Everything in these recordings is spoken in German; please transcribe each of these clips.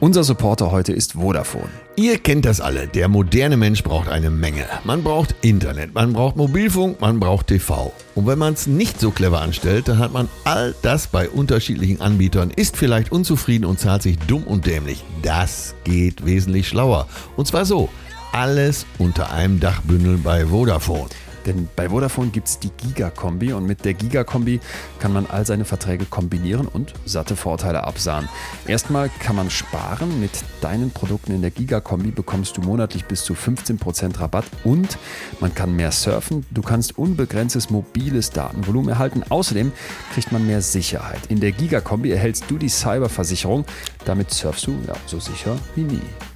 Unser Supporter heute ist Vodafone. Ihr kennt das alle. Der moderne Mensch braucht eine Menge. Man braucht Internet, man braucht Mobilfunk, man braucht TV. Und wenn man es nicht so clever anstellt, dann hat man all das bei unterschiedlichen Anbietern, ist vielleicht unzufrieden und zahlt sich dumm und dämlich. Das geht wesentlich schlauer. Und zwar so. Alles unter einem Dachbündel bei Vodafone. Denn bei Vodafone gibt es die Giga-Kombi und mit der Giga-Kombi kann man all seine Verträge kombinieren und satte Vorteile absahen. Erstmal kann man sparen. Mit deinen Produkten in der Giga-Kombi bekommst du monatlich bis zu 15% Rabatt und man kann mehr surfen. Du kannst unbegrenztes mobiles Datenvolumen erhalten. Außerdem kriegt man mehr Sicherheit. In der Giga-Kombi erhältst du die Cyberversicherung. Damit surfst du ja, so sicher wie nie.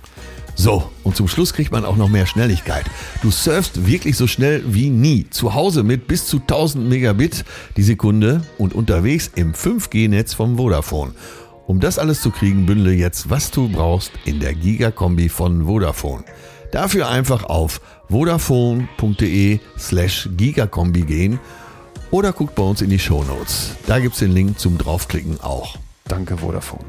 So, und zum Schluss kriegt man auch noch mehr Schnelligkeit. Du surfst wirklich so schnell wie nie. Zu Hause mit bis zu 1000 Megabit die Sekunde und unterwegs im 5G-Netz vom Vodafone. Um das alles zu kriegen, bündle jetzt, was du brauchst in der Gigakombi von Vodafone. Dafür einfach auf vodafone.de slash gigakombi gehen oder guckt bei uns in die Shownotes. Da gibt's den Link zum draufklicken auch. Danke Vodafone.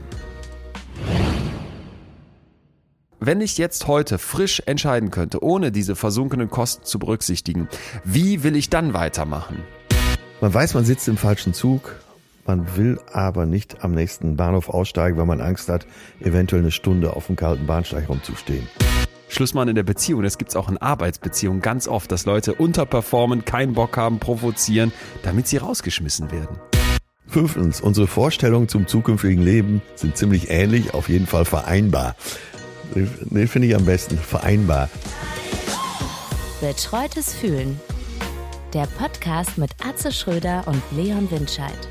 Wenn ich jetzt heute frisch entscheiden könnte, ohne diese versunkenen Kosten zu berücksichtigen, wie will ich dann weitermachen? Man weiß, man sitzt im falschen Zug, man will aber nicht am nächsten Bahnhof aussteigen, weil man Angst hat, eventuell eine Stunde auf dem kalten Bahnsteig rumzustehen. Schlussmann in der Beziehung, das gibt es auch in Arbeitsbeziehungen ganz oft, dass Leute unterperformen, keinen Bock haben, provozieren, damit sie rausgeschmissen werden. Fünftens, unsere Vorstellungen zum zukünftigen Leben sind ziemlich ähnlich, auf jeden Fall vereinbar. Den finde ich am besten. Vereinbar. Betreutes Fühlen. Der Podcast mit Atze Schröder und Leon Windscheid.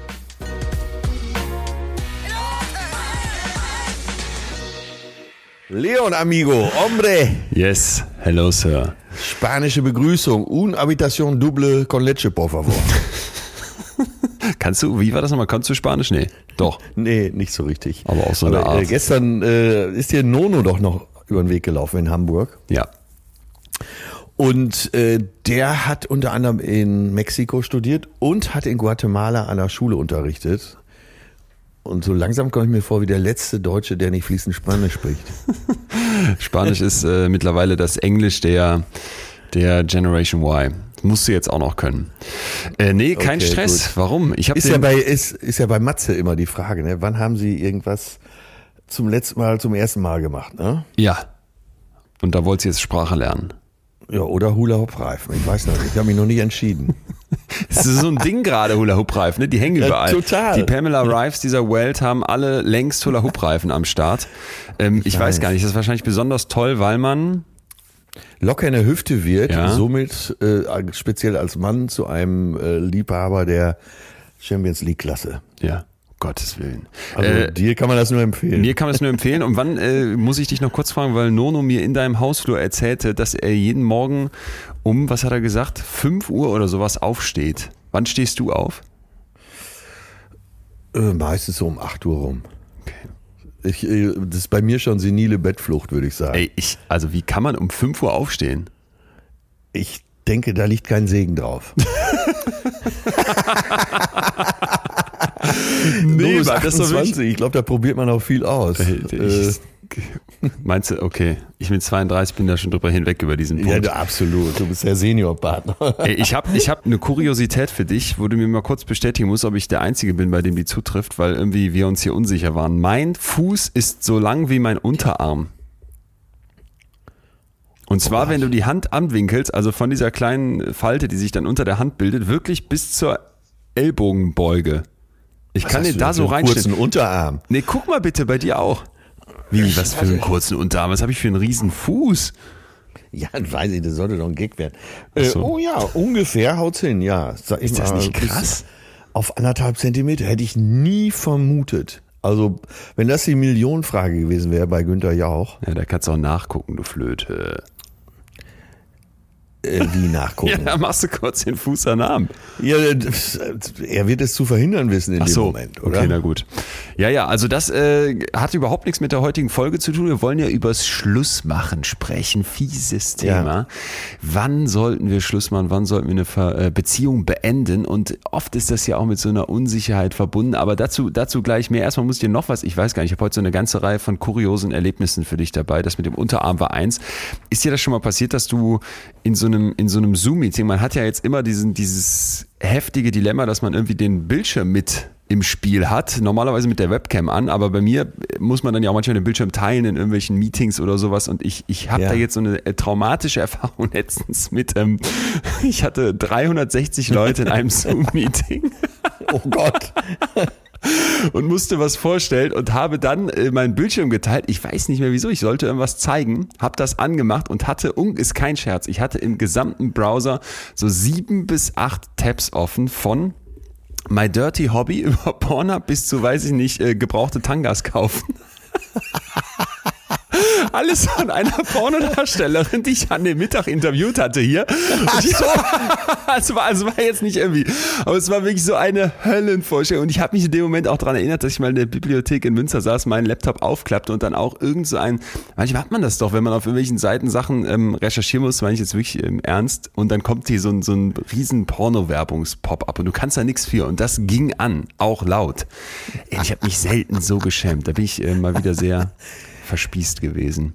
Leon, amigo, hombre. Yes, hello, Sir. Spanische Begrüßung. Un habitación double con leche, por favor. Kannst du, wie war das nochmal? Kannst du Spanisch? Nee, doch. Nee, nicht so richtig. Aber auch so eine Aber, äh, Art. gestern äh, ist dir Nono doch noch über den Weg gelaufen in Hamburg. Ja. Und äh, der hat unter anderem in Mexiko studiert und hat in Guatemala an der Schule unterrichtet. Und so langsam komme ich mir vor wie der letzte Deutsche, der nicht fließend Spanisch spricht. Spanisch ist äh, mittlerweile das Englisch der, der Generation Y. Musst du jetzt auch noch können. Äh, nee, kein Okay, Stress. gut. Warum? Ich Ist ja, bei, ist, ist ja bei Matze immer die Frage, ne? wann haben Sie irgendwas zum letzten Mal, zum ersten Mal gemacht? Ne? Ja. Und da wollt ihr jetzt Sprache lernen. Ja, oder Hula Hoop Reifen. Ich weiß noch nicht. Ich habe mich noch nie entschieden. Das ist so ein Ding gerade, Hula Hoop Reifen, ne? Die hängen Ja, überall. total. Die Pamela Rives dieser Welt haben alle längst Hula Hoop Reifen am Start. Ähm, ich weiß weiß. gar nicht, das ist wahrscheinlich besonders toll, weil man locker in der Hüfte wird, Ja. somit äh, speziell als Mann zu einem äh, Liebhaber der Champions League Klasse. ja, Gottes Willen. Also Äh, dir kann man das nur empfehlen. Mir kann man es nur empfehlen. Und wann äh, muss ich dich noch kurz fragen, weil Nono mir in deinem Hausflur erzählte, dass er jeden Morgen um, was hat er gesagt, 5 Uhr oder sowas aufsteht. Wann stehst du auf? äh, meistens so um 8 Uhr rum. Ich, äh, das ist bei mir schon senile Bettflucht, würde ich sagen. Ey, ich, also wie kann man um 5 Uhr aufstehen? Ich denke, da liegt kein Segen drauf. Nee, Nur Mann, das ist doch 28, ich glaube, da probiert man auch viel aus. Äh, Äh, ich, meinst du, okay, ich mit 32 bin da schon drüber hinweg über diesen ja, Punkt. du, absolut. Du bist der Seniorpartner. Ich habe ich hab eine Kuriosität für dich, wo du mir mal kurz bestätigen musst, ob ich der Einzige bin, bei dem die zutrifft, weil irgendwie wir uns hier unsicher waren. Mein Fuß ist so lang wie mein Unterarm. Und zwar, wenn du die Hand anwinkelst, also von dieser kleinen Falte, die sich dann unter der Hand bildet, wirklich bis zur Ellbogenbeuge. Ich kann hast dir du da so reinstellen. kurzen Unterarm. Nee, guck mal bitte bei dir auch. Wie, was für einen kurzen Unterarm? Was habe ich für einen riesen Fuß? Ja, weiß ich, das sollte doch ein Gag werden. Äh, so. oh ja, ungefähr haut's hin, ja. Sag Ist das mal, nicht krass? Auf anderthalb Zentimeter hätte ich nie vermutet. Also, wenn das die Millionenfrage gewesen wäre bei Günther Jauch. Ja, da kannst du auch nachgucken, du Flöte. Äh, wie nachgucken? Ja, da machst du kurz den Fuß an Arm. Ja, das, er wird es zu verhindern wissen in Ach dem so, Moment, oder? okay, na gut. Ja, ja, also das äh, hat überhaupt nichts mit der heutigen Folge zu tun. Wir wollen ja übers Schlussmachen sprechen. Fieses Thema. Ja. Wann sollten wir Schluss machen? Wann sollten wir eine Ver äh, Beziehung beenden? Und oft ist das ja auch mit so einer Unsicherheit verbunden. Aber dazu, dazu gleich mehr. Erstmal muss ich dir noch was, ich weiß gar nicht, ich habe heute so eine ganze Reihe von kuriosen Erlebnissen für dich dabei. Das mit dem Unterarm war eins. Ist dir das schon mal passiert, dass du in so einem, in so einem Zoom-Meeting, man hat ja jetzt immer diesen, dieses heftige Dilemma, dass man irgendwie den Bildschirm mit im Spiel hat, normalerweise mit der Webcam an, aber bei mir muss man dann ja auch manchmal den Bildschirm teilen in irgendwelchen Meetings oder sowas und ich, ich habe Ja. da jetzt so eine äh, traumatische Erfahrung letztens mit, ähm, ich hatte 360 Leute in einem Zoom-Meeting Oh Gott. und musste was vorstellen und habe dann äh, meinen Bildschirm geteilt. Ich weiß nicht mehr wieso, ich sollte irgendwas zeigen, habe das angemacht und hatte, un- ist kein Scherz, ich hatte im gesamten Browser so sieben bis acht Tabs offen von My Dirty Hobby über Pornhub bis zu, weiß ich nicht, äh, gebrauchte Tangas kaufen. Alles von einer Pornodarstellerin, die ich an dem Mittag interviewt hatte hier. Also war, also war jetzt nicht irgendwie, aber es war wirklich so eine Höllenvorstellung. Und ich habe mich in dem Moment auch daran erinnert, dass ich mal in der Bibliothek in Münster saß, meinen Laptop aufklappte und dann auch irgend so ein, manchmal hat man das doch, wenn man auf irgendwelchen Seiten Sachen ähm, recherchieren muss, meine ich jetzt wirklich ähm, ernst, und dann kommt hier so ein, so ein riesen Porno-Werbungs-Pop-up und du kannst da nichts für. Und das ging an, auch laut. Ich habe mich selten so geschämt. Da bin ich äh, mal wieder sehr verspießt gewesen.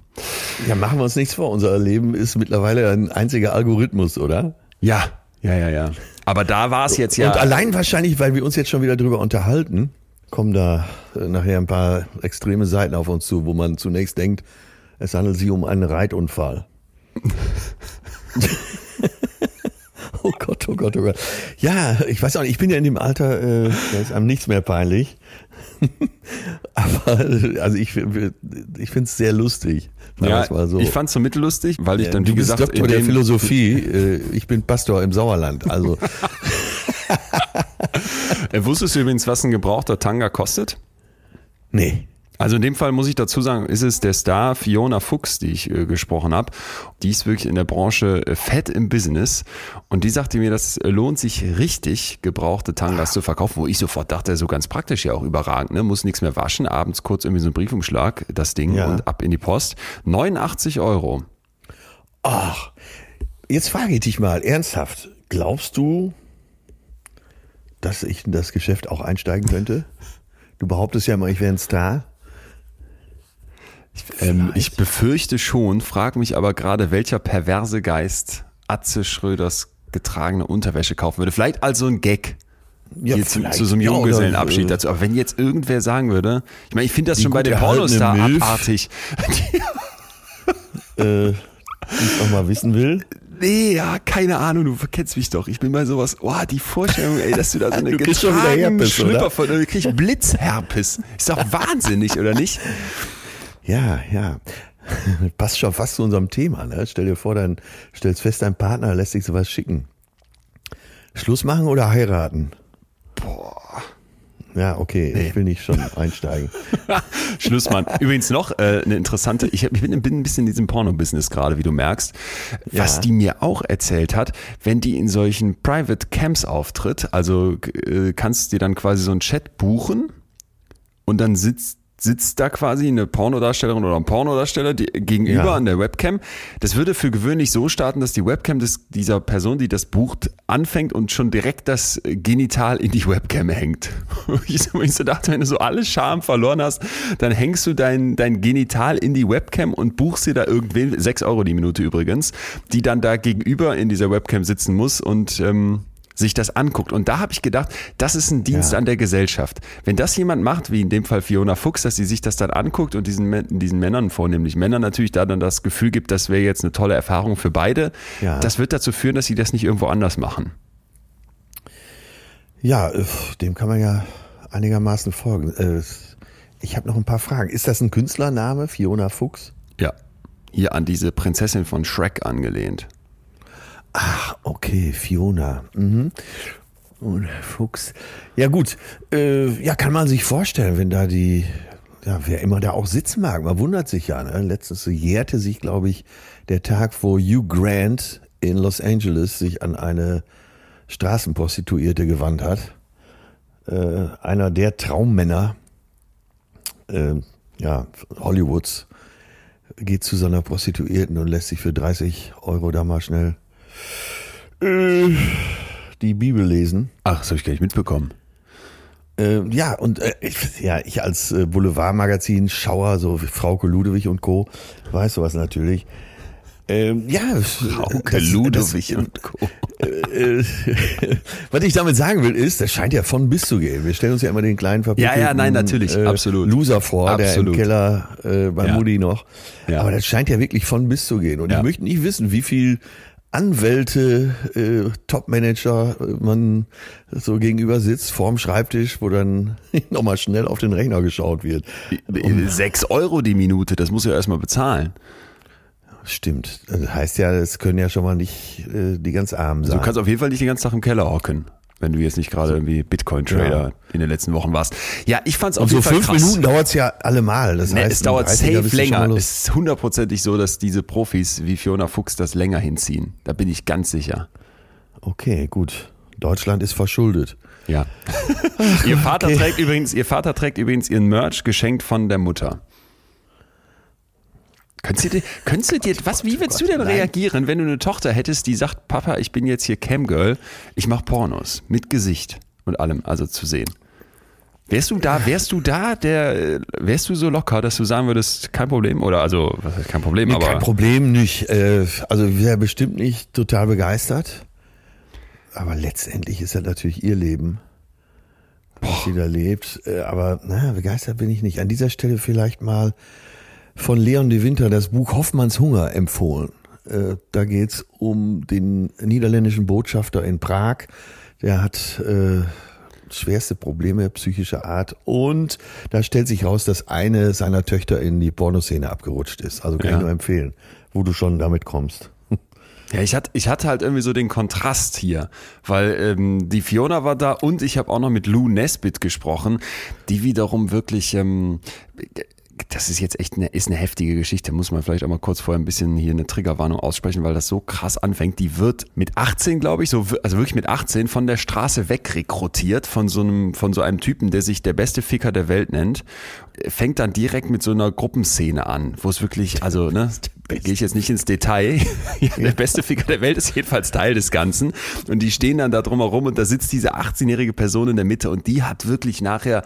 Ja, machen wir uns nichts vor. Unser Leben ist mittlerweile ein einziger Algorithmus, oder? Ja, ja, ja, ja. Aber da war es jetzt ja. Und allein wahrscheinlich, weil wir uns jetzt schon wieder drüber unterhalten, kommen da äh, nachher ein paar extreme Seiten auf uns zu, wo man zunächst denkt, es handelt sich um einen Reitunfall. oh Gott, oh Gott, oh Gott. Ja, ich weiß auch nicht, ich bin ja in dem Alter, äh, da ist einem nichts mehr peinlich. Aber also ich, ich finde es sehr lustig. ja, so. ich fand's so mittellustig, weil ich dann, wie du bist gesagt, Doktor in der Philosophie, äh, ich bin Pastor im Sauerland. Also Äh, wusstest du übrigens, was ein gebrauchter Tanga kostet? nee. Also in dem Fall muss ich dazu sagen, ist es der Star Fiona Fuchs, die ich äh, gesprochen habe. Die ist wirklich in der Branche äh, fett im Business und die sagte mir, das äh, lohnt sich richtig, gebrauchte Tangas zu verkaufen, wo ich sofort dachte, so ganz praktisch ja auch überragend, ne? muss nichts mehr waschen, abends kurz irgendwie so ein Briefumschlag, das Ding Ja. und ab in die Post. 89 Euro. Ach, jetzt frage ich dich mal ernsthaft. Glaubst du, dass ich in das Geschäft auch einsteigen könnte? Du behauptest ja immer, ich wäre ein Star. Ähm, ich befürchte schon, frage mich aber gerade, welcher perverse Geist Atze Schröders getragene Unterwäsche kaufen würde. Vielleicht als so ein Gag. Ja, Hier zu, zu so einem Ja, Junggesellenabschied äh, dazu. Aber wenn jetzt irgendwer sagen würde, ich meine, ich finde das schon bei den erhaltene Pornostar abartig. Äh, ich auch mal wissen will. nee, ja, keine Ahnung, du kennst mich doch. Ich bin bei sowas, oh, die Vorstellung, ey, dass du da so eine Herpes, Schlüpper von, du kriegst Blitzherpes. Ist doch wahnsinnig, oder nicht? Ja, ja. Passt schon fast zu unserem Thema. Ne? Stell dir vor, dann stellst fest, dein Partner lässt sich sowas schicken. Schluss machen oder heiraten? Boah. Ja, okay, ich will nicht schon einsteigen. Schlussmann. Übrigens noch äh, eine interessante, ich, hab, ich bin, bin ein bisschen in diesem Porno-Business gerade, wie du merkst. Was Ja. die mir auch erzählt hat, wenn die in solchen Private Camps auftritt, also äh, kannst du dir dann quasi so einen Chat buchen und dann sitzt sitzt da quasi eine Pornodarstellerin oder ein Pornodarsteller die, gegenüber Ja. an der Webcam. Das würde für gewöhnlich so starten, dass die Webcam des, dieser Person, die das bucht, anfängt und schon direkt das Genital in die Webcam hängt. Ich so, dachte, wenn du so alle Scham verloren hast, dann hängst du dein, dein Genital in die Webcam und buchst dir da irgendwen, 6 Euro die Minute übrigens, die dann da gegenüber in dieser Webcam sitzen muss und ähm, sich das anguckt. Und da habe ich gedacht, das ist ein Dienst Ja. an der Gesellschaft. Wenn das jemand macht, wie in dem Fall Fiona Fuchs, dass sie sich das dann anguckt und diesen, diesen Männern, vornehmlich Männern natürlich, da dann das Gefühl gibt, das wäre jetzt eine tolle Erfahrung für beide, Ja. das wird dazu führen, dass sie das nicht irgendwo anders machen. Ja, äh, dem kann man ja einigermaßen folgen. Äh, Ich habe noch ein paar Fragen. Ist das ein Künstlername, Fiona Fuchs? Ja. Hier an diese Prinzessin von Shrek angelehnt. Ach, okay, Fiona. Mhm. Und Fuchs. Ja gut, äh, ja, kann man sich vorstellen, wenn da die, ja, wer immer da auch sitzen mag. Man wundert sich ja. Ne? Letztens jährte sich, glaube ich, der Tag, wo Hugh Grant in Los Angeles sich an eine Straßenprostituierte gewandt hat. Äh, einer der Traummänner äh, ja, Hollywoods geht zu seiner Prostituierten und lässt sich für 30 Euro da mal schnell äh, die Bibel lesen. Ach, das habe ich gar nicht mitbekommen. Äh, ja, und äh, ich, ja, ich als äh, Boulevardmagazin Schauer, so Frauke Ludewig und Co., weiß sowas natürlich. Ähm, ja, Frauke Ludewig und Co. Äh, was ich damit sagen will, ist, das scheint ja von bis zu gehen. Wir stellen uns ja immer den kleinen Ja, ja, nein, natürlich, äh, absolut. Loser vor, Absolut. der im Keller äh, bei Ja. Mutti noch. Ja. Aber das scheint ja wirklich von bis zu gehen. Und Ja. ich möchte nicht wissen, wie viel Anwälte, äh, Topmanager äh, man so gegenüber sitzt vorm Schreibtisch, wo dann nochmal schnell auf den Rechner geschaut wird. Sechs Euro die Minute, das muss ja erstmal bezahlen. Stimmt. Das heißt ja, es können ja schon mal nicht äh, die ganz Armen Also sein. du kannst auf jeden Fall nicht den ganzen Tag im Keller hocken, wenn du jetzt nicht gerade irgendwie Bitcoin-Trader Ja. in den letzten Wochen warst. Ja, ich fand's auf Und so jeden Fall fünf krass. Minuten dauert's ja allemal. Das Nee, heißt, es dauert 30 safe länger. Es ist hundertprozentig so, dass diese Profis wie Fiona Fuchs das länger hinziehen. Da bin ich ganz sicher. Okay, gut. Deutschland ist verschuldet. Ja. ihr Vater trägt übrigens, ihr Vater trägt übrigens ihren Merch geschenkt von der Mutter. Könntest du dir, könntest du dir, was, wie würdest du denn reagieren, wenn du eine Tochter hättest, die sagt, Papa, ich bin jetzt hier Camgirl, ich mach Pornos mit Gesicht und allem, also zu sehen. Wärst du da, wärst du da, der, wärst du so locker, dass du sagen würdest, kein Problem, oder also, was heißt kein Problem, Nee, aber. kein Problem nicht. Äh, Also wäre bestimmt nicht total begeistert. Aber letztendlich ist das natürlich ihr Leben, was sie da lebt. Äh, Aber na, begeistert bin ich nicht. An dieser Stelle vielleicht mal von Leon de Winter das Buch Hoffmanns Hunger empfohlen. Äh, Da geht's um den niederländischen Botschafter in Prag. Der hat äh, schwerste Probleme psychischer Art und da stellt sich raus, dass eine seiner Töchter in die Pornoszene abgerutscht ist. Also kann Ja. ich nur empfehlen, wo du schon damit kommst. Ja, ich hatte, ich hatte halt irgendwie so den Kontrast hier, weil ähm, die Fiona war da und ich habe auch noch mit Lou Nesbitt gesprochen, die wiederum wirklich, ähm, das ist jetzt echt eine, ist eine heftige Geschichte, muss man vielleicht auch mal kurz vorher ein bisschen hier eine Triggerwarnung aussprechen, weil das so krass anfängt. Die wird mit 18, glaube ich, so, also wirklich mit 18 von der Straße wegrekrutiert von so einem, von so einem Typen, der sich der beste Ficker der Welt nennt, fängt dann direkt mit so einer Gruppenszene an, wo es wirklich, also, ne, gehe ich jetzt nicht ins Detail. ja, der beste Ficker der Welt ist jedenfalls Teil des Ganzen. Und die stehen dann da drumherum und da sitzt diese 18-jährige Person in der Mitte und die hat wirklich nachher,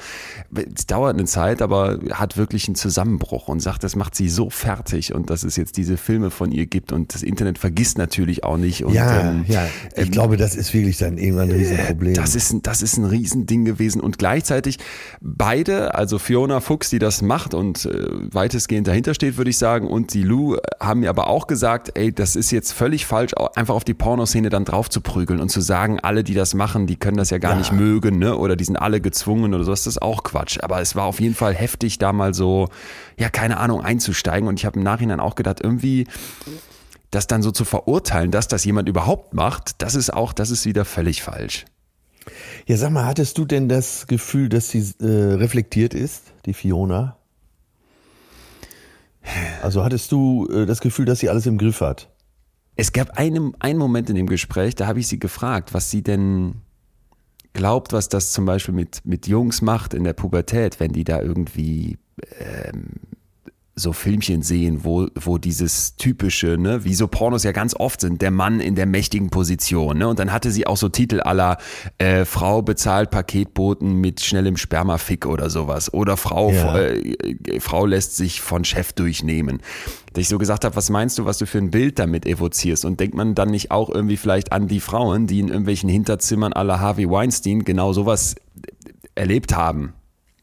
es dauert eine Zeit, aber hat wirklich einen Zusammenbruch und sagt, das macht sie so fertig und dass es jetzt diese Filme von ihr gibt und das Internet vergisst natürlich auch nicht. Und, ja, ähm, ja. Ich ähm, glaube, das ist wirklich dann irgendwann ein Riesenproblem. das ist, ein- das ist ein Riesending gewesen und gleichzeitig beide, also Fiona Fuchs, die das macht und äh, weitestgehend dahinter steht, würde ich sagen, und die Lou äh, haben mir aber auch gesagt, ey, das ist jetzt völlig falsch, einfach auf die Pornoszene dann drauf zu prügeln und zu sagen, alle, die das machen, die können das ja gar Ja. nicht mögen, ne? Oder die sind alle gezwungen oder so, das ist auch Quatsch. Aber es war auf jeden Fall heftig, da mal so, ja, keine Ahnung, einzusteigen. Und ich habe im Nachhinein auch gedacht, irgendwie das dann so zu verurteilen, dass das jemand überhaupt macht, das ist auch, das ist wieder völlig falsch. Ja, sag mal, hattest du denn das Gefühl, dass sie äh, reflektiert ist, die Fiona? Also hattest du äh, das Gefühl, dass sie alles im Griff hat? Es gab einen, einen Moment in dem Gespräch, da habe ich sie gefragt, was sie denn glaubt, was das zum Beispiel mit, mit Jungs macht in der Pubertät, wenn die da irgendwie ähm, so Filmchen sehen, wo, wo dieses typische, ne, wie so Pornos ja ganz oft sind, der Mann in der mächtigen Position, ne? Und dann hatte sie auch so Titel aller äh, Frau bezahlt Paketboten mit schnellem Spermafick oder sowas. Oder Frau, Ja. äh, äh, Frau lässt sich von Chef durchnehmen. Dass ich so gesagt habe, was meinst du, was du für ein Bild damit evozierst? Und denkt man dann nicht auch irgendwie vielleicht an die Frauen, die in irgendwelchen Hinterzimmern aller Harvey Weinstein genau sowas erlebt haben?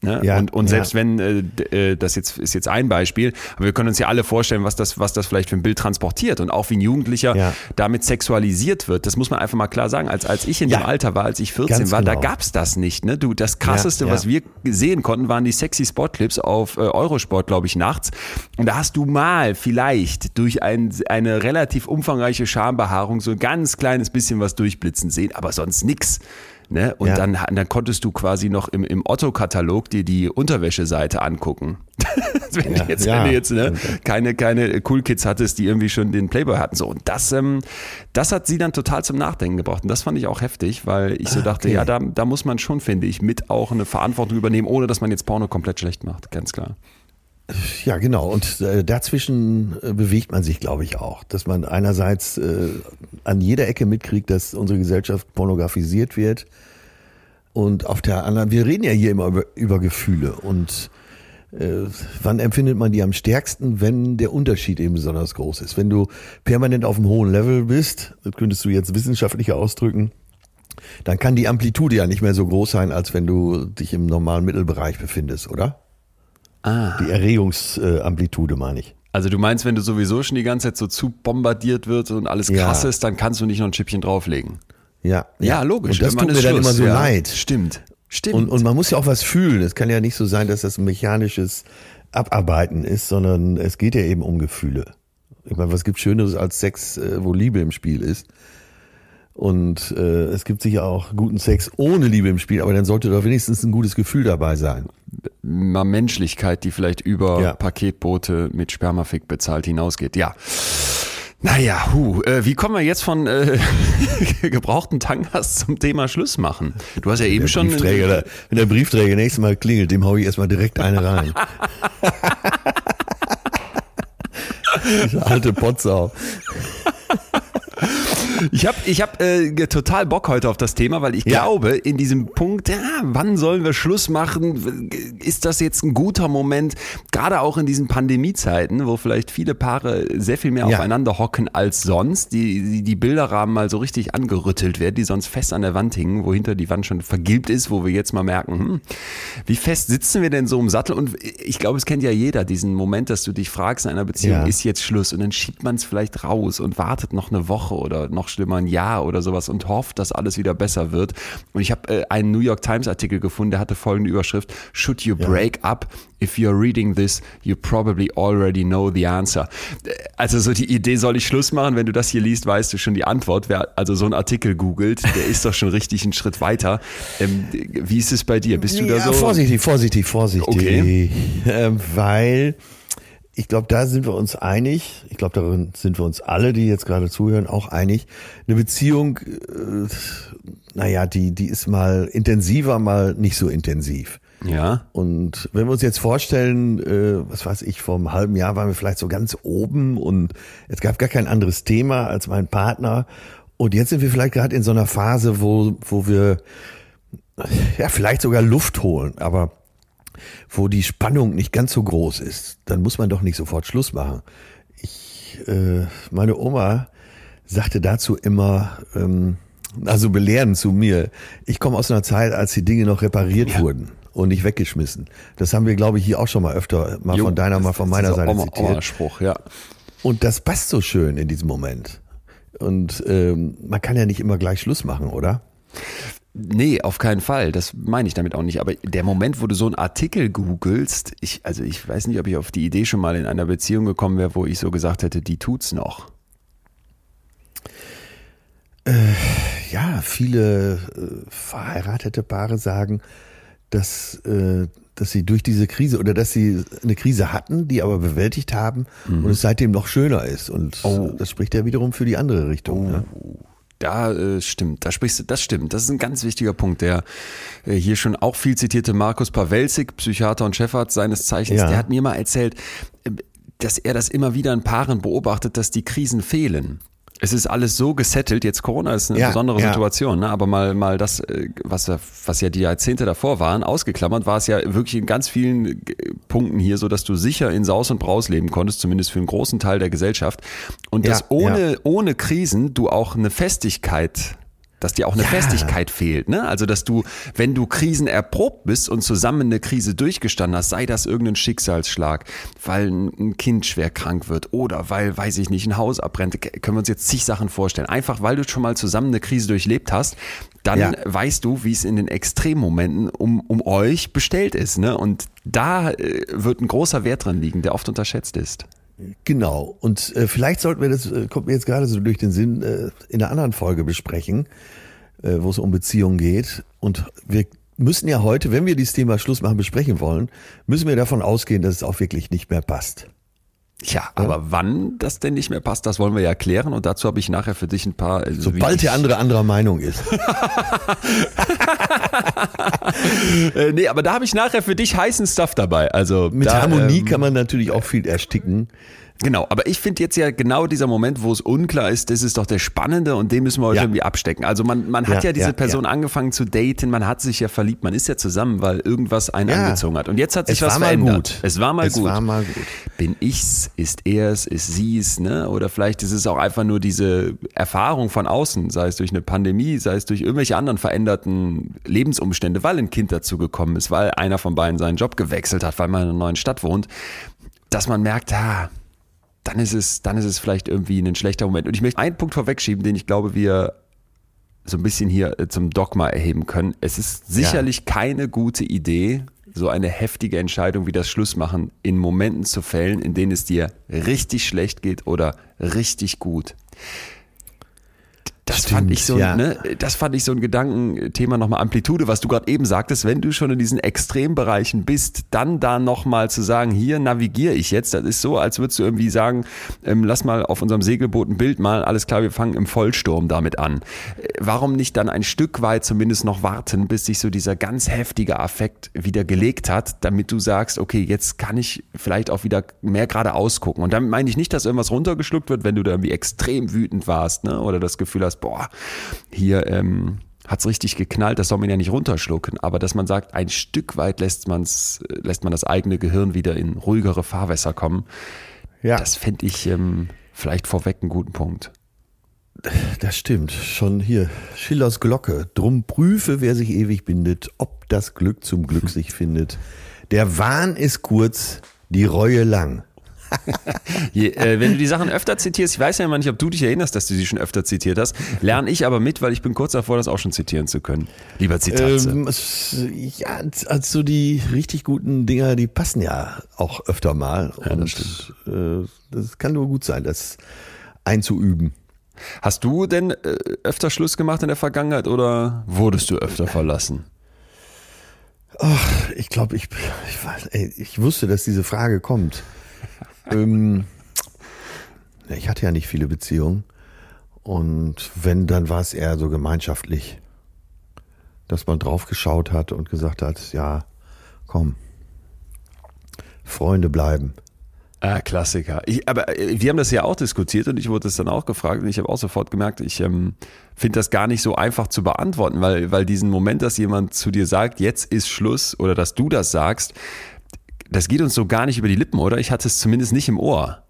Ne? Ja, und und ja. selbst wenn, äh, äh, das jetzt ist jetzt ein Beispiel, aber wir können uns ja alle vorstellen, was das, was das vielleicht für ein Bild transportiert und auch wie ein Jugendlicher Ja. damit sexualisiert wird. Das muss man einfach mal klar sagen. Als, als ich in Ja. dem Alter war, als ich 14 Ganz war, da genau. gab's das nicht. Ne? Du, das krasseste, Ja, ja. was wir sehen konnten, waren die sexy Sportclips auf äh, Eurosport, glaube ich, nachts. Und da hast du mal vielleicht durch ein, eine relativ umfangreiche Schambehaarung so ein ganz kleines bisschen was durchblitzen sehen, aber sonst nix. Ne? Und Ja. dann, dann konntest du quasi noch im, im Otto-Katalog dir die Unterwäscheseite angucken. wenn Ja, du jetzt, ja. wenn du jetzt ne, keine, keine Cool Kids hattest, die irgendwie schon den Playboy hatten. So, und das, ähm, das hat sie dann total zum Nachdenken gebracht. Und das fand ich auch heftig, weil ich so dachte, Ah, okay. ja, da, da muss man schon, finde ich, mit auch eine Verantwortung übernehmen, ohne dass man jetzt Porno komplett schlecht macht. Ganz klar. Ja, genau. Und äh, dazwischen äh, bewegt man sich, glaube ich, auch. Dass man einerseits äh, an jeder Ecke mitkriegt, dass unsere Gesellschaft pornografisiert wird. Und auf der anderen, wir reden ja hier immer über, über Gefühle. Und äh, wann empfindet man die am stärksten, wenn der Unterschied eben besonders groß ist? Wenn du permanent auf einem hohen Level bist, das könntest du jetzt wissenschaftlicher ausdrücken, dann kann die Amplitude ja nicht mehr so groß sein, als wenn du dich im normalen Mittelbereich befindest, oder? Ah. Die Erregungsamplitude meine ich. Also du meinst, wenn du sowieso schon die ganze Zeit so zu bombardiert wird und alles Ja. krass ist, dann kannst du nicht noch ein Chipchen drauflegen. Ja, Ja, logisch. Und das tut mir ist dann Schluss, immer so ja. leid. Stimmt. Stimmt. Und, und man muss ja auch was fühlen. Es kann ja nicht so sein, dass das ein mechanisches Abarbeiten ist, sondern es geht ja eben um Gefühle. Ich meine, was gibt Schöneres als Sex, äh, wo Liebe im Spiel ist? Und äh, es gibt sicher auch guten Sex ohne Liebe im Spiel, aber dann sollte doch wenigstens ein gutes Gefühl dabei sein. mal Menschlichkeit, die vielleicht über Ja. Paketboote mit Spermafick bezahlt hinausgeht. Ja. Naja, hu, äh, wie kommen wir jetzt von äh, gebrauchten Tangas zum Thema Schluss machen? Du hast ja eben Der schon. Briefträger, da- wenn der Briefträger nächstes Mal klingelt, dem hau ich erstmal direkt eine rein. Diese alte Potsau. Ich habe ich hab, äh, total Bock heute auf das Thema, weil ich Ja. glaube, in diesem Punkt, ja, wann sollen wir Schluss machen? Ist das jetzt ein guter Moment? Gerade auch in diesen Pandemiezeiten, wo vielleicht viele Paare sehr viel mehr Ja. aufeinander hocken als sonst, die, die, die Bilderrahmen mal so richtig angerüttelt werden, die sonst fest an der Wand hingen, wo hinter die Wand schon vergilbt ist, wo wir jetzt mal merken, hm, wie fest sitzen wir denn so im Sattel? Und ich glaube, es kennt ja jeder diesen Moment, dass du dich fragst in einer Beziehung, Ja. ist jetzt Schluss? Und dann schiebt man es vielleicht raus und wartet noch eine Woche oder noch schlimmer ein Jahr oder sowas und hofft, dass alles wieder besser wird. Und ich habe äh, einen New York Times Artikel gefunden, der hatte folgende Überschrift: Should you break up? If you're reading this, you probably already know the answer. Äh, Also so die Idee, soll ich Schluss machen? Wenn du das hier liest, weißt du schon die Antwort. Wer also so einen Artikel googelt, der ist doch schon richtig einen Schritt weiter. Ähm, wie ist es bei dir? Bist du da ja, so? vorsichtig, vorsichtig, vorsichtig. Okay. Ähm, weil ich glaube, da sind wir uns einig. Ich glaube, darin sind wir uns alle, die jetzt gerade zuhören, auch einig. Eine Beziehung, äh, naja, die, die ist mal intensiver, mal nicht so intensiv. Ja. Und wenn wir uns jetzt vorstellen, äh, was weiß ich, vor einem halben Jahr waren wir vielleicht so ganz oben und es gab gar kein anderes Thema als mein Partner. Und jetzt sind wir vielleicht gerade in so einer Phase, wo, wo wir ja vielleicht sogar Luft holen, aber wo die Spannung nicht ganz so groß ist, dann muss man doch nicht sofort Schluss machen. Ich, äh, meine Oma sagte dazu immer, ähm, also belehrend zu mir, ich komme aus einer Zeit, als die Dinge noch repariert wurden und nicht weggeschmissen. Das haben wir, glaube ich, hier auch schon mal öfter, mal Jo, von deiner, mal von meiner Seite Oma- zitiert. Oma-Spruch, ja. Und das passt so schön in diesem Moment. Und ähm, man kann ja nicht immer gleich Schluss machen, oder? Nee, auf keinen Fall. Das meine ich damit auch nicht. Aber der Moment, wo du so einen Artikel googelst, ich, also ich weiß nicht, ob ich auf die Idee schon mal in einer Beziehung gekommen wäre, wo ich so gesagt hätte, die tut's noch. Ja, viele äh, verheiratete Paare sagen, dass, äh, dass sie durch diese Krise oder dass sie eine Krise hatten, die aber bewältigt haben und es seitdem noch schöner ist. Und Oh. das spricht ja wiederum für die andere Richtung. Ne? Da äh, stimmt, da sprichst du, das stimmt. Das ist ein ganz wichtiger Punkt. Der äh, hier schon auch viel zitierte Markus Pawelzig, Psychiater und Chefarzt seines Zeichens, Ja. der hat mir mal erzählt, äh, dass er das immer wieder in Paaren beobachtet, dass die Krisen fehlen. Es ist alles so gesettelt. Jetzt Corona ist eine Ja, besondere ja. Situation, ne? aber mal, mal das, äh, was, ja- was ja die Jahrzehnte davor waren, ausgeklammert, war es ja wirklich in ganz vielen äh, Punkten hier so, dass du sicher in Saus und Braus leben konntest, zumindest für einen großen Teil der Gesellschaft. Und Ja, dass ohne, ohne Krisen du auch eine Festigkeit dass dir auch eine Ja. Festigkeit fehlt, ne? Also dass du, wenn du Krisen erprobt bist und zusammen eine Krise durchgestanden hast, sei das irgendein Schicksalsschlag, weil ein Kind schwer krank wird oder weil, weiß ich nicht, ein Haus abbrennt, können wir uns jetzt zig Sachen vorstellen. Einfach weil du schon mal zusammen eine Krise durchlebt hast, dann Ja. weißt du, wie es in den Extremmomenten um, um euch bestellt ist, ne? Und da äh, wird ein großer Wert drin liegen, der oft unterschätzt ist. Genau. Und äh, vielleicht sollten wir das, äh, kommt mir jetzt gerade so durch den Sinn, äh, in einer anderen Folge besprechen. äh, wo es um Beziehungen geht. Und wir müssen ja heute, wenn wir dieses Thema Schluss machen, besprechen wollen, müssen wir davon ausgehen, dass es auch wirklich nicht mehr passt. Ja, aber wann das denn nicht mehr passt, das wollen wir ja klären und dazu habe ich nachher für dich ein paar. Also Sobald der andere anderer Meinung ist. äh, nee, aber da habe ich nachher für dich heißen Stuff dabei. Also Mit da, Harmonie ähm, kann man natürlich auch viel ersticken. Genau, aber ich finde jetzt ja genau dieser Moment, wo es unklar ist, das ist doch der Spannende und den müssen wir heute Ja. irgendwie abstecken. Also man, man hat Ja, ja, diese ja, Person angefangen zu daten, man hat sich ja verliebt, man ist ja zusammen, weil irgendwas einen angezogen hat. Und jetzt hat sich Es was war mal verändert. gut. Es war mal Es gut. war mal gut. Bin ich's, ist er's, ist sie's, ne? Oder vielleicht ist es auch einfach nur diese Erfahrung von außen, sei es durch eine Pandemie, sei es durch irgendwelche anderen veränderten Lebensumstände, weil ein Kind dazu gekommen ist, weil einer von beiden seinen Job gewechselt hat, weil man in einer neuen Stadt wohnt, dass man merkt, ah, dann ist es, dann ist es vielleicht irgendwie ein schlechter Moment. Und ich möchte einen Punkt vorwegschieben, den ich glaube, wir so ein bisschen hier äh, zum Dogma erheben können. Es ist sicherlich keine gute Idee, so eine heftige Entscheidung wie das Schlussmachen in Momenten zu fällen, in denen es dir richtig schlecht geht oder richtig gut. Das Stimmt, fand ich so, ja. ne, das fand ich so ein Gedankenthema nochmal Amplitude, was du gerade eben sagtest, wenn du schon in diesen Extrembereichen bist, dann da nochmal zu sagen, hier navigiere ich jetzt, das ist so, als würdest du irgendwie sagen, ähm, lass mal auf unserem Segelboot ein Bild malen, alles klar, wir fangen im Vollsturm damit an. Äh, Warum nicht dann ein Stück weit zumindest noch warten, bis sich so dieser ganz heftige Affekt wieder gelegt hat, damit du sagst, okay, jetzt kann ich vielleicht auch wieder mehr geradeaus gucken. Und damit meine ich nicht, dass irgendwas runtergeschluckt wird, wenn du da irgendwie extrem wütend warst, ne? Oder das Gefühl hast, boah, hier ähm, hat's richtig geknallt, das soll man ja nicht runterschlucken. Aber dass man sagt, ein Stück weit lässt man's, äh, lässt man das eigene Gehirn wieder in ruhigere Fahrwässer kommen. Ja, Das fände ich ähm, vielleicht vorweg einen guten Punkt. das stimmt. Schon hier. Schillers Glocke. Drum prüfe, wer sich ewig bindet, ob das Glück zum Glück sich findet. Der Wahn ist kurz, die Reue lang. Je, äh, wenn du die Sachen öfter zitierst, ich weiß ja immer nicht, ob du dich erinnerst, dass du sie schon öfter zitiert hast, lerne ich aber mit, weil ich bin kurz davor, das auch schon zitieren zu können. Lieber Zitatze. Ähm, ja, also die richtig guten Dinger, die passen ja auch öfter mal. Ja, das und stimmt. Äh, das kann nur gut sein, das einzuüben. Hast du denn äh, öfter Schluss gemacht in der Vergangenheit oder wurdest du öfter verlassen? Ach, ich glaube, ich, ich, ich wusste, dass diese Frage kommt. Ähm, ich hatte ja nicht viele Beziehungen. Und wenn, dann war es eher so gemeinschaftlich, dass man drauf geschaut hat und gesagt hat, ja, komm, Freunde bleiben. Ah, Klassiker. Ich, aber äh, wir haben das ja auch diskutiert und ich wurde es dann auch gefragt und ich habe auch sofort gemerkt, ich ähm, finde das gar nicht so einfach zu beantworten, weil, weil diesen Moment, dass jemand zu dir sagt, jetzt ist Schluss oder dass du das sagst, das geht uns so gar nicht über die Lippen, oder? Ich hatte es zumindest nicht im Ohr,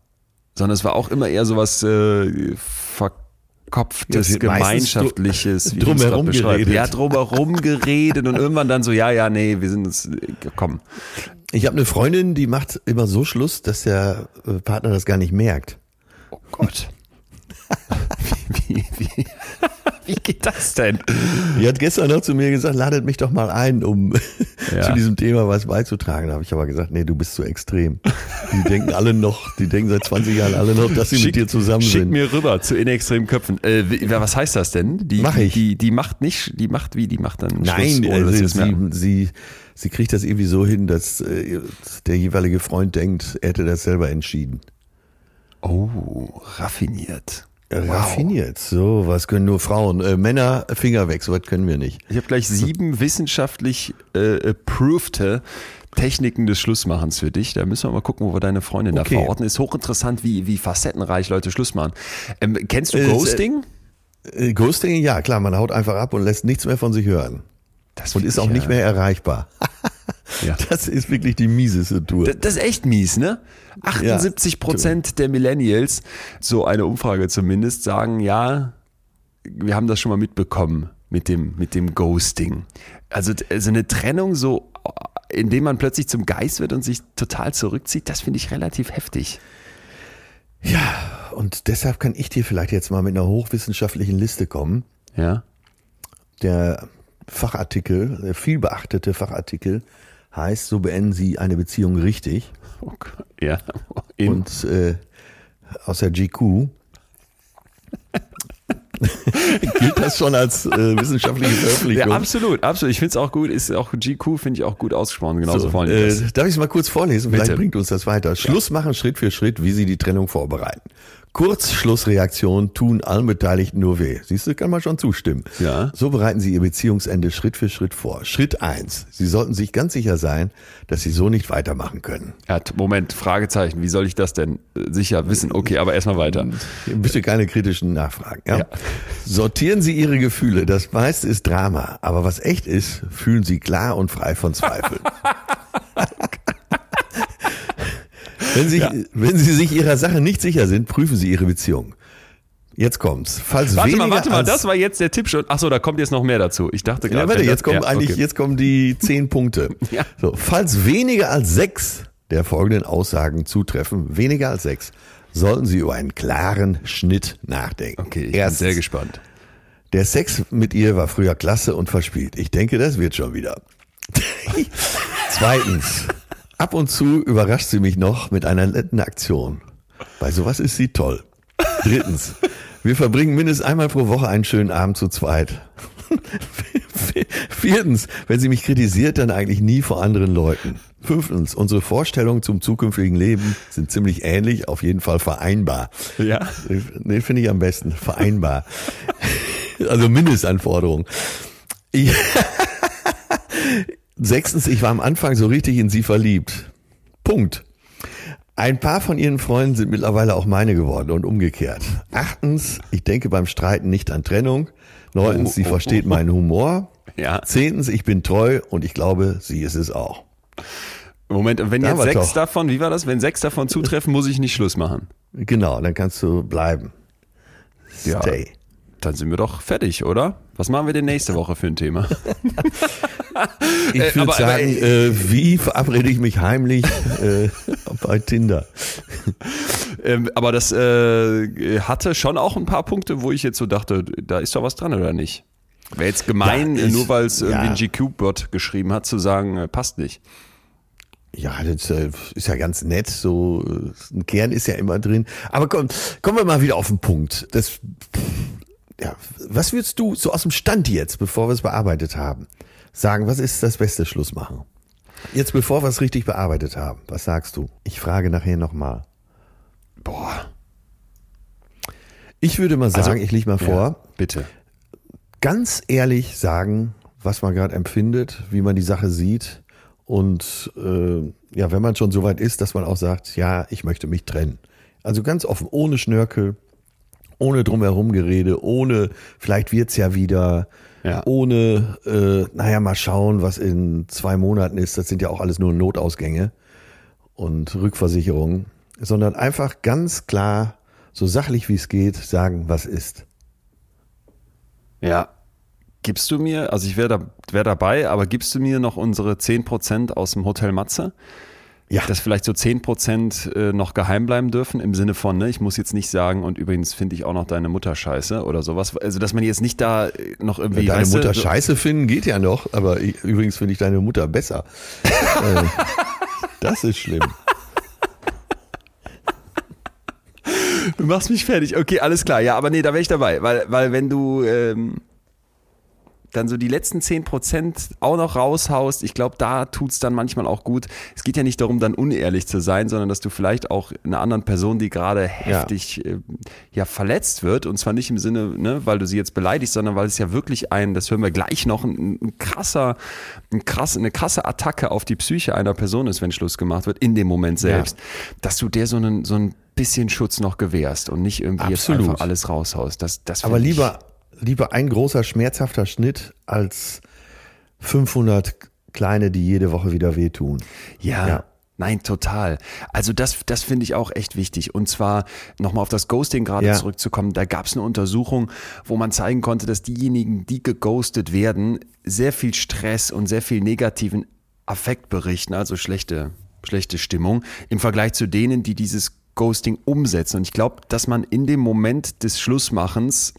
sondern es war auch immer eher sowas äh, verkopftes, Ja, gemeinschaftliches, drumherum geredet. Ja, drumherum geredet und irgendwann dann so, ja, ja, nee, wir sind uns, komm. Ich habe eine Freundin, die macht immer so Schluss, dass der äh, Partner das gar nicht merkt. Oh Gott. wie, wie, wie geht das denn? Die hat gestern noch zu mir gesagt, ladet mich doch mal ein, um Ja. zu diesem Thema was beizutragen. Da habe ich aber gesagt, nee, du bist zu extrem. Die denken alle noch, die denken seit 20 Jahren alle noch, dass sie mit dir zusammen schick sind. mir rüber zu inextremen Köpfen. Äh, was heißt das denn? Die, Mach ich. Die, die macht nicht, die macht wie? Die macht dann Nein, Schluss, also sie sie, sie kriegt das irgendwie so hin, dass äh, der jeweilige Freund denkt, er hätte das selber entschieden. Oh, raffiniert. Äh, Raffiniert, so, was können nur Frauen. Äh, Männer, Finger weg, so was können wir nicht. Ich habe gleich sieben wissenschaftlich äh, approved Techniken des Schlussmachens für dich. Da müssen wir mal gucken, wo wir deine Freundin Okay. da verorten. Ist hochinteressant, wie, wie facettenreich Leute Schluss machen. Ähm, kennst du Äh, Ghosting? Äh, Ghosting, ja klar, man haut einfach ab und lässt nichts mehr von sich hören. Das Und ist auch ja- nicht mehr erreichbar. Ja. Das ist wirklich die mieseste Tour. Das, das ist echt mies, ne? 78 Prozent der Millennials, so eine Umfrage zumindest, sagen ja, wir haben das schon mal mitbekommen mit dem, mit dem Ghosting. Also, also eine Trennung so, indem man plötzlich zum Geist wird und sich total zurückzieht, das finde ich relativ heftig. Ja, und deshalb kann ich dir vielleicht jetzt mal mit einer hochwissenschaftlichen Liste kommen. Ja. Der Fachartikel, der viel beachtete Fachartikel heißt, so beenden Sie eine Beziehung richtig. Gott, ja. In, Und äh, aus der GQ. Gilt das schon als äh, wissenschaftliche Veröffentlichung? Ja, absolut, absolut. Ich finde es auch gut, ist auch GQ, finde ich auch gut ausgesprochen, genauso So, äh, darf ich es mal kurz vorlesen? Vielleicht Bitte. bringt uns das weiter. Schluss machen Schritt für Schritt, wie Sie die Trennung vorbereiten. Kurzschlussreaktionen tun allen Beteiligten nur weh. Siehst du, kann man schon zustimmen. Ja. So bereiten Sie Ihr Beziehungsende Schritt für Schritt vor. Schritt eins: Sie sollten sich ganz sicher sein, dass Sie so nicht weitermachen können. Ja, Moment, Fragezeichen, wie soll ich das denn äh, sicher wissen? Okay, aber erstmal weiter. Bitte keine kritischen Nachfragen. Ja? Ja. Sortieren Sie Ihre Gefühle. Das meiste ist Drama. Aber was echt ist, fühlen Sie klar und frei von Zweifeln. wenn, Sie, wenn Sie sich Ihrer Sache nicht sicher sind, prüfen Sie Ihre Beziehung. Jetzt kommt's. Falls Warte mal, warte mal, das war jetzt der Tipp schon. Achso, da kommt jetzt noch mehr dazu. Ich dachte gerade. ja, warte, jetzt kommen ja, eigentlich, okay. jetzt kommen die zehn Punkte. Ja. So, falls weniger als sechs der folgenden Aussagen zutreffen, weniger als sechs, sollten Sie über einen klaren Schnitt nachdenken. Okay, ich Erstens, bin sehr gespannt. Der Sex mit ihr war früher klasse und verspielt. Ich denke, das wird schon wieder. Zweitens, ab und zu überrascht sie mich noch mit einer netten Aktion. Bei sowas ist sie toll. Drittens, wir verbringen mindestens einmal pro Woche einen schönen Abend zu zweit. Viertens, wenn sie mich kritisiert, dann eigentlich nie vor anderen Leuten. Fünftens, unsere Vorstellungen zum zukünftigen Leben sind ziemlich ähnlich, auf jeden Fall vereinbar. Ja. Nee, finde ich am besten. Vereinbar. Also Mindestanforderung. Ich Sechstens, ich war am Anfang so richtig in sie verliebt. Punkt. Ein paar von ihren Freunden sind mittlerweile auch meine geworden und umgekehrt. Achtens, ich denke beim Streiten nicht an Trennung. Neuntens, sie versteht meinen Humor. Ja. Zehntens, ich bin treu und ich glaube, sie ist es auch. Moment, wenn Da jetzt sechs doch. davon, wie war das? Wenn sechs davon zutreffen, muss ich nicht Schluss machen. Genau, dann kannst du bleiben. Ja. Dann sind wir doch fertig, oder? Was machen wir denn nächste Woche für ein Thema? Ich Äh, würde sagen, äh, wie verabrede ich mich heimlich äh, bei Tinder? ähm, aber das äh, hatte schon auch ein paar Punkte, wo ich jetzt so dachte, da ist doch was dran, oder nicht? Wäre jetzt gemein, Ja, äh, ich- nur weil es irgendwie ja. ein GQ-Bot geschrieben hat, zu sagen, äh, passt nicht. Ja, das äh, ist ja ganz nett. So äh, ein Kern ist ja immer drin. Aber komm, kommen wir mal wieder auf den Punkt. Das, ja, was würdest du so aus dem Stand jetzt, bevor wir es bearbeitet haben, sagen? Was ist das beste Schlussmachen? Jetzt, bevor wir es richtig bearbeitet haben, was sagst du? Ich frage nachher nochmal. Boah. Ich würde mal sagen, ich leg mal vor, Ja, bitte. ganz ehrlich sagen, was man gerade empfindet, wie man die Sache sieht und äh, ja, wenn man schon so weit ist, dass man auch sagt, ja, ich möchte mich trennen. Also ganz offen, ohne Schnörkel, ohne drumherum Gerede, ohne vielleicht wird's ja wieder, Ja. ohne, äh, naja, mal schauen, was in zwei Monaten ist. Das sind ja auch alles nur Notausgänge und Rückversicherungen, sondern einfach ganz klar, so sachlich wie es geht, sagen, was ist. Ja. Gibst du mir, also ich wäre da, wär dabei, aber gibst du mir noch unsere 10% aus dem Hotel Matze? Ja. Dass vielleicht so 10% äh, noch geheim bleiben dürfen, im Sinne von, ne, ich muss jetzt nicht sagen, und übrigens finde ich auch noch deine Mutter scheiße oder sowas. Also, dass man jetzt nicht da äh, noch irgendwie. Deine weißt Mutter so- scheiße finden geht ja noch, aber ich, übrigens finde ich deine Mutter besser. äh, das ist schlimm. Du machst mich fertig. Okay, alles klar. Ja, aber nee, da wäre ich dabei. Weil, weil wenn du ähm, dann so die letzten 10% auch noch raushaust, ich glaube, da tut's dann manchmal auch gut. Es geht ja nicht darum, dann unehrlich zu sein, sondern dass du vielleicht auch einer anderen Person, die gerade heftig äh, ja, verletzt wird, und zwar nicht im Sinne, ne, weil du sie jetzt beleidigst, sondern weil es ja wirklich ein, das hören wir gleich noch, ein, ein krasser, ein krass, eine krasse Attacke auf die Psyche einer Person ist, wenn Schluss gemacht wird, in dem Moment selbst, dass du der so einen, so ein bisschen Schutz noch gewährst und nicht irgendwie Absolut. jetzt einfach alles raushaust. Das, das Aber lieber, lieber ein großer schmerzhafter Schnitt als 500 kleine, die jede Woche wieder wehtun. Ja. Ja. Nein, total. Also das, das finde ich auch echt wichtig. Und zwar nochmal auf das Ghosting gerade Ja. zurückzukommen. Da gab es eine Untersuchung, wo man zeigen konnte, dass diejenigen, die geghostet werden, sehr viel Stress und sehr viel negativen Affekt berichten, also schlechte, schlechte Stimmung, im Vergleich zu denen, die dieses Ghosting umsetzen. Und ich glaube, dass man in dem Moment des Schlussmachens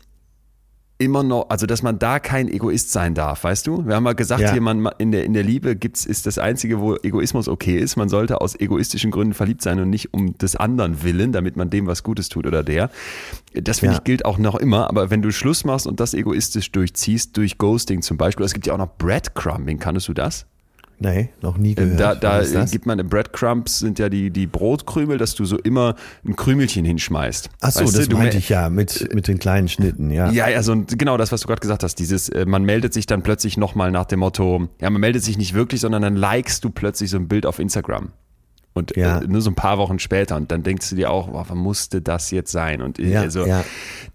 immer noch, also dass man da kein Egoist sein darf, weißt du? Wir haben mal gesagt, Ja. hier man in der in der Liebe gibt's ist das einzige, wo Egoismus okay ist. Man sollte aus egoistischen Gründen verliebt sein und nicht um des anderen willen, damit man dem was Gutes tut oder der. Das finde Ja. ich gilt auch noch immer. Aber wenn du Schluss machst und das egoistisch durchziehst durch Ghosting zum Beispiel, es gibt ja auch noch Breadcrumbing. Kannst du das? Nee, noch nie gehört. Da, da gibt man Breadcrumbs sind ja die die Brotkrümel, dass du so immer ein Krümelchen hinschmeißt. Ach so, Weißt das du, meinte me- ich ja mit, mit den kleinen Schnitten, ja. Ja, also und genau das, was du gerade gesagt hast, dieses, äh, man meldet sich dann plötzlich nochmal nach dem Motto, ja, man meldet sich nicht wirklich, sondern dann likest du plötzlich so ein Bild auf Instagram. Und Ja. äh, nur so ein paar Wochen später und dann denkst du dir auch, was musste das jetzt sein? Und äh, Ja, also ja.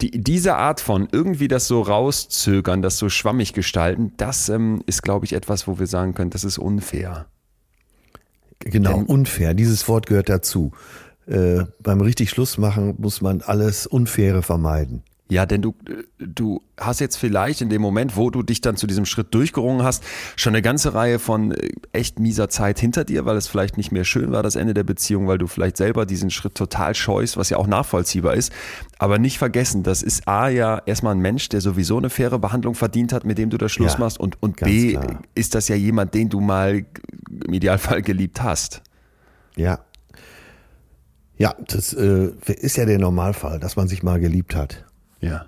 die, diese Art von irgendwie das so rauszögern, das so schwammig gestalten, das ähm, ist, glaube ich, etwas, wo wir sagen können, das ist unfair. Genau, Denn- unfair. Dieses Wort gehört dazu. Äh, beim richtig Schluss machen muss man alles Unfaire vermeiden. Ja, denn du, du hast jetzt vielleicht in dem Moment, wo du dich dann zu diesem Schritt durchgerungen hast, schon eine ganze Reihe von äh, echt mieser Zeit hinter dir, weil es vielleicht nicht mehr schön war, das Ende der Beziehung, weil du vielleicht selber diesen Schritt total scheust, was ja auch nachvollziehbar ist. Aber nicht vergessen, das ist A ja erstmal ein Mensch, der sowieso eine faire Behandlung verdient hat, mit dem du da Schluss Ja, machst. Und, und B klar. ist das ja jemand, den du mal im Idealfall geliebt hast. Ja. Ja, das äh, ist ja der Normalfall, dass man sich mal geliebt hat. Ja.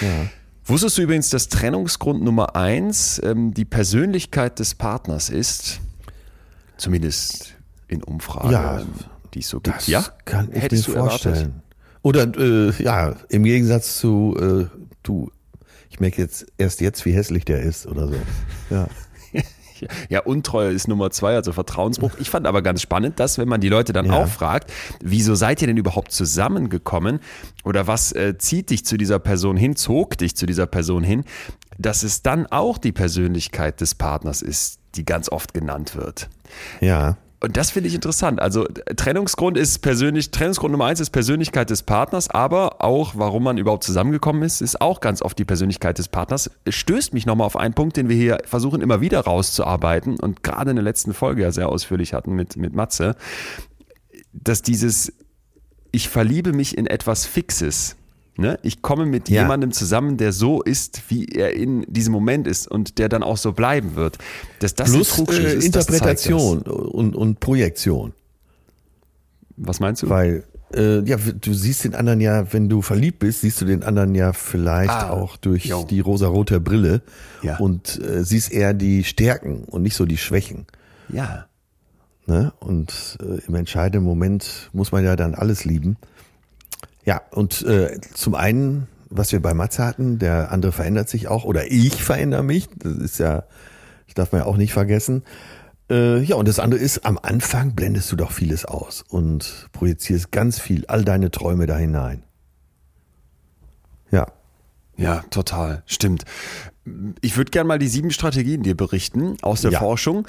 Ja. Wusstest du übrigens, dass Trennungsgrund Nummer eins ähm, die Persönlichkeit des Partners ist? Zumindest in Umfragen, Ja, die es so gibt. Das ja, kann ich Hättest mir erwartet? vorstellen. Oder äh, ja, im Gegensatz zu äh, du, ich merke jetzt erst jetzt, wie hässlich der ist oder so. Ja. Ja, Untreue ist Nummer zwei, also Vertrauensbruch. Ich fand aber ganz spannend, dass, wenn man die Leute dann Ja. auch fragt, wieso seid ihr denn überhaupt zusammengekommen oder was äh, zieht dich zu dieser Person hin, zog dich zu dieser Person hin, dass es dann auch die Persönlichkeit des Partners ist, die ganz oft genannt wird. Ja. Und das finde ich interessant. Also Trennungsgrund ist persönlich, Trennungsgrund Nummer eins ist Persönlichkeit des Partners, aber auch, warum man überhaupt zusammengekommen ist, ist auch ganz oft die Persönlichkeit des Partners. Stößt mich nochmal auf einen Punkt, den wir hier versuchen immer wieder rauszuarbeiten und gerade in der letzten Folge ja sehr ausführlich hatten mit, mit Matze, dass dieses ich verliebe mich in etwas Fixes. Ne? Ich komme mit Ja. jemandem zusammen, der so ist, wie er in diesem Moment ist und der dann auch so bleiben wird. Dass das Plus äh, ist, zeigt das. Interpretation und, und Projektion. Was meinst du? Weil, äh, ja, du siehst den anderen ja, wenn du verliebt bist, siehst du den anderen ja vielleicht Ah, auch durch jo. die rosarote Brille Ja. und äh, siehst eher die Stärken und nicht so die Schwächen. ja. Ne? Und äh, im entscheidenden Moment muss man ja dann alles lieben. Ja, und äh, zum einen, was wir bei Matze hatten, der andere verändert sich auch oder ich verändere mich. Das ist ja, das darf man ja auch nicht vergessen. Äh, ja, und das andere ist, am Anfang blendest du doch vieles aus und projizierst ganz viel, all deine Träume da hinein. Ja. Ja, total. Stimmt. Ich würde gerne mal die sieben Strategien dir berichten aus der Ja. Forschung.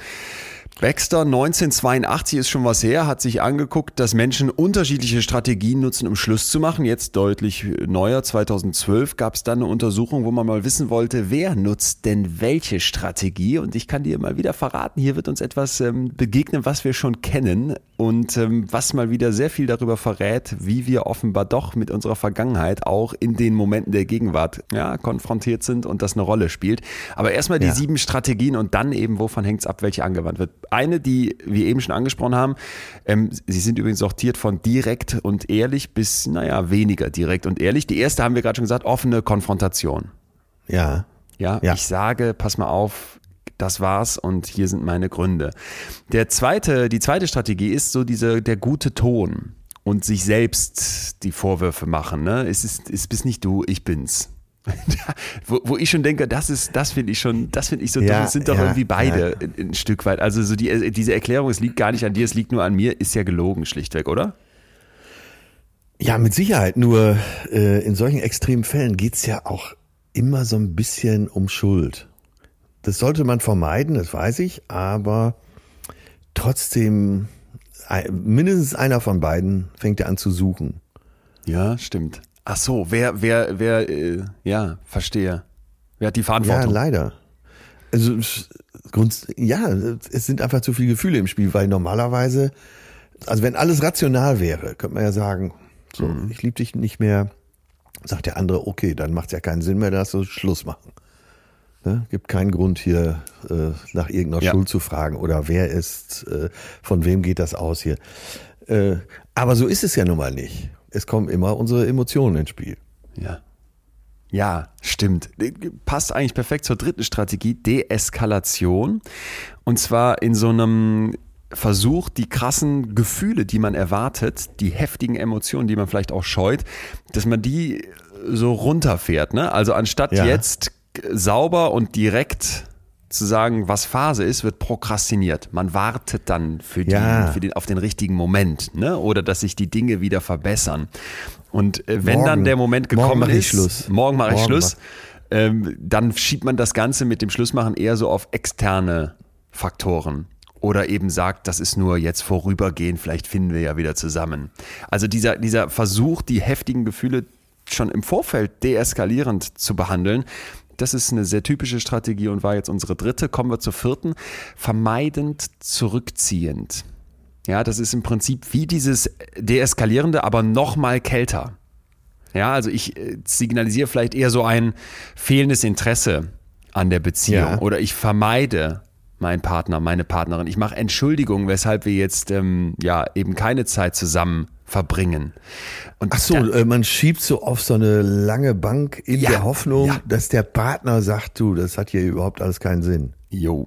Baxter 1982 ist schon was her, hat sich angeguckt, dass Menschen unterschiedliche Strategien nutzen, um Schluss zu machen. Jetzt deutlich neuer, 2012 gab es dann eine Untersuchung, wo man mal wissen wollte, wer nutzt denn welche Strategie. Und ich kann dir mal wieder verraten, hier wird uns etwas ähm, begegnen, was wir schon kennen und ähm, was mal wieder sehr viel darüber verrät, wie wir offenbar doch mit unserer Vergangenheit auch in den Momenten der Gegenwart ja, konfrontiert sind und das eine Rolle spielt. Aber erstmal die Ja. sieben Strategien und dann eben, wovon hängt es ab, welche angewandt wird. Eine, die wir eben schon angesprochen haben, ähm, sie sind übrigens sortiert von direkt und ehrlich bis, naja, weniger direkt und ehrlich. Die erste haben wir gerade schon gesagt, offene Konfrontation. Ja. Ja, Ja. ich sage, pass mal auf, das war's und hier sind meine Gründe. Der zweite, die zweite Strategie ist so diese, der gute Ton und sich selbst die Vorwürfe machen. Ne? Es ist, es bist nicht du, ich bin's. wo, wo ich schon denke, das ist, das finde ich schon, das finde ich so Ja, dumm. Es sind doch ja, irgendwie beide ja. ein, ein Stück weit. Also so die, diese Erklärung, es liegt gar nicht an dir, es liegt nur an mir, ist ja gelogen schlichtweg, oder? Ja, mit Sicherheit. Nur äh, in solchen extremen Fällen geht's ja auch immer so ein bisschen um Schuld. Das sollte man vermeiden, das weiß ich, aber trotzdem, ein- mindestens einer von beiden fängt ja an zu suchen. Ja, stimmt. Ach so, wer, wer, wer, äh, ja, verstehe. Wer hat die Ja, Verantwortung? leider. Also ja, es sind einfach zu viele Gefühle im Spiel, weil normalerweise, also wenn alles rational wäre, könnte man ja sagen, so, ich liebe dich nicht mehr, sagt der andere, okay, dann macht es ja keinen Sinn mehr, da hast du Schluss machen. Ne? Gibt keinen Grund hier äh, nach irgendeiner Ja. Schuld zu fragen oder wer ist, äh, von wem geht das aus hier. Äh, aber so ist es ja nun mal nicht. Es kommen immer unsere Emotionen ins Spiel. Ja. Ja, stimmt. Passt eigentlich perfekt zur dritten Strategie, Deeskalation. Und zwar in so einem Versuch, die krassen Gefühle, die man erwartet, die heftigen Emotionen, die man vielleicht auch scheut, dass man die so runterfährt. Ne? Also anstatt Ja. jetzt sauber und direkt zu sagen, was Phase ist, wird prokrastiniert. Man wartet dann für, die, Ja. für den, auf den richtigen Moment, ne? Oder dass sich die Dinge wieder verbessern. Und äh, wenn Morgen. dann der Moment Morgen gekommen ich ist, Schluss. morgen mache ich Morgen Schluss, ähm, dann schiebt man das Ganze mit dem Schlussmachen eher so auf externe Faktoren. Oder eben sagt, das ist nur jetzt vorübergehend, vielleicht finden wir ja wieder zusammen. Also dieser, dieser Versuch, die heftigen Gefühle schon im Vorfeld deeskalierend zu behandeln, das ist eine sehr typische Strategie und war jetzt unsere dritte. Kommen wir zur vierten. Vermeidend zurückziehend. Ja, das ist im Prinzip wie dieses deeskalierende, aber noch mal kälter. Ja, also ich äh, signalisiere vielleicht eher so ein fehlendes Interesse an der Beziehung Ja. oder ich vermeide meinen Partner, meine Partnerin. Ich mache Entschuldigungen, weshalb wir jetzt ähm, ja eben keine Zeit zusammen verbringen. Und Ach so, da- äh, man schiebt so auf so eine lange Bank in Ja, der Hoffnung, ja. dass der Partner sagt, du, das hat hier überhaupt alles keinen Sinn. Jo.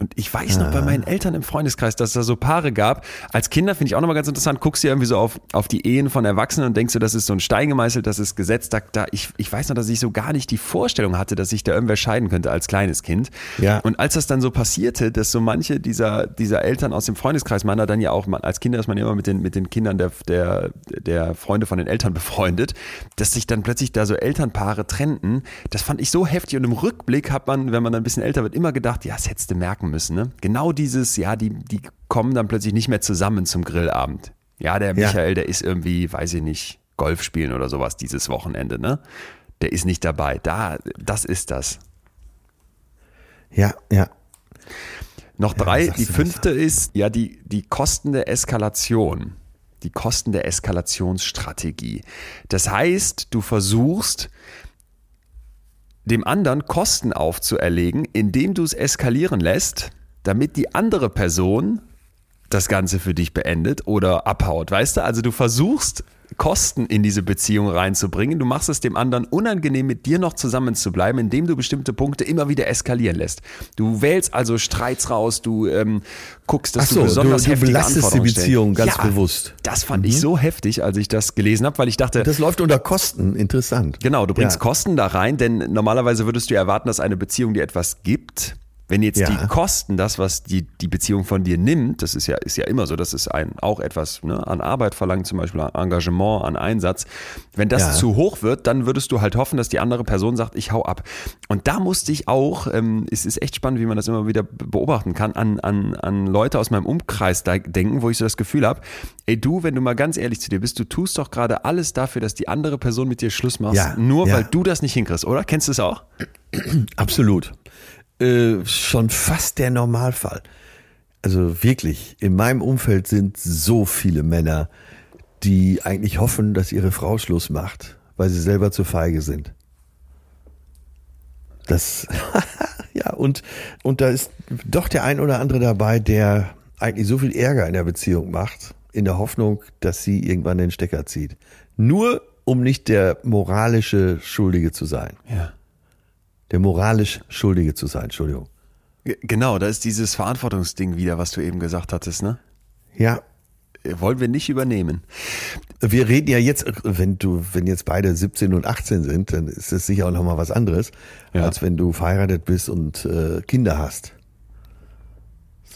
Und ich weiß noch bei meinen Eltern im Freundeskreis, dass es da so Paare gab. Als Kinder finde ich auch nochmal ganz interessant, guckst du irgendwie so auf, auf die Ehen von Erwachsenen und denkst du, das ist so ein Stein gemeißelt, das ist Gesetz. Da, da, ich, ich weiß noch, dass ich so gar nicht die Vorstellung hatte, dass sich da irgendwer scheiden könnte als kleines Kind. Ja. Und als das dann so passierte, dass so manche dieser, dieser Eltern aus dem Freundeskreis, meiner dann ja auch, man, als Kinder ist man ja immer mit den, mit den Kindern der, der, der Freunde von den Eltern befreundet, dass sich dann plötzlich da so Elternpaare trennten, das fand ich so heftig. Und im Rückblick hat man, wenn man dann ein bisschen älter wird, immer gedacht, ja, das hättest du merken müssen. Ne? Genau dieses, ja, die, die kommen dann plötzlich nicht mehr zusammen zum Grillabend. Ja, der Ja. Michael, der ist irgendwie, weiß ich nicht, Golf spielen oder sowas dieses Wochenende, ne? Der ist nicht dabei. Da, das ist das. Ja, ja. Noch Ja, drei. Die du das? fünfte ist ja die, die Kosten der Eskalation. Die Kosten der Eskalationsstrategie. Das heißt, du versuchst, dem anderen Kosten aufzuerlegen, indem du es eskalieren lässt, damit die andere Person das Ganze für dich beendet oder abhaut. Weißt du, also du versuchst Kosten in diese Beziehung reinzubringen. Du machst es dem anderen unangenehm, mit dir noch zusammen zu bleiben, indem du bestimmte Punkte immer wieder eskalieren lässt. Du wählst also Streits raus, du ähm, guckst, dass so, du besonders du- du heftige belastest die. Beziehung ganz ja, bewusst. Das fand ich so heftig, als ich das gelesen habe, weil ich dachte, Das läuft unter Kosten, interessant. Genau, du bringst Ja. Kosten da rein, denn normalerweise würdest du erwarten, dass eine Beziehung dir etwas gibt. Wenn jetzt Ja. die Kosten, das, was die, die Beziehung von dir nimmt, das ist ja, ist ja immer so, das ist ein, auch etwas ne, an Arbeit verlangt, zum Beispiel an Engagement, an Einsatz. Wenn das Ja. zu hoch wird, dann würdest du halt hoffen, dass die andere Person sagt, ich hau ab. Und da musste ich auch, ähm, es ist echt spannend, wie man das immer wieder beobachten kann, an, an, an Leute aus meinem Umkreis da denken, wo ich so das Gefühl habe, ey du, wenn du mal ganz ehrlich zu dir bist, du tust doch gerade alles dafür, dass die andere Person mit dir Schluss macht, Ja, nur weil du das nicht hinkriegst, oder? Kennst du es auch? Absolut. Äh, schon fast der Normalfall. Also wirklich, in meinem Umfeld sind so viele Männer, die eigentlich hoffen, dass ihre Frau Schluss macht, weil sie selber zu feige sind. Das, ja, und, und da ist doch der ein oder andere dabei, der eigentlich so viel Ärger in der Beziehung macht, in der Hoffnung, dass sie irgendwann den Stecker zieht. Nur um nicht der moralische Schuldige zu sein. Ja. Der moralisch Schuldige zu sein, Entschuldigung. Genau, da ist dieses Verantwortungsding wieder, was du eben gesagt hattest, ne? Ja, Wollen wir nicht übernehmen. wir reden ja jetzt, wenn du, wenn jetzt beide 17 und 18 sind, dann ist das sicher auch nochmal was anderes, Ja. als wenn du verheiratet bist und äh, Kinder hast.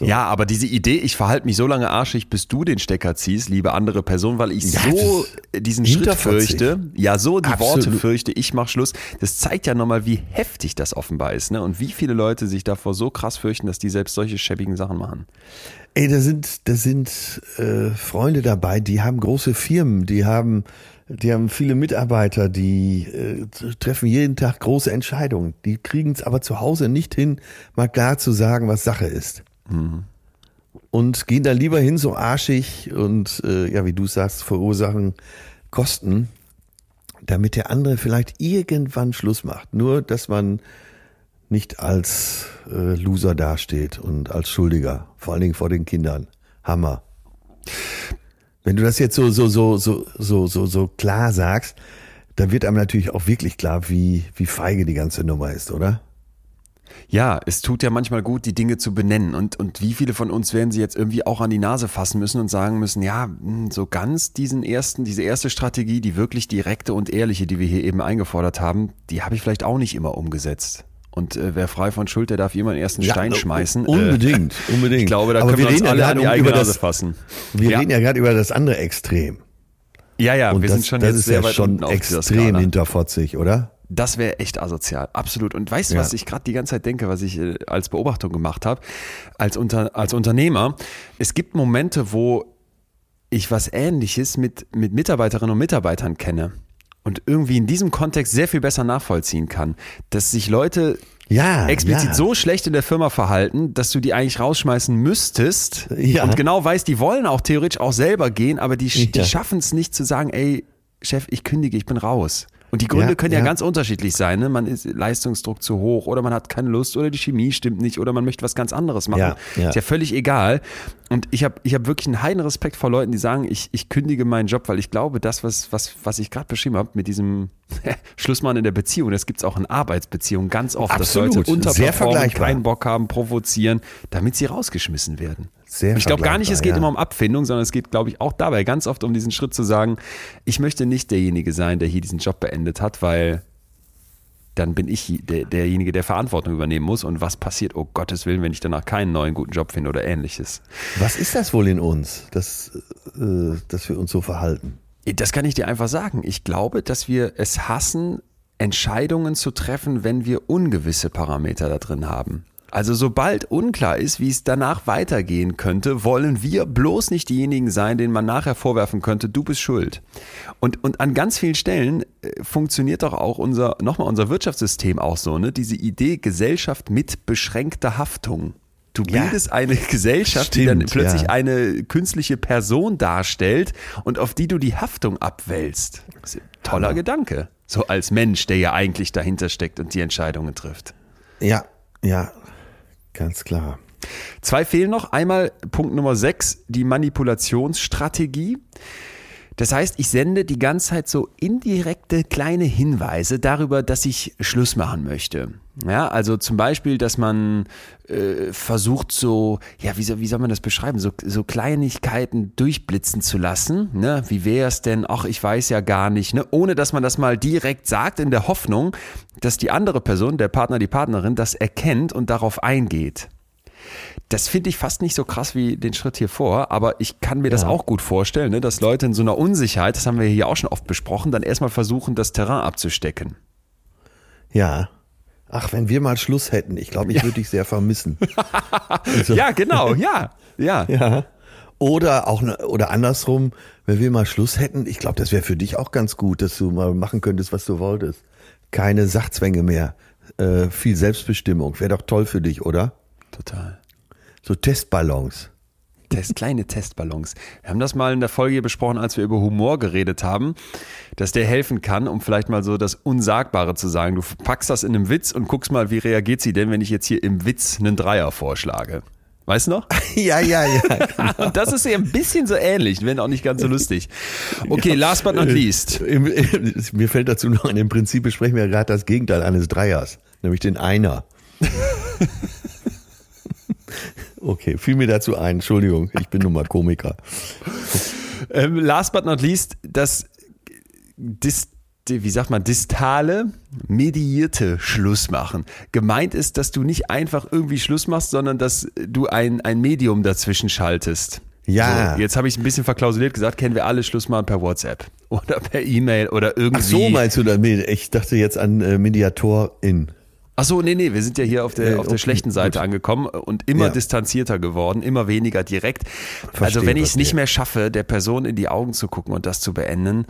So. Ja, aber diese Idee, ich verhalte mich so lange arschig, bis du den Stecker ziehst, liebe andere Person, weil ich Ja, so diesen Schritt fürchte, ja, so die Absolut. Worte fürchte, ich mach Schluss, das zeigt ja nochmal, wie heftig das offenbar ist, ne? Und wie viele Leute sich davor so krass fürchten, dass die selbst solche schäbigen Sachen machen. Ey, da sind, da sind äh, Freunde dabei, die haben große Firmen, die haben, die haben viele Mitarbeiter, die äh, treffen jeden Tag große Entscheidungen. Die kriegen es aber zu Hause nicht hin, mal klar zu sagen, was Sache ist. Und gehen da lieber hin, so arschig und äh, ja, wie du sagst, verursachen Kosten, damit der andere vielleicht irgendwann Schluss macht. Nur, dass man nicht als äh, Loser dasteht und als Schuldiger, vor allen Dingen vor den Kindern. Hammer. Wenn du das jetzt so so so so so so so klar sagst, dann wird einem natürlich auch wirklich klar, wie wie feige die ganze Nummer ist, oder? Ja, es tut ja manchmal gut, die Dinge zu benennen. Und, und wie viele von uns werden sie jetzt irgendwie auch an die Nase fassen müssen und sagen müssen, ja, hm, so ganz diesen ersten, diese erste Strategie, die wirklich direkte und ehrliche, die wir hier eben eingefordert haben, die habe ich vielleicht auch nicht immer umgesetzt. Und äh, wer frei von Schuld, der darf immer den ersten Ja, Stein äh, schmeißen. unbedingt, Äh, unbedingt. Ich glaube, da Aber können wir wir uns alle an die eigene Nase fassen. Wir ja. reden ja gerade über das andere Extrem. ja, ja, Und wir das, sind schon das jetzt ist sehr ja weit schon extrem hinterfotzig, oder? Das wäre echt asozial, absolut. Und weißt du, Ja. was ich gerade die ganze Zeit denke, was ich äh, als Beobachtung gemacht habe, als, Unter, als Unternehmer? Es gibt Momente, wo ich was Ähnliches mit, mit Mitarbeiterinnen und Mitarbeitern kenne und irgendwie in diesem Kontext sehr viel besser nachvollziehen kann, dass sich Leute Ja, explizit ja. so schlecht in der Firma verhalten, dass du die eigentlich rausschmeißen müsstest Ja. und genau weißt, die wollen auch theoretisch auch selber gehen, aber die, die schaffen es nicht zu sagen, ey, Chef, ich kündige, ich bin raus. Und die Gründe Ja, können ja, ja. ganz unterschiedlich sein. Ne? Man ist Leistungsdruck zu hoch oder man hat keine Lust oder die Chemie stimmt nicht oder man möchte was ganz anderes machen. Ja. Ist ja völlig egal. Und ich habe ich hab wirklich einen heiden Respekt vor Leuten, die sagen, ich, ich kündige meinen Job, weil ich glaube, das, was, was, was ich gerade beschrieben habe, mit diesem Schlussmann in der Beziehung, das gibt's auch in Arbeitsbeziehungen ganz oft, Absolut. dass Leute unterperformen, keinen Bock haben, provozieren, damit sie rausgeschmissen werden. Sehr ich glaube gar nicht, es geht vergleichbar, immer um Abfindung, sondern es geht, glaube ich, auch dabei ganz oft um diesen Schritt zu sagen, ich möchte nicht derjenige sein, der hier diesen Job beendet hat, weil dann bin ich der, derjenige, der Verantwortung übernehmen muss. Und was passiert, oh Gottes Willen, wenn ich danach keinen neuen guten Job finde oder ähnliches? Was ist das wohl in uns, dass, äh, dass wir uns so verhalten? Das kann ich dir einfach sagen. Ich glaube, dass wir es hassen, Entscheidungen zu treffen, wenn wir ungewisse Parameter da drin haben. Also sobald unklar ist, wie es danach weitergehen könnte, wollen wir bloß nicht diejenigen sein, denen man nachher vorwerfen könnte, du bist schuld. Und, und an ganz vielen Stellen äh, funktioniert doch auch unser, nochmal unser Wirtschaftssystem auch so, ne? Diese Idee Gesellschaft mit beschränkter Haftung. Du Ja. bildest eine Gesellschaft, die dann Stimmt, plötzlich ja. eine künstliche Person darstellt und auf die du die Haftung abwälzt. Das ist ein toller Gedanke. So als Mensch, der ja eigentlich dahinter steckt und die Entscheidungen trifft. Ja, ja, ganz klar. Zwei fehlen noch. Einmal Punkt Nummer sechs, die Manipulationsstrategie. Das heißt, ich sende die ganze Zeit so indirekte kleine Hinweise darüber, dass ich Schluss machen möchte. Ja, also zum Beispiel, dass man äh, versucht so, ja, wie soll, wie soll man das beschreiben, so, so Kleinigkeiten durchblitzen zu lassen. Ne? Wie wäre es denn, ach, ich weiß ja gar nicht, ne? ohne dass man das mal direkt sagt, in der Hoffnung, dass die andere Person, der Partner, die Partnerin, das erkennt und darauf eingeht. Das finde ich fast nicht so krass wie den Schritt hier vor, aber ich kann mir das auch gut vorstellen, ne, dass Leute in so einer Unsicherheit, das haben wir hier auch schon oft besprochen, dann erstmal versuchen, das Terrain abzustecken. Ja. Ach, wenn wir mal Schluss hätten, ich glaube, ich würde dich sehr vermissen. Also, Ja, genau, ja, ja. ja. Oder auch ne- oder andersrum, wenn wir mal Schluss hätten, ich glaube, das wäre für dich auch ganz gut, dass du mal machen könntest, was du wolltest. Keine Sachzwänge mehr, äh, viel Selbstbestimmung, wäre doch toll für dich, oder? Total. So Testballons. Test, kleine Testballons. Wir haben das mal in der Folge hier besprochen, als wir über Humor geredet haben, dass der helfen kann, um vielleicht mal so das Unsagbare zu sagen. Du packst das in einem Witz und guckst mal, wie reagiert sie denn, wenn ich jetzt hier im Witz einen Dreier vorschlage. Weißt du noch? ja, ja, ja. Und das ist ja ein bisschen so ähnlich, wenn auch nicht ganz so lustig. Okay, last but not least. Im, im, mir fällt dazu noch ein, im Prinzip besprechen wir gerade das Gegenteil eines Dreiers, nämlich den Einer. okay, fiel mir dazu ein, Entschuldigung, ich bin nun mal Komiker. Ähm, last but not least, das dis, wie sagt man, distale, mediierte Schluss machen. Gemeint ist, dass du nicht einfach irgendwie Schluss machst, sondern dass du ein, ein Medium dazwischen schaltest. Ja. So, jetzt habe ich ein bisschen verklausuliert gesagt, kennen wir alle Schluss machen per WhatsApp oder per E-Mail oder irgendwie. Ach so, meinst du damit? Ich dachte jetzt an äh, Mediatorin. Ach so, nee, nee, wir sind ja hier auf der, Äh, auf der okay, schlechten Seite gut. angekommen und immer Ja. distanzierter geworden, immer weniger direkt. Verstehe, also wenn ich es nicht mehr schaffe, der Person in die Augen zu gucken und das zu beenden,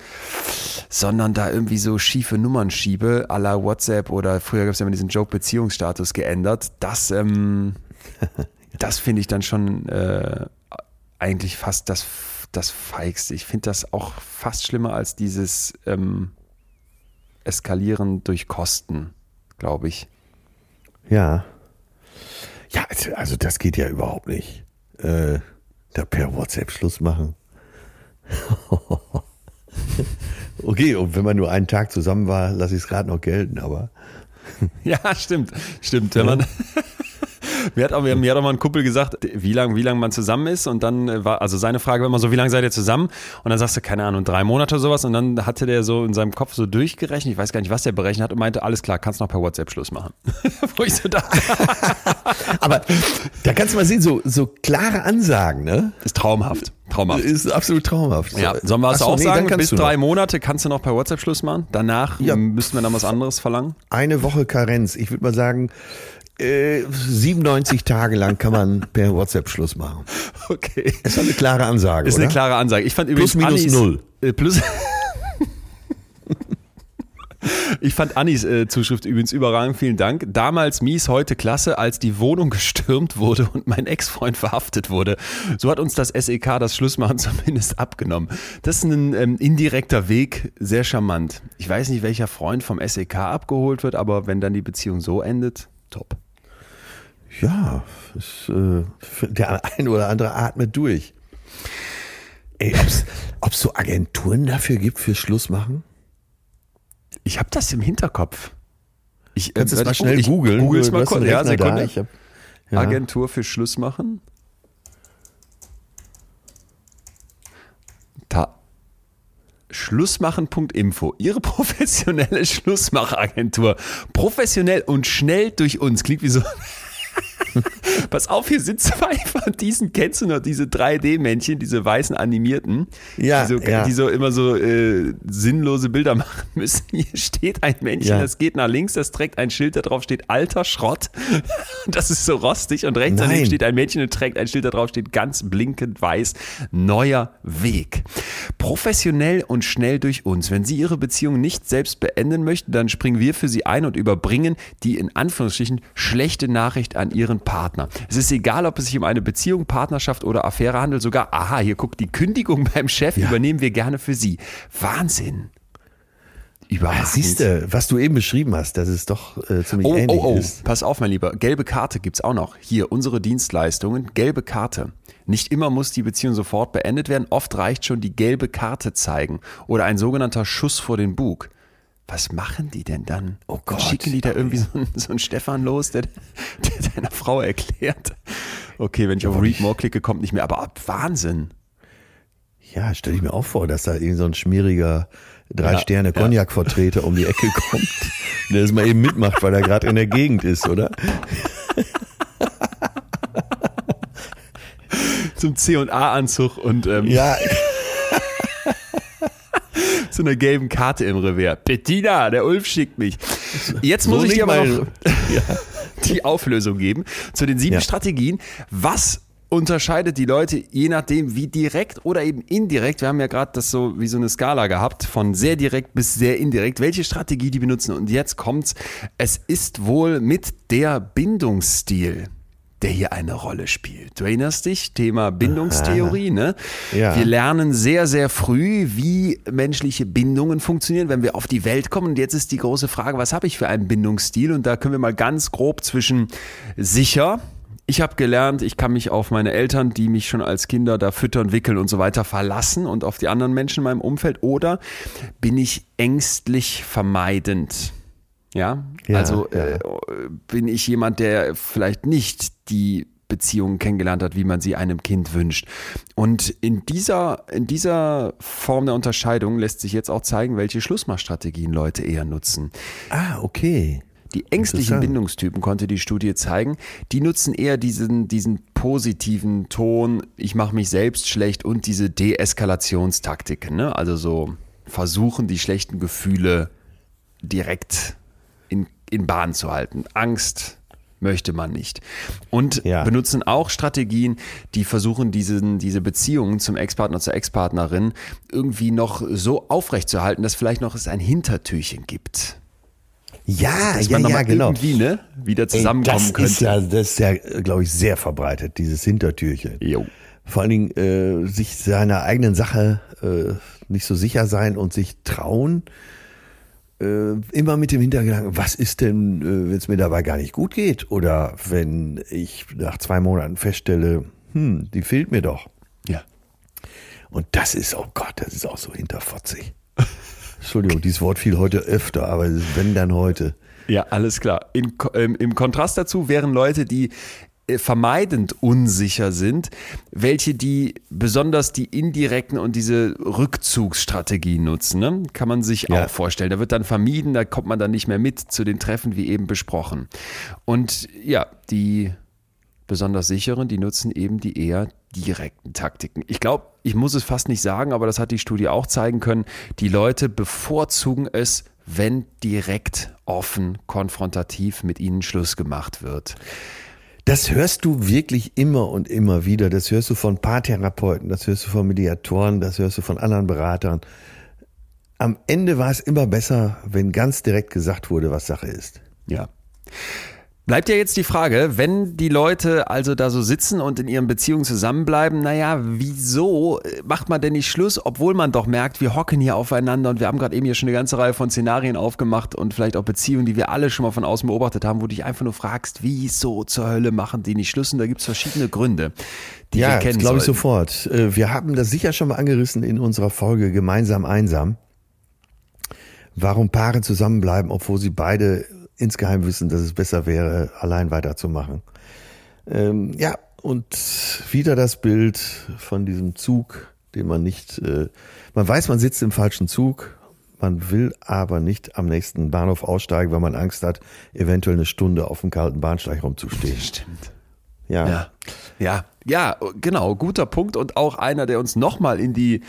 sondern da irgendwie so schiefe Nummern schiebe, à la WhatsApp oder früher gab es ja immer diesen Joke Beziehungsstatus geändert, das, ähm, das finde ich dann schon äh, eigentlich fast das, das Feigste. Ich finde das auch fast schlimmer als dieses ähm, eskalieren durch Kosten, glaube ich. Ja. Ja, also das geht ja überhaupt nicht. Äh, da per WhatsApp Schluss machen. okay, und wenn man nur einen Tag zusammen war, lasse ich es gerade noch gelten, aber. Ja, stimmt. Stimmt. Wenn man, mir hat, auch, mir hat auch mal ein Kumpel gesagt, wie lange wie lang man zusammen ist. Und dann äh, war, also seine Frage war immer so, wie lange seid ihr zusammen? Und dann sagst du, keine Ahnung, drei Monate oder sowas. Und dann hatte der so in seinem Kopf so durchgerechnet, ich weiß gar nicht, was der berechnet hat, und meinte, alles klar, kannst noch per WhatsApp Schluss machen. Wo ich so dachte. Aber da kannst du mal sehen, so, so klare Ansagen, ne? Ist traumhaft. Traumhaft. Ist absolut traumhaft. Ja, sollen wir es so, auch nee, sagen? Bis drei noch. Monate kannst du noch per WhatsApp Schluss machen. Danach Ja. müssten wir dann was anderes verlangen. Eine Woche Karenz. Ich würde mal sagen, äh, 97 Tage lang kann man per WhatsApp Schluss machen. Okay. Ist doch eine klare Ansage, Ist oder? eine klare Ansage. Ich fand übrigens Plus, minus, Annis, null. Äh, plus. Ich fand Annis äh, Zuschrift übrigens überragend, vielen Dank. Damals mies, heute klasse, als die Wohnung gestürmt wurde und mein Ex-Freund verhaftet wurde. So hat uns das SEK das Schlussmachen zumindest abgenommen. Das ist ein ähm, indirekter Weg, sehr charmant. Ich weiß nicht, welcher Freund vom SEK abgeholt wird, aber wenn dann die Beziehung so endet, top. Ja, ist, äh, der ein oder andere atmet durch. Ey, ob's, ob's so Agenturen dafür gibt fürs Schlussmachen? Ich habe das im Hinterkopf. Ich, Kannst du es mal schnell ich googeln? Google's mal kurz. Ja. Sekunde. Hab, ja. Agentur für Schluss machen. Ta Schlussmachen.info. Ihre professionelle Schlussmachagentur. Professionell und schnell durch uns. Klingt wie so. Pass auf, hier sind zwei von diesen, kennst du noch, diese 3D-Männchen, diese weißen animierten, Ja, die, so, ja. die so immer so äh, sinnlose Bilder machen müssen. Hier steht ein Männchen, Ja. das geht nach links, das trägt ein Schild, da drauf steht alter Schrott. Das ist so rostig und rechts daneben Nein. steht ein Männchen und trägt ein Schild, da drauf steht ganz blinkend weiß, neuer Weg. Professionell und schnell durch uns. Wenn Sie Ihre Beziehung nicht selbst beenden möchten, dann springen wir für Sie ein und überbringen die in Anführungsstrichen schlechte Nachricht an Ihren Partner. Es ist egal, ob es sich um eine Beziehung, Partnerschaft oder Affäre handelt, sogar, aha, hier guckt die Kündigung beim Chef, übernehmen wir gerne für Sie. Wahnsinn. Überragend. Siehst du, was du eben beschrieben hast, dass es doch äh, ziemlich Oh, ähnlich oh, oh, ist. pass auf, mein Lieber. Gelbe Karte gibt's auch noch. Hier, unsere Dienstleistungen. Gelbe Karte. Nicht immer muss die Beziehung sofort beendet werden. Oft reicht schon die gelbe Karte zeigen oder ein sogenannter Schuss vor den Bug. Was machen die denn dann? Oh Gott. Schicken die da irgendwie so einen, so einen Stefan los, der, der deiner Frau erklärt? Okay, wenn ich auf Read More klicke, kommt nicht mehr. Aber ab Wahnsinn. Ja, stell ich mir auch vor, dass da irgend so ein schmieriger Drei-Sterne-Cognac-Vertreter um die Ecke kommt, der das mal eben mitmacht, weil er gerade in der Gegend ist, oder? Zum C&A-Anzug und ähm, Ja, so einer gelben Karte im Revers. Bettina, der Ulf schickt mich. Jetzt muss So ich dir aber mal- noch die Auflösung geben zu den sieben Ja. Strategien. Was unterscheidet die Leute je nachdem, wie direkt oder eben indirekt, wir haben ja gerade das so wie so eine Skala gehabt, von sehr direkt bis sehr indirekt, welche Strategie die benutzen. Und jetzt kommt's, es ist wohl mit der Bindungsstil der hier eine Rolle spielt. Du erinnerst dich, Thema Bindungstheorie, ne? Ja. Wir lernen sehr, sehr früh, wie menschliche Bindungen funktionieren, wenn wir auf die Welt kommen. Und jetzt ist die große Frage, was habe ich für einen Bindungsstil? Und da können wir mal ganz grob zwischen sicher, ich habe gelernt, ich kann mich auf meine Eltern, die mich schon als Kinder da füttern, wickeln und so weiter verlassen und auf die anderen Menschen in meinem Umfeld. Oder bin ich ängstlich vermeidend? Ja, Ja, also ja. Äh, bin ich jemand, der vielleicht nicht die Beziehungen kennengelernt hat, wie man sie einem Kind wünscht. Und in dieser, in dieser Form der Unterscheidung lässt sich jetzt auch zeigen, welche Schlussmachstrategien Leute eher nutzen. ah, okay. Die ängstlichen. Bindungstypen, konnte die Studie zeigen, die nutzen eher diesen, diesen positiven Ton, ich mache mich selbst schlecht und diese Deeskalationstaktiken. Ne? Also so versuchen, die schlechten Gefühle direkt in, in Bahn zu halten. Angst möchte man nicht. Und Ja. benutzen auch Strategien, die versuchen, diesen, diese Beziehungen zum Ex-Partner, zur Ex-Partnerin irgendwie noch so aufrechtzuerhalten, dass vielleicht noch es ein Hintertürchen gibt. Ja, Dass ja, man ja, genau. irgendwie ne, wieder Ey, zusammenkommen das könnte. Ist ja, das ist ja, glaube ich, sehr verbreitet, dieses Hintertürchen. Jo. Vor allen Dingen äh, sich seiner eigenen Sache äh, nicht so sicher sein und sich trauen, äh, immer mit dem Hintergedanken, was ist denn, äh, wenn es mir dabei gar nicht gut geht? Oder wenn ich nach zwei Monaten feststelle, hm, die fehlt mir doch. Ja. Und das ist, oh Gott, das ist auch so hinterfotzig. Entschuldigung, dieses Wort fiel heute öfter, aber wenn dann heute. Ja, alles klar. In, ähm, Im Kontrast dazu wären Leute, die äh, vermeidend unsicher sind, welche die besonders die indirekten und diese Rückzugsstrategien nutzen. Ne? Kann man sich ja. auch vorstellen. Da wird dann vermieden, da kommt man dann nicht mehr mit zu den Treffen, wie eben besprochen. Und ja, die besonders sicheren, die nutzen eben die eher direkten Taktiken. Ich glaube, ich muss es fast nicht sagen, aber das hat die Studie auch zeigen können. Die Leute bevorzugen es, wenn direkt offen konfrontativ mit ihnen Schluss gemacht wird. Das hörst du wirklich immer und immer wieder. Das hörst du von Paartherapeuten, das hörst du von Mediatoren, das hörst du von anderen Beratern. Am Ende war es immer besser, wenn ganz direkt gesagt wurde, was Sache ist. Ja. Bleibt ja jetzt die Frage, wenn die Leute also da so sitzen und in ihren Beziehungen zusammenbleiben, naja, wieso macht man denn nicht Schluss, obwohl man doch merkt, wir hocken hier aufeinander und wir haben gerade eben hier schon eine ganze Reihe von Szenarien aufgemacht und vielleicht auch Beziehungen, die wir alle schon mal von außen beobachtet haben, wo du dich einfach nur fragst, wieso zur Hölle machen die nicht Schluss? Und da gibt es verschiedene Gründe, die ja, wir kennen glaube ich sofort. Äh, wir haben das sicher schon mal angerissen in unserer Folge Gemeinsam einsam. Warum Paare zusammenbleiben, obwohl sie beide insgeheim wissen, dass es besser wäre, allein weiterzumachen. Ähm, ja, und wieder das Bild von diesem Zug, den man nicht, äh, man weiß, man sitzt im falschen Zug, man will aber nicht am nächsten Bahnhof aussteigen, weil man Angst hat, eventuell eine Stunde auf dem kalten Bahnsteig rumzustehen. Stimmt. Ja. ja. Ja, ja, genau, guter Punkt und auch einer, der uns nochmal in die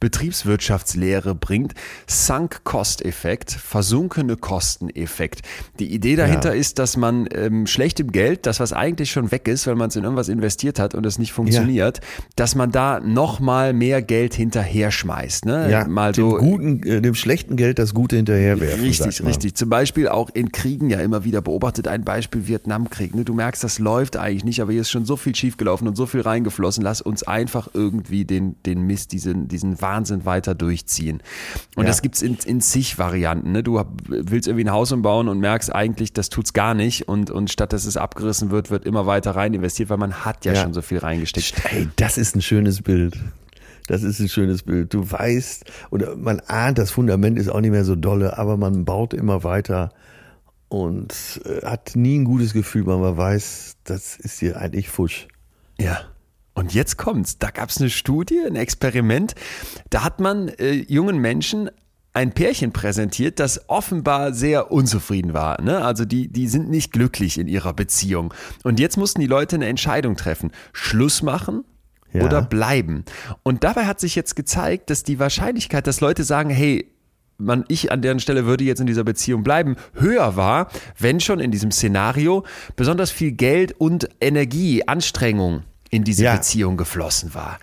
Betriebswirtschaftslehre bringt. Sunk-Cost-Effekt, versunkene Kosteneffekt. Die Idee dahinter ja. ist, dass man ähm, schlechtem Geld, das was eigentlich schon weg ist, weil man es in irgendwas investiert hat und es nicht funktioniert, ja. dass man da nochmal mehr Geld hinterher schmeißt. Ne? Ja, mal so, dem, guten, äh, dem schlechten Geld das Gute hinterherwerfen. Richtig, richtig. Zum Beispiel auch in Kriegen ja immer wieder beobachtet, ein Beispiel Vietnamkrieg. Ne? Du merkst, das läuft eigentlich nicht, aber hier ist schon so viel schiefgelaufen und so viel reingeflossen. Lass uns einfach irgendwie den, den Mist, diesen, diesen Wahnsinn weiter durchziehen. Und ja. das gibt's in, in zig Varianten. Ne? Du willst irgendwie ein Haus umbauen und merkst eigentlich, das tut's gar nicht. Und, und statt dass es abgerissen wird, wird immer weiter rein investiert, weil man hat ja, ja. schon so viel reingesteckt. Hey, das ist ein schönes Bild. Das ist ein schönes Bild. Du weißt, oder man ahnt, das Fundament ist auch nicht mehr so dolle, aber man baut immer weiter und äh, hat nie ein gutes Gefühl, weil man weiß, das ist hier eigentlich Fusch. Ja. Und jetzt kommt's. Da gab es eine Studie, ein Experiment. Da hat man äh, jungen Menschen ein Pärchen präsentiert, das offenbar sehr unzufrieden war. Ne? Also die, die sind nicht glücklich in ihrer Beziehung. Und jetzt mussten die Leute eine Entscheidung treffen. Schluss machen ja. oder bleiben. Und dabei hat sich jetzt gezeigt, dass die Wahrscheinlichkeit, dass Leute sagen, hey, man, ich an deren Stelle würde jetzt in dieser Beziehung bleiben, höher war, wenn schon in diesem Szenario besonders viel Geld und Energie, Anstrengung in diese ja. Beziehung geflossen war.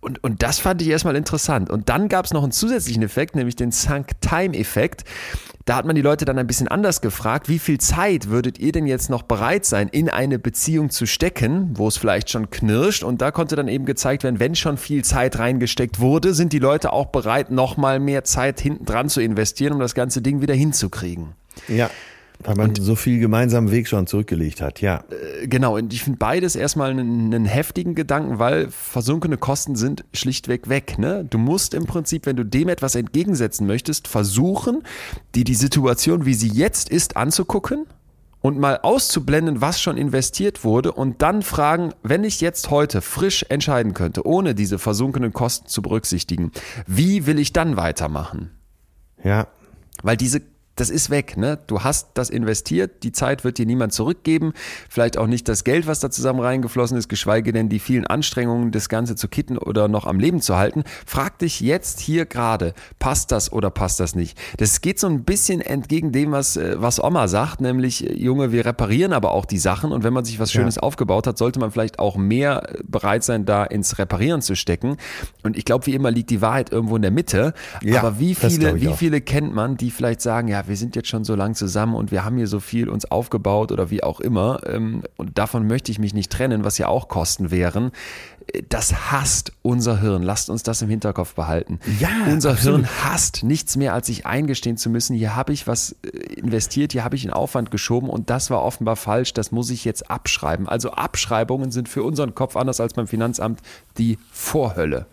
Und, und das fand ich erstmal interessant. Und dann gab es noch einen zusätzlichen Effekt, nämlich den Sunk-Time-Effekt. Da hat man die Leute dann ein bisschen anders gefragt, wie viel Zeit würdet ihr denn jetzt noch bereit sein, in eine Beziehung zu stecken, wo es vielleicht schon knirscht? Und da konnte dann eben gezeigt werden, wenn schon viel Zeit reingesteckt wurde, sind die Leute auch bereit, nochmal mehr Zeit hinten dran zu investieren, um das ganze Ding wieder hinzukriegen. Ja. Weil man und, so viel gemeinsamen Weg schon zurückgelegt hat, ja. Äh, genau, und ich finde beides erstmal einen, einen, heftigen Gedanken, weil versunkene Kosten sind schlichtweg weg. Ne? Du musst im Prinzip, wenn du dem etwas entgegensetzen möchtest, versuchen, dir die Situation, wie sie jetzt ist, anzugucken und mal auszublenden, was schon investiert wurde und dann fragen, wenn ich jetzt heute frisch entscheiden könnte, ohne diese versunkenen Kosten zu berücksichtigen, wie will ich dann weitermachen? Ja. Weil diese das ist weg. Ne? Du hast das investiert, die Zeit wird dir niemand zurückgeben, vielleicht auch nicht das Geld, was da zusammen reingeflossen ist, geschweige denn die vielen Anstrengungen, das Ganze zu kitten oder noch am Leben zu halten. Frag dich jetzt hier gerade, passt das oder passt das nicht? Das geht so ein bisschen entgegen dem, was, äh, was Oma sagt, nämlich, äh, Junge, wir reparieren aber auch die Sachen und wenn man sich was Schönes ja. aufgebaut hat, sollte man vielleicht auch mehr äh, bereit sein, da ins Reparieren zu stecken. Und ich glaube, wie immer liegt die Wahrheit irgendwo in der Mitte. Ja, aber wie viele, wie viele kennt man, die vielleicht sagen, ja, wir sind jetzt schon so lang zusammen und wir haben hier so viel uns aufgebaut oder wie auch immer ähm, und davon möchte ich mich nicht trennen, was ja auch Kosten wären. Das hasst unser Hirn. Lasst uns das im Hinterkopf behalten. Ja, unser absolut. Hirn hasst nichts mehr, als sich eingestehen zu müssen, hier habe ich was äh, investiert, hier habe ich einen Aufwand geschoben und das war offenbar falsch, das muss ich jetzt abschreiben. Also Abschreibungen sind für unseren Kopf anders als beim Finanzamt die Vorhölle.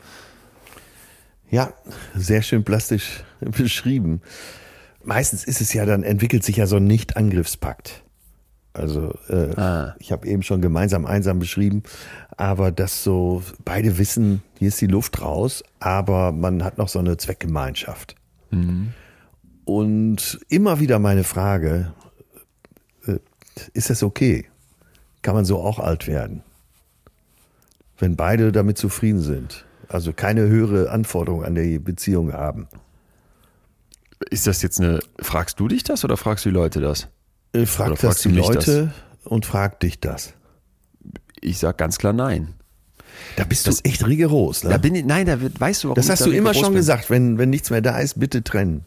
Ja, sehr schön plastisch beschrieben. Meistens ist es ja dann, entwickelt sich ja so ein Nicht-Angriffspakt. Also äh, Ah. ich habe eben schon gemeinsam einsam beschrieben, aber dass so beide wissen, hier ist die Luft raus, aber man hat noch so eine Zweckgemeinschaft. Und immer wieder meine Frage, äh, ist das okay? Kann man so auch alt werden? Wenn beide damit zufrieden sind. Also keine höhere Anforderung an die Beziehung haben. Ist das jetzt eine, fragst du dich das oder fragst du die Leute das? Äh, Frag Oder das fragst die Leute und frag dich das. Ich sag ganz klar nein. Da bist du echt rigoros. Ne? Da bin ich, nein, da weißt du, warum das ich hast du immer schon bin? gesagt. Wenn, wenn nichts mehr da ist, bitte trennen.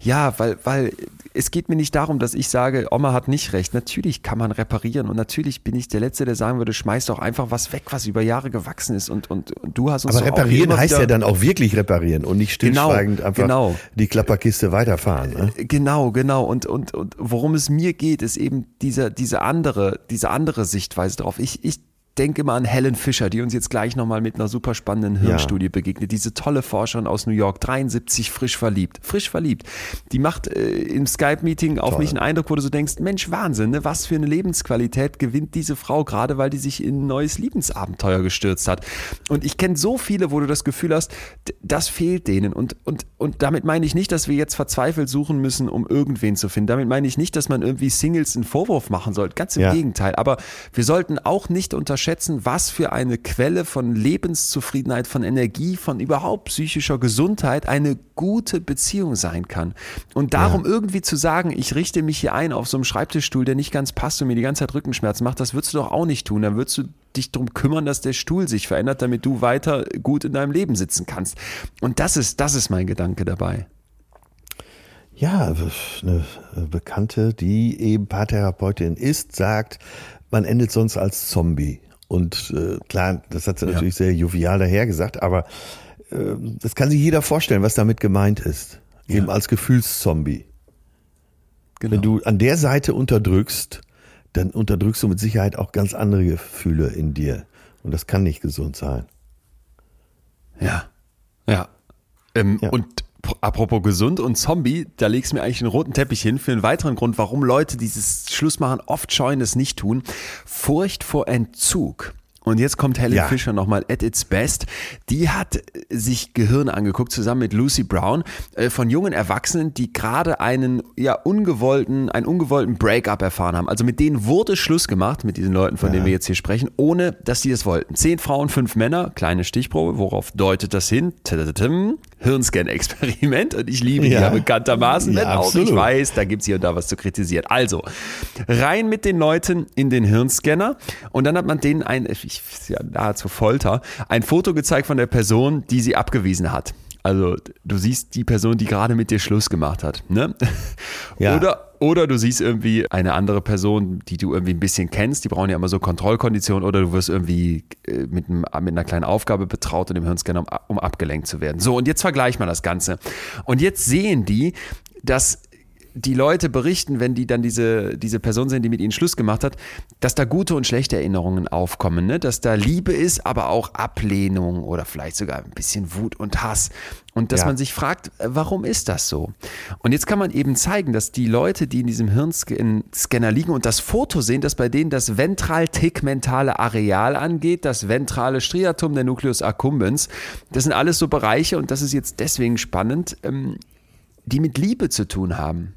Ja, weil, weil es geht mir nicht darum, dass ich sage, Oma hat nicht recht. Natürlich kann man reparieren und natürlich bin ich der Letzte, der sagen würde, schmeiß doch einfach was weg, was über Jahre gewachsen ist und, und, und du hast uns Aber reparieren heißt ja dann auch wirklich reparieren und nicht Genau, stillschweigend einfach genau. die Klapperkiste weiterfahren. Ne? Genau, genau. Und, und, und worum es mir geht, ist eben diese, diese andere, diese andere Sichtweise drauf. Ich, ich denke immer an Helen Fischer, die uns jetzt gleich nochmal mit einer super spannenden Hirnstudie begegnet. Diese tolle Forscherin aus New York, 73, frisch verliebt. Frisch verliebt. Die macht äh, im Skype-Meeting auf mich einen Eindruck, wo du so denkst, Mensch, Wahnsinn, ne? was für eine Lebensqualität gewinnt diese Frau, gerade weil die sich in ein neues Lebensabenteuer gestürzt hat. Und ich kenne so viele, wo du das Gefühl hast, das fehlt denen. Und, und, und damit meine ich nicht, dass wir jetzt verzweifelt suchen müssen, um irgendwen zu finden. Damit meine ich nicht, dass man irgendwie Singles einen Vorwurf machen sollte. Ganz im Ja. Gegenteil. Aber wir sollten auch nicht unterschätzen, was für eine Quelle von Lebenszufriedenheit, von Energie, von überhaupt psychischer Gesundheit eine gute Beziehung sein kann. Und darum irgendwie zu sagen, ich richte mich hier ein auf so einem Schreibtischstuhl, der nicht ganz passt und mir die ganze Zeit Rückenschmerzen macht, das würdest du doch auch nicht tun. Dann würdest du dich darum kümmern, dass der Stuhl sich verändert, damit du weiter gut in deinem Leben sitzen kannst. Und das ist, das ist mein Gedanke dabei. Ja, eine Bekannte, die eben Paartherapeutin ist, sagt, man endet sonst als Zombie. Und äh, klar, das hat sie natürlich sehr jovial dahergesagt, aber äh, das kann sich jeder vorstellen, was damit gemeint ist. Eben als Gefühlszombie. Genau. Wenn du an der Seite unterdrückst, dann unterdrückst du mit Sicherheit auch ganz andere Gefühle in dir. Und das kann nicht gesund sein. Ja. Ja. Ähm, Ja. Und apropos gesund und Zombie, da legst du mir eigentlich einen roten Teppich hin für einen weiteren Grund, warum Leute dieses Schlussmachen oft scheuen, es nicht tun. Furcht vor Entzug. Und jetzt kommt Helen Ja. Fischer nochmal at its best. Die hat sich Gehirne angeguckt, zusammen mit Lucy Brown, äh, von jungen Erwachsenen, die gerade einen, ja, ungewollten, einen ungewollten Breakup erfahren haben. Also mit denen wurde Schluss gemacht, mit diesen Leuten, von denen wir jetzt hier sprechen, ohne dass sie es wollten. Zehn Frauen, fünf Männer, kleine Stichprobe, worauf deutet das hin? Hirnscan-Experiment und ich liebe die Ja. ja bekanntermaßen, Ja, wenn auch ich weiß, da gibt's hier und da was zu kritisieren. Also, rein mit den Leuten in den Hirnscanner und dann hat man denen ein, ich, ist ja nahezu Folter, ein Foto gezeigt von der Person, die sie abgewiesen hat. Also du siehst die Person, die gerade mit dir Schluss gemacht hat. Ne? Ja. Oder, oder du siehst irgendwie eine andere Person, die du irgendwie ein bisschen kennst, die brauchen ja immer so Kontrollkonditionen, oder du wirst irgendwie äh, mit, einem, mit einer kleinen Aufgabe betraut in dem Hirnscanner, um, um abgelenkt zu werden. So, und jetzt vergleich mal das Ganze. Und jetzt sehen die, dass die Leute berichten, wenn die dann diese, diese Person sehen, die mit ihnen Schluss gemacht hat, dass da gute und schlechte Erinnerungen aufkommen, ne? dass da Liebe ist, aber auch Ablehnung oder vielleicht sogar ein bisschen Wut und Hass. Und dass Ja. man sich fragt, äh, warum ist das so? Und jetzt kann man eben zeigen, dass die Leute, die in diesem Hirnscanner liegen und das Foto sehen, dass bei denen das ventral-tegmentale Areal angeht, das ventrale Striatum, der Nucleus accumbens, das sind alles so Bereiche und das ist jetzt deswegen spannend, ähm, die mit Liebe zu tun haben.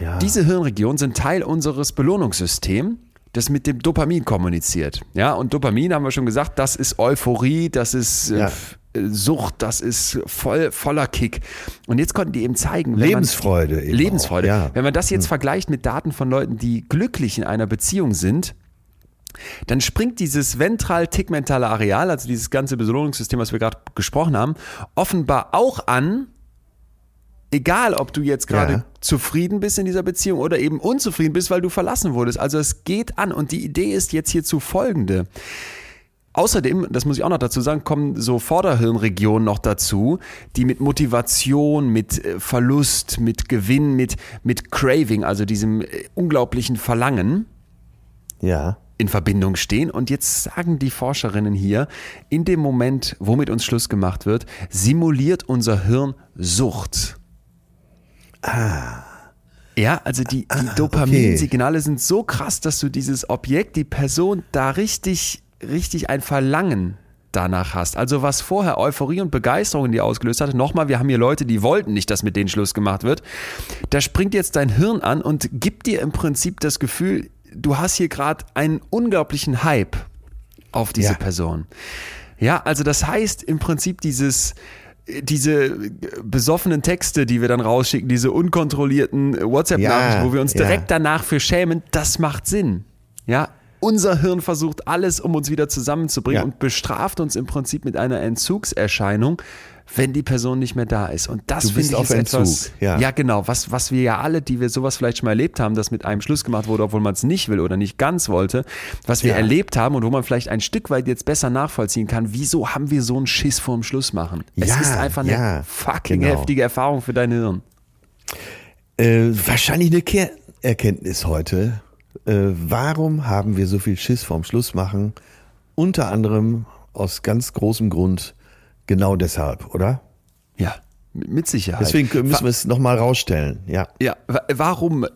Ja. Diese Hirnregionen sind Teil unseres Belohnungssystems, das mit dem Dopamin kommuniziert. Ja, und Dopamin haben wir schon gesagt, das ist Euphorie, das ist äh, Ja. äh, Sucht, das ist voll, voller Kick. Und jetzt konnten die eben zeigen, Lebensfreude Man, eben Lebensfreude. auch, ja. Wenn man das jetzt vergleicht mit Daten von Leuten, die glücklich in einer Beziehung sind, dann springt dieses ventral-tegmentale Areal, also dieses ganze Belohnungssystem, was wir gerade gesprochen haben, offenbar auch an, Egal, ob du jetzt gerade Ja. zufrieden bist in dieser Beziehung oder eben unzufrieden bist, weil du verlassen wurdest. Also es geht an und die Idee ist jetzt hierzu folgende. Außerdem, das muss ich auch noch dazu sagen, kommen so Vorderhirnregionen noch dazu, die mit Motivation, mit äh, Verlust, mit Gewinn, mit, mit Craving, also diesem äh, unglaublichen Verlangen, Ja. in Verbindung stehen. Und jetzt sagen die Forscherinnen hier, in dem Moment, wo mit uns Schluss gemacht wird, simuliert unser Hirn Sucht. Ah. Ja, also die, die Dopaminsignale sind so krass, dass du dieses Objekt, die Person da richtig, richtig ein Verlangen danach hast. Also was vorher Euphorie und Begeisterung in dir ausgelöst hatte, nochmal, wir haben hier Leute, die wollten nicht, dass mit denen Schluss gemacht wird. Da springt jetzt dein Hirn an und gibt dir im Prinzip das Gefühl, du hast hier gerade einen unglaublichen Hype auf diese Ja. Person. Ja, also das heißt im Prinzip dieses diese besoffenen Texte, die wir dann rausschicken, diese unkontrollierten WhatsApp-Nachrichten, Ja, wo wir uns ja. direkt danach für schämen, das macht Sinn. Ja, unser Hirn versucht alles, um uns wieder zusammenzubringen Ja. und bestraft uns im Prinzip mit einer Entzugserscheinung, wenn die Person nicht mehr da ist. Und das finde ich auf ist etwas, Entzug, ja. ja genau, was, was wir ja alle, die wir sowas vielleicht schon mal erlebt haben, dass mit einem Schluss gemacht wurde, obwohl man es nicht will oder nicht ganz wollte, was wir Ja. erlebt haben und wo man vielleicht ein Stück weit jetzt besser nachvollziehen kann, wieso haben wir so einen Schiss vorm Schluss machen? es Ja, ist einfach eine fucking genau. heftige Erfahrung für dein Hirn. Äh, wahrscheinlich eine Kernerkenntnis heute. Äh, warum haben wir so viel Schiss vorm Schlussmachen? Unter anderem aus ganz großem Grund genau deshalb, oder? Ja, mit Sicherheit. Deswegen müssen wir es nochmal rausstellen. Ja. Ja, wa- warum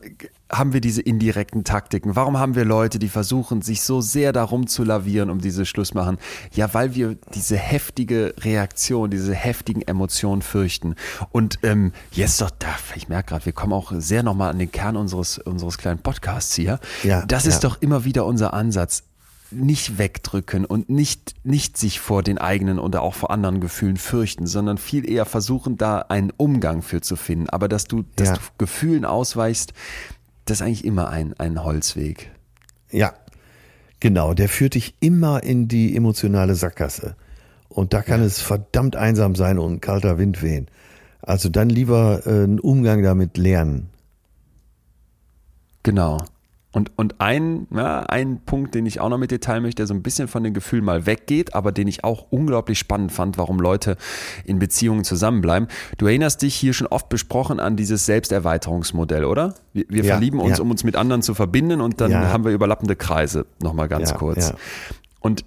haben wir diese indirekten Taktiken? Warum haben wir Leute, die versuchen, sich so sehr darum zu lavieren, um diese Schluss machen? Ja, weil wir diese heftige Reaktion, diese heftigen Emotionen fürchten. Und ähm, jetzt doch, da, ich merke gerade, wir kommen auch sehr nochmal an den Kern unseres, unseres kleinen Podcasts hier. Ja, das ja. ist doch immer wieder unser Ansatz. Nicht wegdrücken und nicht, nicht sich vor den eigenen oder auch vor anderen Gefühlen fürchten, sondern viel eher versuchen, da einen Umgang für zu finden. Aber dass du, dass Ja. du Gefühlen ausweichst, das ist eigentlich immer ein, ein Holzweg. Ja, genau. Der führt dich immer in die emotionale Sackgasse. Und da kann es verdammt einsam sein und ein kalter Wind wehen. Also dann lieber äh, einen Umgang damit lernen. Genau. Und, und ein, ja, ein Punkt, den ich auch noch mit dir teilen möchte, der so ein bisschen von den Gefühlen mal weggeht, aber den ich auch unglaublich spannend fand, warum Leute in Beziehungen zusammenbleiben. Du erinnerst dich hier schon oft besprochen an dieses Selbsterweiterungsmodell, oder? Wir, wir Ja, verlieben uns, ja. um uns mit anderen zu verbinden und dann haben wir überlappende Kreise. Nochmal ganz kurz. Und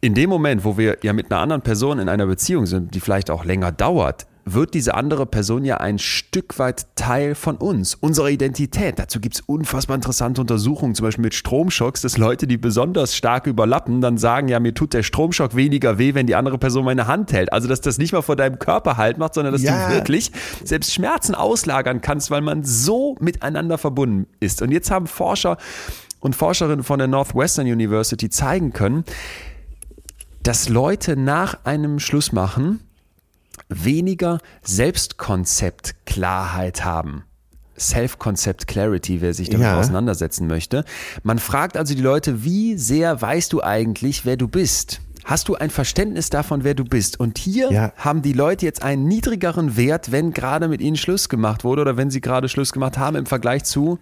in dem Moment, wo wir ja mit einer anderen Person in einer Beziehung sind, die vielleicht auch länger dauert, wird diese andere Person ja ein Stück weit Teil von uns, unserer Identität. Dazu gibt es unfassbar interessante Untersuchungen, zum Beispiel mit Stromschocks, dass Leute, die besonders stark überlappen, dann sagen, ja, mir tut der Stromschock weniger weh, wenn die andere Person meine Hand hält. Also, dass das nicht mal vor deinem Körper halt macht, sondern dass Ja. du wirklich selbst Schmerzen auslagern kannst, weil man so miteinander verbunden ist. Und jetzt haben Forscher und Forscherinnen von der Northwestern University zeigen können, dass Leute nach einem Schluss machen weniger Selbstkonzeptklarheit haben. Self-Concept Clarity, wer sich damit Ja. auseinandersetzen möchte. Man fragt also die Leute, wie sehr weißt du eigentlich, wer du bist? Hast du ein Verständnis davon, wer du bist? Und hier Ja. haben die Leute jetzt einen niedrigeren Wert, wenn gerade mit ihnen Schluss gemacht wurde oder wenn sie gerade Schluss gemacht haben im Vergleich zu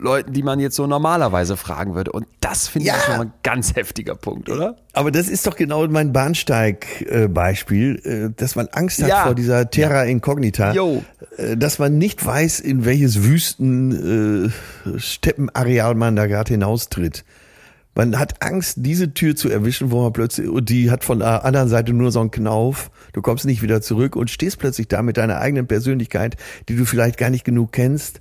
Leuten, die man jetzt so normalerweise fragen würde. Und das finde Ja. ich schon mal ein ganz heftiger Punkt, oder? Aber das ist doch genau mein Bahnsteig-Beispiel, äh, dass man Angst hat Ja. vor dieser Terra Incognita, Jo. äh, dass man nicht weiß, in welches Wüsten äh, man da gerade hinaustritt. Man hat Angst, diese Tür zu erwischen, wo man plötzlich, und die hat von der anderen Seite nur so einen Knauf. Du kommst nicht wieder zurück und stehst plötzlich da mit deiner eigenen Persönlichkeit, die du vielleicht gar nicht genug kennst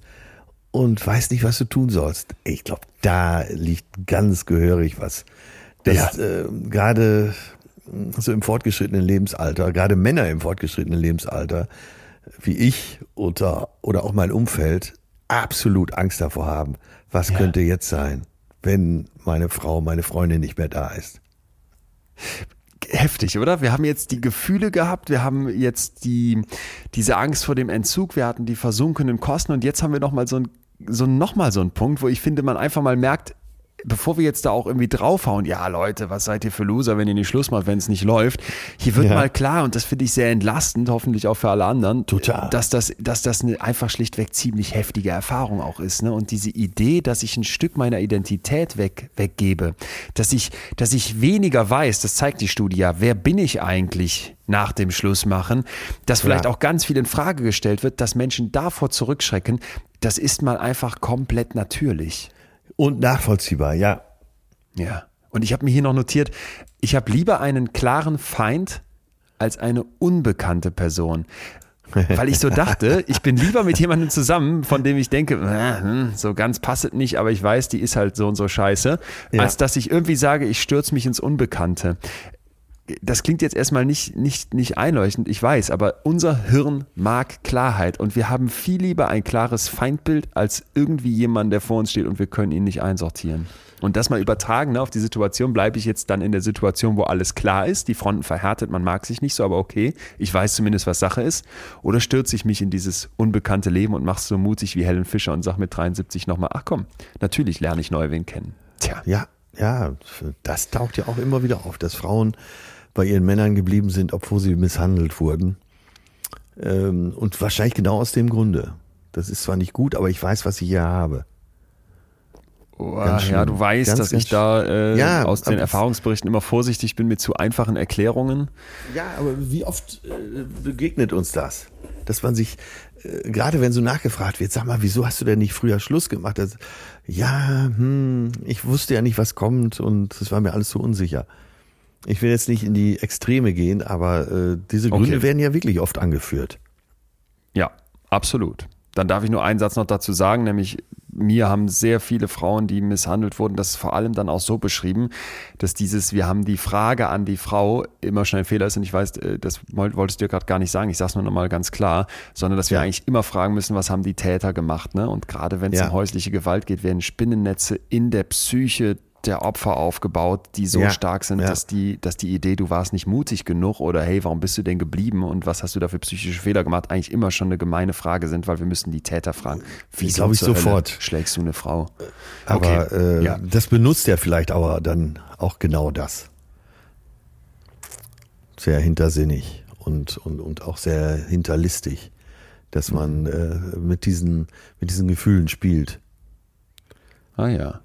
und weißt nicht, was du tun sollst. Ich glaube, da liegt ganz gehörig was. Das äh, gerade mh, so im fortgeschrittenen Lebensalter, gerade Männer im fortgeschrittenen Lebensalter, wie ich oder, oder auch mein Umfeld, absolut Angst davor haben, was könnte jetzt sein, wenn meine Frau, meine Freundin nicht mehr da ist. Heftig, oder? Wir haben jetzt die Gefühle gehabt, wir haben jetzt die, diese Angst vor dem Entzug, wir hatten die versunkenen Kosten und jetzt haben wir nochmal so ein, so noch mal so einen Punkt, wo ich finde, man einfach mal merkt, bevor wir jetzt da auch irgendwie draufhauen, ja Leute, was seid ihr für Loser, wenn ihr nicht Schluss macht, wenn es nicht läuft, hier wird Ja. mal klar, und das finde ich sehr entlastend, hoffentlich auch für alle anderen, Total. dass das, dass das eine einfach schlichtweg ziemlich heftige Erfahrung auch ist. Ne? Und diese Idee, dass ich ein Stück meiner Identität weg, weggebe, dass ich, dass ich weniger weiß, das zeigt die Studie ja, wer bin ich eigentlich nach dem Schlussmachen, dass vielleicht Ja. auch ganz viel in Frage gestellt wird, dass Menschen davor zurückschrecken, das ist mal einfach komplett natürlich. Und nachvollziehbar, ja. Ja. Und ich habe mir hier noch notiert, ich habe lieber einen klaren Feind als eine unbekannte Person. Weil ich so dachte, ich bin lieber mit jemandem zusammen, von dem ich denke, äh, hm, so ganz passt es nicht, aber ich weiß, die ist halt so und so scheiße, Ja. als dass ich irgendwie sage, ich stürze mich ins Unbekannte. Das klingt jetzt erstmal nicht, nicht, nicht einleuchtend, ich weiß, aber unser Hirn mag Klarheit und wir haben viel lieber ein klares Feindbild als irgendwie jemand, der vor uns steht und wir können ihn nicht einsortieren. Und das mal übertragen ne, auf die Situation, bleibe ich jetzt dann in der Situation, wo alles klar ist, die Fronten verhärtet, man mag sich nicht so, aber okay, ich weiß zumindest, was Sache ist. Oder stürze ich mich in dieses unbekannte Leben und mache so mutig wie Helen Fischer und sage mit 73 nochmal, ach komm, natürlich lerne ich neu wen kennen. Tja, Ja, ja, das taucht ja auch immer wieder auf, dass Frauen bei ihren Männern geblieben sind, obwohl sie misshandelt wurden. Ähm, und wahrscheinlich genau aus dem Grunde. Das ist zwar nicht gut, aber ich weiß, was ich hier habe. Oh, ja, du weißt, Ganz, dass ganz ich da äh, Ja, aus den Erfahrungsberichten immer vorsichtig bin mit zu einfachen Erklärungen. Ja, aber wie oft äh, begegnet uns das? Dass man sich, äh, gerade wenn so nachgefragt wird, sag mal, wieso hast du denn nicht früher Schluss gemacht? Das, ja, hm, ich wusste ja nicht, was kommt und es war mir alles so unsicher. Ich will jetzt nicht in die Extreme gehen, aber äh, diese Gründe Okay. werden ja wirklich oft angeführt. Ja, absolut. Dann darf ich nur einen Satz noch dazu sagen, nämlich mir haben sehr viele Frauen, die misshandelt wurden, das ist vor allem dann auch so beschrieben, dass dieses, wir haben die Frage an die Frau immer schon ein Fehler ist und ich weiß, äh, das woll- wolltest du ja gerade gar nicht sagen, ich sage es nur nochmal ganz klar, sondern dass wir Ja. eigentlich immer fragen müssen, was haben die Täter gemacht, ne? Und gerade wenn es Ja. um häusliche Gewalt geht, werden Spinnennetze in der Psyche der Opfer aufgebaut, die so Ja, stark sind, ja. dass die, dass die Idee, du warst nicht mutig genug oder hey, warum bist du denn geblieben und was hast du da für psychische Fehler gemacht, eigentlich immer schon eine gemeine Frage sind, weil wir müssen die Täter fragen. Wieso Glaub ich Hölle sofort. schlägst du eine Frau? Aber Okay, äh, ja. das benutzt ja vielleicht aber dann auch genau das. Sehr hintersinnig und, und, und auch sehr hinterlistig, dass man äh, mit, diesen, mit diesen Gefühlen spielt. Ah ja.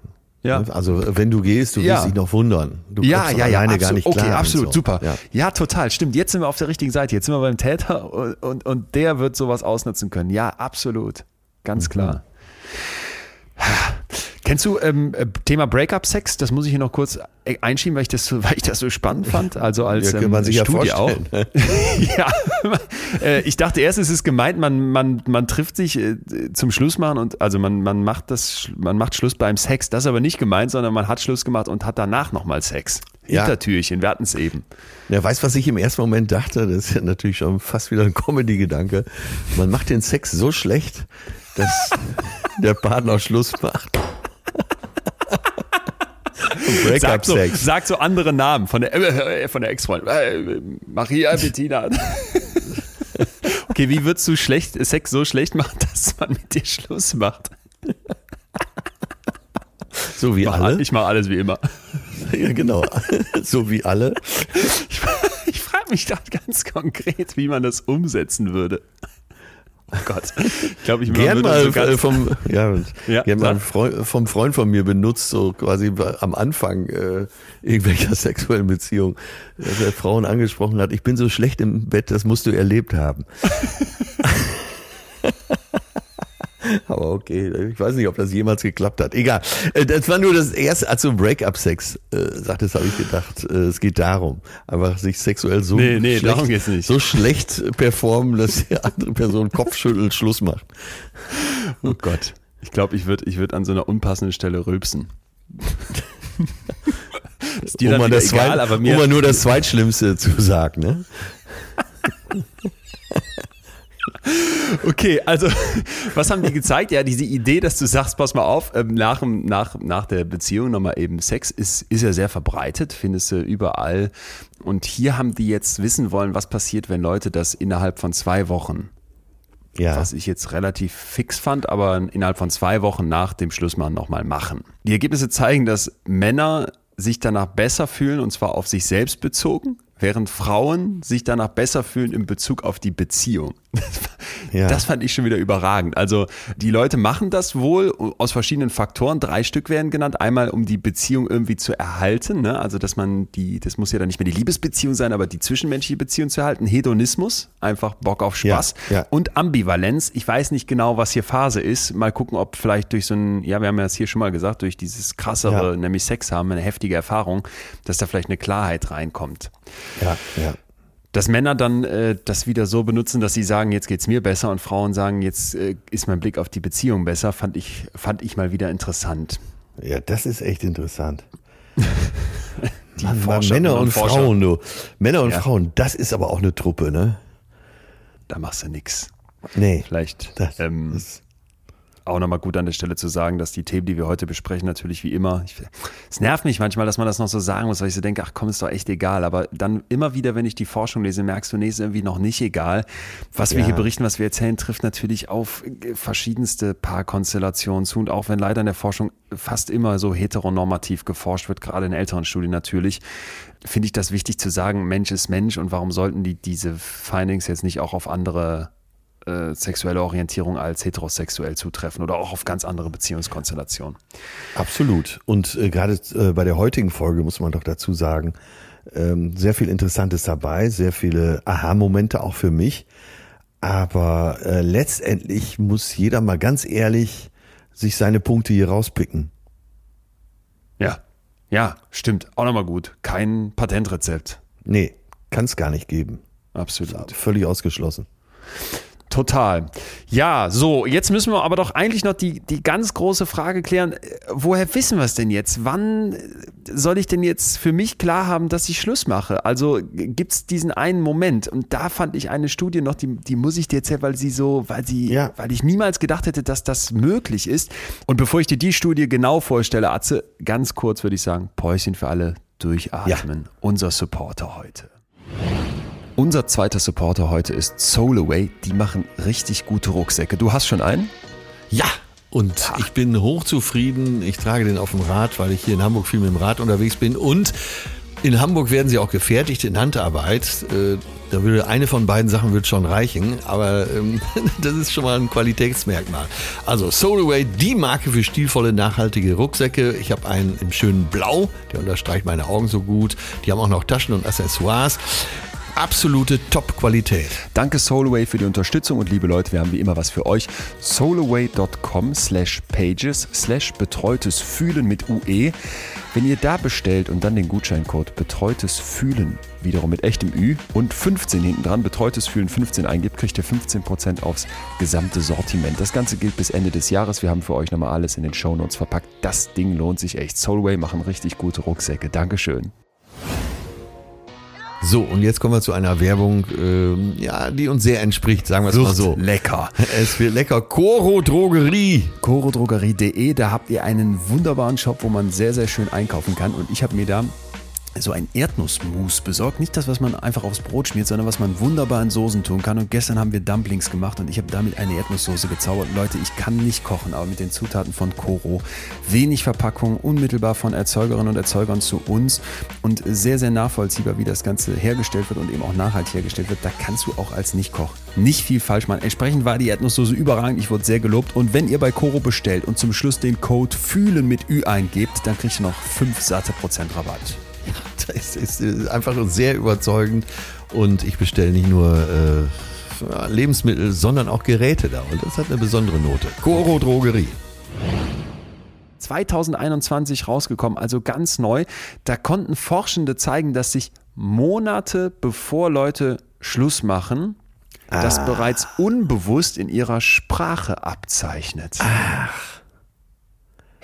Ja. Also wenn du gehst, du Ja. wirst dich noch wundern. Du Ja, ja, ja, alleine gar nicht okay, klar. und absolut, so. super. Ja. Ja. total, stimmt. Jetzt sind wir auf der richtigen Seite. Jetzt sind wir beim Täter und, und, und der wird sowas ausnutzen können. Ja, absolut. Mhm. Ganz klar. Kennst du ähm, äh, Thema Breakup-Sex? Das muss ich hier noch kurz äh, einschieben, weil ich das so, weil ich das so spannend fand. Also als Ja, kann man ähm, sich ja Studie auch. vorstellen. ja, äh, ich dachte erst, es ist gemeint, man, man, man trifft sich äh, zum Schluss machen und also man, man macht das, man macht Schluss beim Sex. Das ist aber nicht gemeint, sondern man hat Schluss gemacht und hat danach nochmal Sex. Ja. Hintertürchen, wir hatten es eben. Ja, weißt was ich im ersten Moment dachte? Das ist ja natürlich schon fast wieder ein Comedy-Gedanke. Man macht den Sex so schlecht, dass der Partner Schluss macht. Sag so, Breakup-Sex. sag so andere Namen von der, äh, von der Ex-Freundin. Äh, Maria Bettina. okay, wie würdest du schlecht, Sex so schlecht machen, dass man mit dir Schluss macht? So wie Mach, alle. Ich mache alles wie immer. Ja, genau. So wie alle. Ich, ich frage mich gerade ganz konkret, wie man das umsetzen würde. Oh Gott. Ich glaube, ich Gern mal so äh, vom, ja, Ja, gern mal. Freund, vom Freund von mir benutzt, so quasi am Anfang äh, irgendwelcher sexuellen Beziehung, dass er Frauen angesprochen hat, ich bin so schlecht im Bett, das musst du erlebt haben. Aber okay, ich weiß nicht, ob das jemals geklappt hat. Egal. Äh, Das war nur das erste, als du Break-up-Sex äh, sagtest, habe ich gedacht, äh, es geht darum, einfach sich sexuell so Nee, nee, schlecht, so schlecht performen, dass die andere Person Kopfschütteln Schluss macht. oh Gott. Ich glaube, ich würde ich würd an so einer unpassenden Stelle rülpsen. ist dir um, dann das egal, Zweit, aber um mir, mal nur das Zweitschlimmste zu sagen, ne? Okay, also was haben die gezeigt? Ja, diese Idee, dass du sagst, pass mal auf, ähm, nach, nach, nach der Beziehung nochmal eben Sex ist, ist ja sehr verbreitet, findest du überall. Und hier haben die jetzt wissen wollen, was passiert, wenn Leute das innerhalb von zwei Wochen Ja. Was ich jetzt relativ fix fand, aber innerhalb von zwei Wochen nach dem Schlussmachen nochmal machen. Die Ergebnisse zeigen, dass Männer sich danach besser fühlen und zwar auf sich selbst bezogen, während Frauen sich danach besser fühlen in Bezug auf die Beziehung. Ja. Das fand ich schon wieder überragend. Also die Leute machen das wohl aus verschiedenen Faktoren. Drei Stück werden genannt. Einmal, um die Beziehung irgendwie zu erhalten. Ne? Also dass man die, das muss ja dann nicht mehr die Liebesbeziehung sein, aber die zwischenmenschliche Beziehung zu erhalten. Hedonismus, einfach Bock auf Spaß. Ja, ja. Und Ambivalenz. Ich weiß nicht genau, was hier Phase ist. Mal gucken, ob vielleicht durch so ein, ja, wir haben ja das hier schon mal gesagt, durch dieses krassere, nämlich Sex haben, eine heftige Erfahrung, dass da vielleicht eine Klarheit reinkommt Ja, ja. Dass Männer dann äh, das wieder so benutzen, dass sie sagen, jetzt geht's mir besser und Frauen sagen, jetzt äh, ist mein Blick auf die Beziehung besser, fand ich, fand ich mal wieder interessant. Ja, das ist echt interessant. Die Mann, Forscherinnen Männer und Forscher, Frauen, du. Männer und Ja. Frauen, das ist aber auch eine Truppe, ne? Da machst du nix. Nee. Vielleicht Das, ähm, das, auch nochmal gut an der Stelle zu sagen, dass die Themen, die wir heute besprechen, natürlich wie immer, ich, es nervt mich manchmal, dass man das noch so sagen muss, weil ich so denke, ach komm, ist doch echt egal. Aber dann immer wieder, wenn ich die Forschung lese, merkst du, nee, ist irgendwie noch nicht egal. Was wir Ja. hier berichten, was wir erzählen, trifft natürlich auf verschiedenste Paarkonstellationen zu. Und auch wenn leider in der Forschung fast immer so heteronormativ geforscht wird, gerade in älteren Studien natürlich, finde ich das wichtig zu sagen, Mensch ist Mensch und warum sollten die diese Findings jetzt nicht auch auf andere äh, sexuelle Orientierung als heterosexuell zutreffen oder auch auf ganz andere Beziehungskonstellationen. absolut. Und äh, gerade äh, bei der heutigen Folge muss man doch dazu sagen, ähm, sehr viel Interessantes dabei, sehr viele Aha-Momente auch für mich. Aber äh, letztendlich muss jeder mal ganz ehrlich sich seine Punkte hier rauspicken. Ja, ja, stimmt. Auch nochmal gut. Kein Patentrezept. Nee, kann es gar nicht geben. Absolut. Völlig ausgeschlossen. Total. Ja, so, jetzt müssen wir aber doch eigentlich noch die, die ganz große Frage klären. äh, Woher wissen wir es denn jetzt? Wann äh, soll ich denn jetzt für mich klar haben, dass ich Schluss mache? Also gibt es diesen einen Moment? Und da fand ich eine Studie noch, die, die muss ich dir erzählen, weil sie so, weil sie, Ja. weil ich niemals gedacht hätte, dass das möglich ist. Und bevor ich dir die Studie genau vorstelle, Atze, ganz kurz würde ich sagen, Päuschen für alle, durchatmen. Unser Supporter heute. Unser zweiter Supporter heute ist Solaway. Die machen richtig gute Rucksäcke. Du hast schon einen? Ja, und ich bin hochzufrieden. Ich trage den auf dem Rad, weil ich hier in Hamburg viel mit dem Rad unterwegs bin. Und in Hamburg werden sie auch gefertigt in Handarbeit. Äh, Da würde eine von beiden Sachen wird schon reichen, aber ähm, das ist schon mal ein Qualitätsmerkmal. Also Solaway, die Marke für stilvolle, nachhaltige Rucksäcke. Ich habe einen im schönen Blau, der unterstreicht meine Augen so gut. Die haben auch noch Taschen und Accessoires. Absolute Top-Qualität. Danke Solaway für die Unterstützung und liebe Leute, wir haben wie immer was für euch. solaway.com slash pages slash betreutes Fühlen mit UE. Wenn ihr da bestellt und dann den Gutscheincode betreutes Fühlen wiederum mit echtem Ü und 15 hinten dran, betreutes Fühlen 15 eingibt, kriegt ihr 15% aufs gesamte Sortiment. Das Ganze gilt bis Ende des Jahres. Wir haben für euch nochmal alles in den Shownotes verpackt. Das Ding lohnt sich echt. Solway machen richtig gute Rucksäcke. Dankeschön. So, und jetzt kommen wir zu einer Werbung, ähm, ja, die uns sehr entspricht, sagen wir es mal so. lecker. Es wird lecker. Coro Drogerie. chorodrogerie.de, da habt ihr einen wunderbaren Shop, wo man sehr, sehr schön einkaufen kann. Und ich habe mir da so ein Erdnussmus besorgt. Nicht das, was man einfach aufs Brot schmiert, sondern was man wunderbar in Soßen tun kann. Und gestern haben wir Dumplings gemacht und ich habe damit eine Erdnusssoße gezaubert. Leute, ich kann nicht kochen, aber mit den Zutaten von Coro. Wenig Verpackung, unmittelbar von Erzeugerinnen und Erzeugern zu uns und sehr, sehr nachvollziehbar, wie das Ganze hergestellt wird und eben auch nachhaltig hergestellt wird. Da kannst du auch als Nichtkoch nicht viel falsch machen. Entsprechend war die Erdnusssoße überragend. Ich wurde sehr gelobt. Und wenn ihr bei Coro bestellt und zum Schluss den Code FÜHLEN mit Ü eingebt, dann kriegt ihr noch 5 satte Prozent Rabatt. Das ist äh, einfach sehr überzeugend. Und ich bestelle nicht nur äh, Lebensmittel, sondern auch Geräte da. Und das hat eine besondere Note. Coro Drogerie. 2021 rausgekommen, also ganz neu. Da konnten Forschende zeigen, dass sich Monate bevor Leute Schluss machen, das bereits unbewusst in ihrer Sprache abzeichnet. Ach.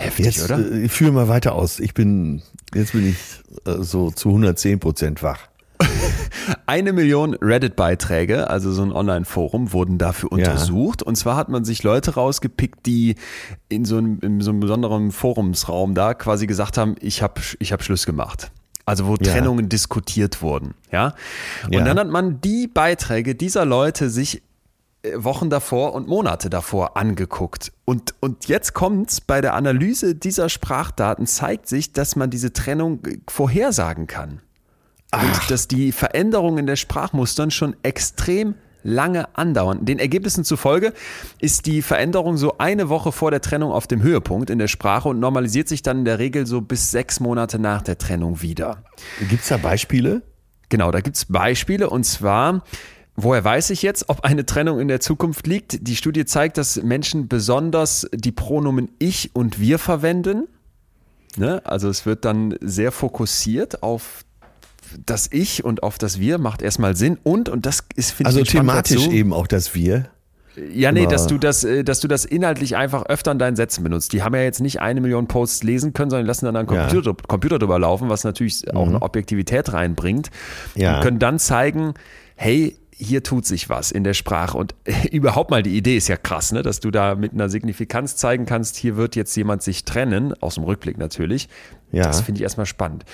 Heftig, Jetzt oder? äh, ich führe mal weiter aus. Ich bin, jetzt bin ich äh, so zu 110 Prozent wach. Eine Million Reddit-Beiträge, also so ein Online-Forum, wurden dafür untersucht. Und zwar hat man sich Leute rausgepickt, die in so einem, in so einem besonderen Forumsraum da quasi gesagt haben, ich habe ich hab Schluss gemacht. Also wo Ja. Trennungen diskutiert wurden. Ja? Und Ja. dann hat man die Beiträge dieser Leute sich Wochen davor und Monate davor angeguckt. Und, und jetzt kommt's, bei der Analyse dieser Sprachdaten zeigt sich, dass man diese Trennung äh, vorhersagen kann. Ach. Und dass die Veränderungen in der Sprachmustern schon extrem lange andauern. Den Ergebnissen zufolge ist die Veränderung so eine Woche vor der Trennung auf dem Höhepunkt in der Sprache und normalisiert sich dann in der Regel so bis sechs Monate nach der Trennung wieder. Gibt es da Beispiele? Genau, da gibt es Beispiele und zwar Woher weiß ich jetzt, ob eine Trennung in der Zukunft liegt? Die Studie zeigt, dass Menschen besonders die Pronomen ich und wir verwenden. Ne? Also es wird dann sehr fokussiert auf das Ich und auf das Wir macht erstmal Sinn und, und das ist, finde also ich, Also thematisch dazu, eben auch das Wir. Ja, nee, dass du das, äh, dass du das inhaltlich einfach öfter in deinen Sätzen benutzt. Die haben ja jetzt nicht eine Million Posts lesen können, sondern lassen dann einen Computer, ja. Computer drüber laufen, was natürlich mhm. auch eine Objektivität reinbringt. Ja. Und können dann zeigen, hey, hier tut sich was in der Sprache. Und überhaupt mal die Idee ist ja krass, ne? dass du da mit einer Signifikanz zeigen kannst, hier wird jetzt jemand sich trennen, aus dem Rückblick natürlich. Ja. Das finde ich erstmal spannend.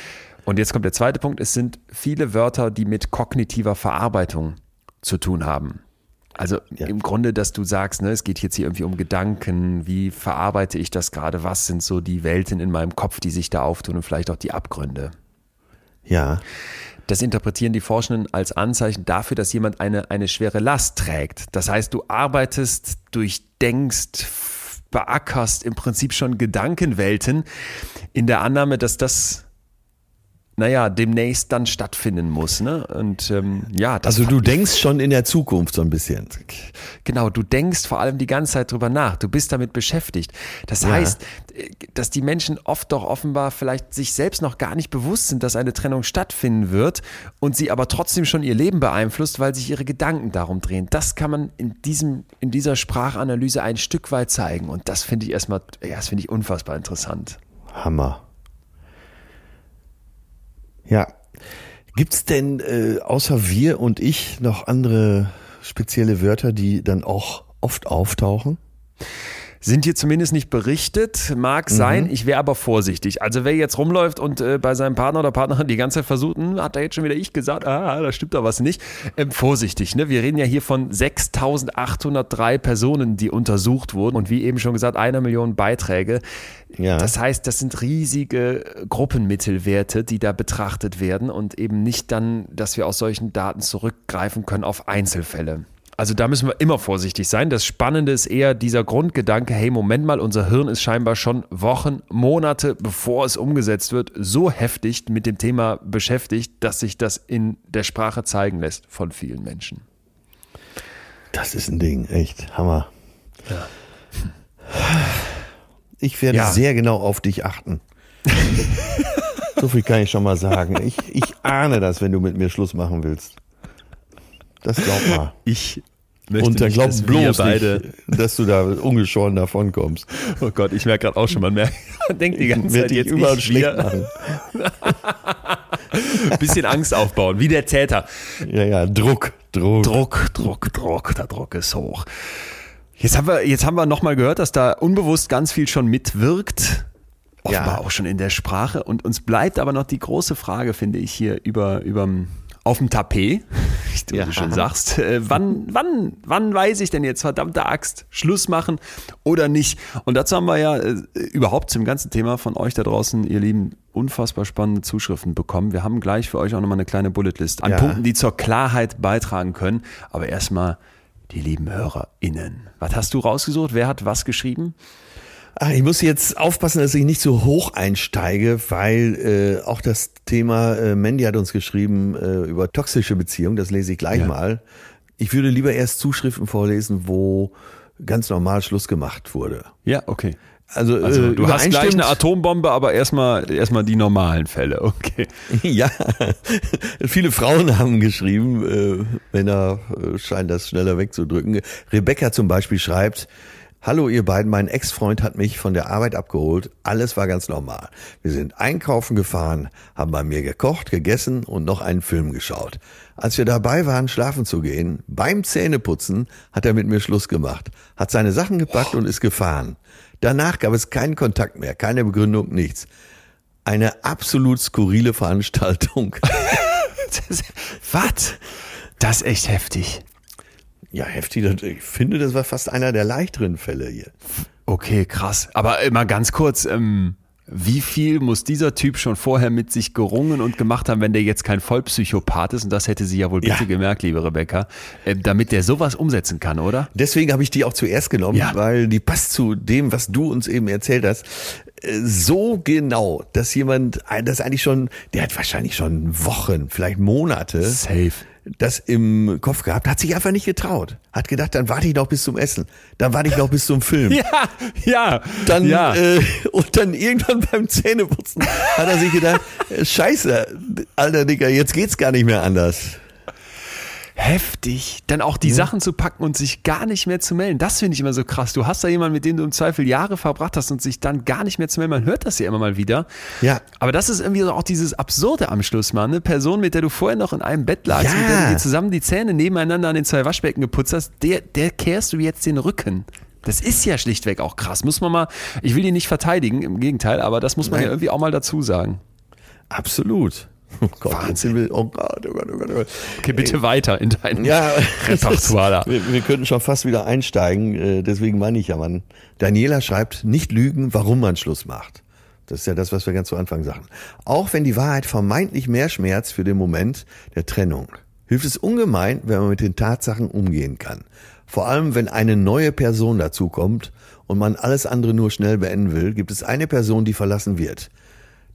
Und jetzt kommt der zweite Punkt. Es sind viele Wörter, die mit kognitiver Verarbeitung zu tun haben. Also ja. im Grunde, dass du sagst, ne, es geht jetzt hier irgendwie um Gedanken, wie verarbeite ich das gerade, was sind so die Welten in meinem Kopf, die sich da auftun und vielleicht auch die Abgründe. Ja. Das interpretieren die Forschenden als Anzeichen dafür, dass jemand eine, eine schwere Last trägt. Das heißt, du arbeitest, durchdenkst, beackerst im Prinzip schon Gedankenwelten in der Annahme, dass das naja, demnächst dann stattfinden muss. Ne? Und ähm, ja, also du denkst schon in der Zukunft so ein bisschen. Genau, du denkst vor allem die ganze Zeit drüber nach. Du bist damit beschäftigt. Das ja. heißt, äh, dass die Menschen oft doch offenbar vielleicht sich selbst noch gar nicht bewusst sind, dass eine Trennung stattfinden wird und sie aber trotzdem schon ihr Leben beeinflusst, weil sich ihre Gedanken darum drehen. Das kann man in diesem in dieser Sprachanalyse ein Stück weit zeigen und das finde ich erstmal, ja, das finde ich unfassbar interessant. Hammer. Ja. Gibt's denn äh, außer wir und ich noch andere spezielle Wörter, die dann auch oft auftauchen? Sind hier zumindest nicht berichtet, mag sein, mhm. ich wäre aber vorsichtig. Also wer jetzt rumläuft und äh, bei seinem Partner oder Partnerin die ganze Zeit versucht, hm, hat da jetzt schon wieder ich gesagt, ah, da stimmt da was nicht, ähm, vorsichtig. Ne? Wir reden ja hier von 6.803 Personen, die untersucht wurden und wie eben schon gesagt, einer Million Beiträge. Ja. Das heißt, das sind riesige Gruppenmittelwerte, die da betrachtet werden und eben nicht dann, dass wir aus solchen Daten zurückgreifen können auf Einzelfälle. Also da müssen wir immer vorsichtig sein. Das Spannende ist eher dieser Grundgedanke, hey, Moment mal, unser Hirn ist scheinbar schon Wochen, Monate, bevor es umgesetzt wird, so heftig mit dem Thema beschäftigt, dass sich das in der Sprache zeigen lässt von vielen Menschen. Das ist ein Ding, echt Hammer. Ja. Ich werde ja. sehr genau auf dich achten. so viel kann ich schon mal sagen. Ich, ich ahne das, wenn du mit mir Schluss machen willst. Das glaub mal. Ich möchte Und dann glaub dass bloß beide nicht, dass du da ungeschoren davon kommst. Oh Gott, ich merke gerade auch schon, man merkt, man denkt die ganze Zeit jetzt überall schlecht machen. Bisschen Angst aufbauen, wie der Täter. Ja, ja, Druck, Druck. Druck, Druck, Druck, der Druck ist hoch. Jetzt haben wir, jetzt haben wir nochmal gehört, dass da unbewusst ganz viel schon mitwirkt. Offenbar ja. auch schon in der Sprache. Und uns bleibt aber noch die große Frage, finde ich, hier über, über auf dem Tapet, wie du ja. schon sagst. Äh, wann, wann, wann weiß ich denn jetzt, verdammte Axt, Schluss machen oder nicht? Und dazu haben wir ja äh, überhaupt zum ganzen Thema von euch da draußen, ihr Lieben, unfassbar spannende Zuschriften bekommen. Wir haben gleich für euch auch nochmal eine kleine Bulletlist an ja. Punkten, die zur Klarheit beitragen können. Aber erstmal die lieben HörerInnen. Was hast du rausgesucht? Wer hat was geschrieben? Ach, ich muss jetzt aufpassen, dass ich nicht so hoch einsteige, weil äh, auch das Thema, äh, Mandy hat uns geschrieben äh, über toxische Beziehungen, das lese ich gleich ja. mal. Ich würde lieber erst Zuschriften vorlesen, wo ganz normal Schluss gemacht wurde. Ja, okay. Also, also äh, du hast gleich eine Atombombe, aber erstmal erstmal die normalen Fälle, okay. ja, viele Frauen haben geschrieben, äh, Männer äh, scheinen das schneller wegzudrücken. Rebecca zum Beispiel schreibt, Hallo ihr beiden, mein Ex-Freund hat mich von der Arbeit abgeholt. Alles war ganz normal. Wir sind einkaufen gefahren, haben bei mir gekocht, gegessen und noch einen Film geschaut. Als wir dabei waren, schlafen zu gehen, beim Zähneputzen hat er mit mir Schluss gemacht, hat seine Sachen gepackt und ist gefahren. Danach gab es keinen Kontakt mehr, keine Begründung, nichts. Eine absolut skurrile Veranstaltung. Was? Das ist echt heftig. Ja, heftig. Ich finde, das war fast einer der leichteren Fälle hier. Okay, krass. Aber immer ganz kurz, ähm, wie viel muss dieser Typ schon vorher mit sich gerungen und gemacht haben, wenn der jetzt kein Vollpsychopath ist? Und das hätte sie ja wohl bitte Ja. gemerkt, liebe Rebecca, äh, damit der sowas umsetzen kann, oder? Deswegen habe ich die auch zuerst genommen, Ja. weil die passt zu dem, was du uns eben erzählt hast. Äh, So genau, dass jemand, äh, das eigentlich schon, der hat wahrscheinlich schon Wochen, vielleicht Monate, Safe. Das im Kopf gehabt, hat sich einfach nicht getraut. Hat gedacht, dann warte ich noch bis zum Essen, dann warte ich noch bis zum Film. Ja, ja, Dann, ja. äh, und dann irgendwann beim Zähneputzen hat er sich gedacht, äh, scheiße, alter Dicker, jetzt geht's gar nicht mehr anders. Heftig. Dann auch die Sachen zu packen und sich gar nicht mehr zu melden. Das finde ich immer so krass. Du hast da jemanden, mit dem du im Zweifel Jahre verbracht hast und sich dann gar nicht mehr zu melden. Man hört das ja immer mal wieder. Ja. Aber das ist irgendwie so auch dieses Absurde am Schluss, Mann. Eine Person, mit der du vorher noch in einem Bett lagst, Ja. mit der du dir zusammen die Zähne nebeneinander an den zwei Waschbecken geputzt hast, der, der kehrst du jetzt den Rücken. Das ist ja schlichtweg auch krass. Muss man mal, ich will ihn nicht verteidigen, im Gegenteil, aber das muss man Nein. ja irgendwie auch mal dazu sagen. Absolut. Oh Gott, Wahnsinn. wir, oh Gott, oh Gott, oh Gott, oh Gott. Okay, bitte weiter in deinem Ja, Repertoire da. wir, wir könnten schon fast wieder einsteigen, äh, deswegen meine ich ja, man. Daniela schreibt, nicht lügen, warum man Schluss macht. Das ist ja das, was wir ganz zu Anfang sagen. Auch wenn die Wahrheit vermeintlich mehr schmerzt für den Moment der Trennung, hilft es ungemein, wenn man mit den Tatsachen umgehen kann. Vor allem, wenn eine neue Person dazukommt und man alles andere nur schnell beenden will, gibt es eine Person, die verlassen wird.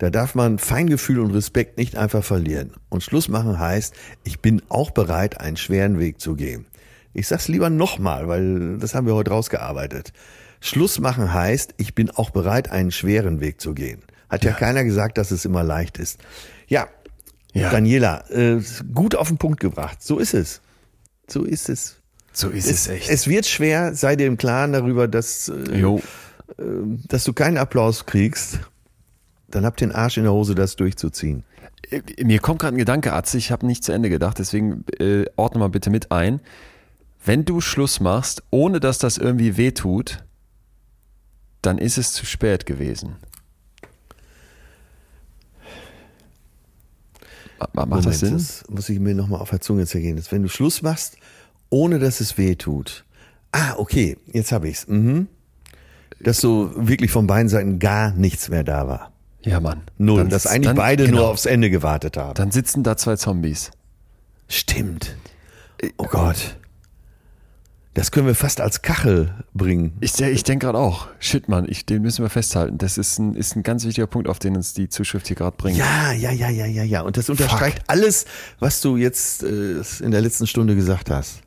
Da darf man Feingefühl und Respekt nicht einfach verlieren. Und Schluss machen heißt, ich bin auch bereit, einen schweren Weg zu gehen. Ich sag's lieber nochmal, weil das haben wir heute rausgearbeitet. Schluss machen heißt, ich bin auch bereit, einen schweren Weg zu gehen. Hat ja, keiner gesagt, dass es immer leicht ist. Ja, Ja. Daniela, äh, gut auf den Punkt gebracht. So ist es. So ist es. So ist Es, es wird schwer, sei dir im Klaren darüber, dass, äh, Jo. dass du keinen Applaus kriegst. Dann hab den Arsch in der Hose, das durchzuziehen. Äh, Mir kommt gerade ein Gedanke, Atze, ich habe nicht zu Ende gedacht, deswegen äh, ordne mal bitte mit ein. Wenn du Schluss machst, ohne dass das irgendwie wehtut, dann ist es zu spät gewesen. Ma- Macht das Sinn? das muss ich mir nochmal auf der Zunge zergehen. Wenn du Schluss machst, ohne dass es weh tut. Ah, okay, jetzt habe ich's. Mhm. Dass so wirklich von beiden Seiten gar nichts mehr da war. Ja, Mann. Null. Dann dass eigentlich dann, beide genau, nur aufs Ende gewartet haben. Dann sitzen da zwei Zombies. Stimmt. Oh Gott. Das können wir fast als Kachel bringen. Ich, ich denke gerade auch, shit, Mann, ich, den müssen wir festhalten. Das ist ein, ist ein ganz wichtiger Punkt, auf den uns die Zuschrift hier gerade bringt. Ja, ja, ja, ja, ja, ja. Und das unterstreicht alles, was du jetzt äh, in der letzten Stunde gesagt hast.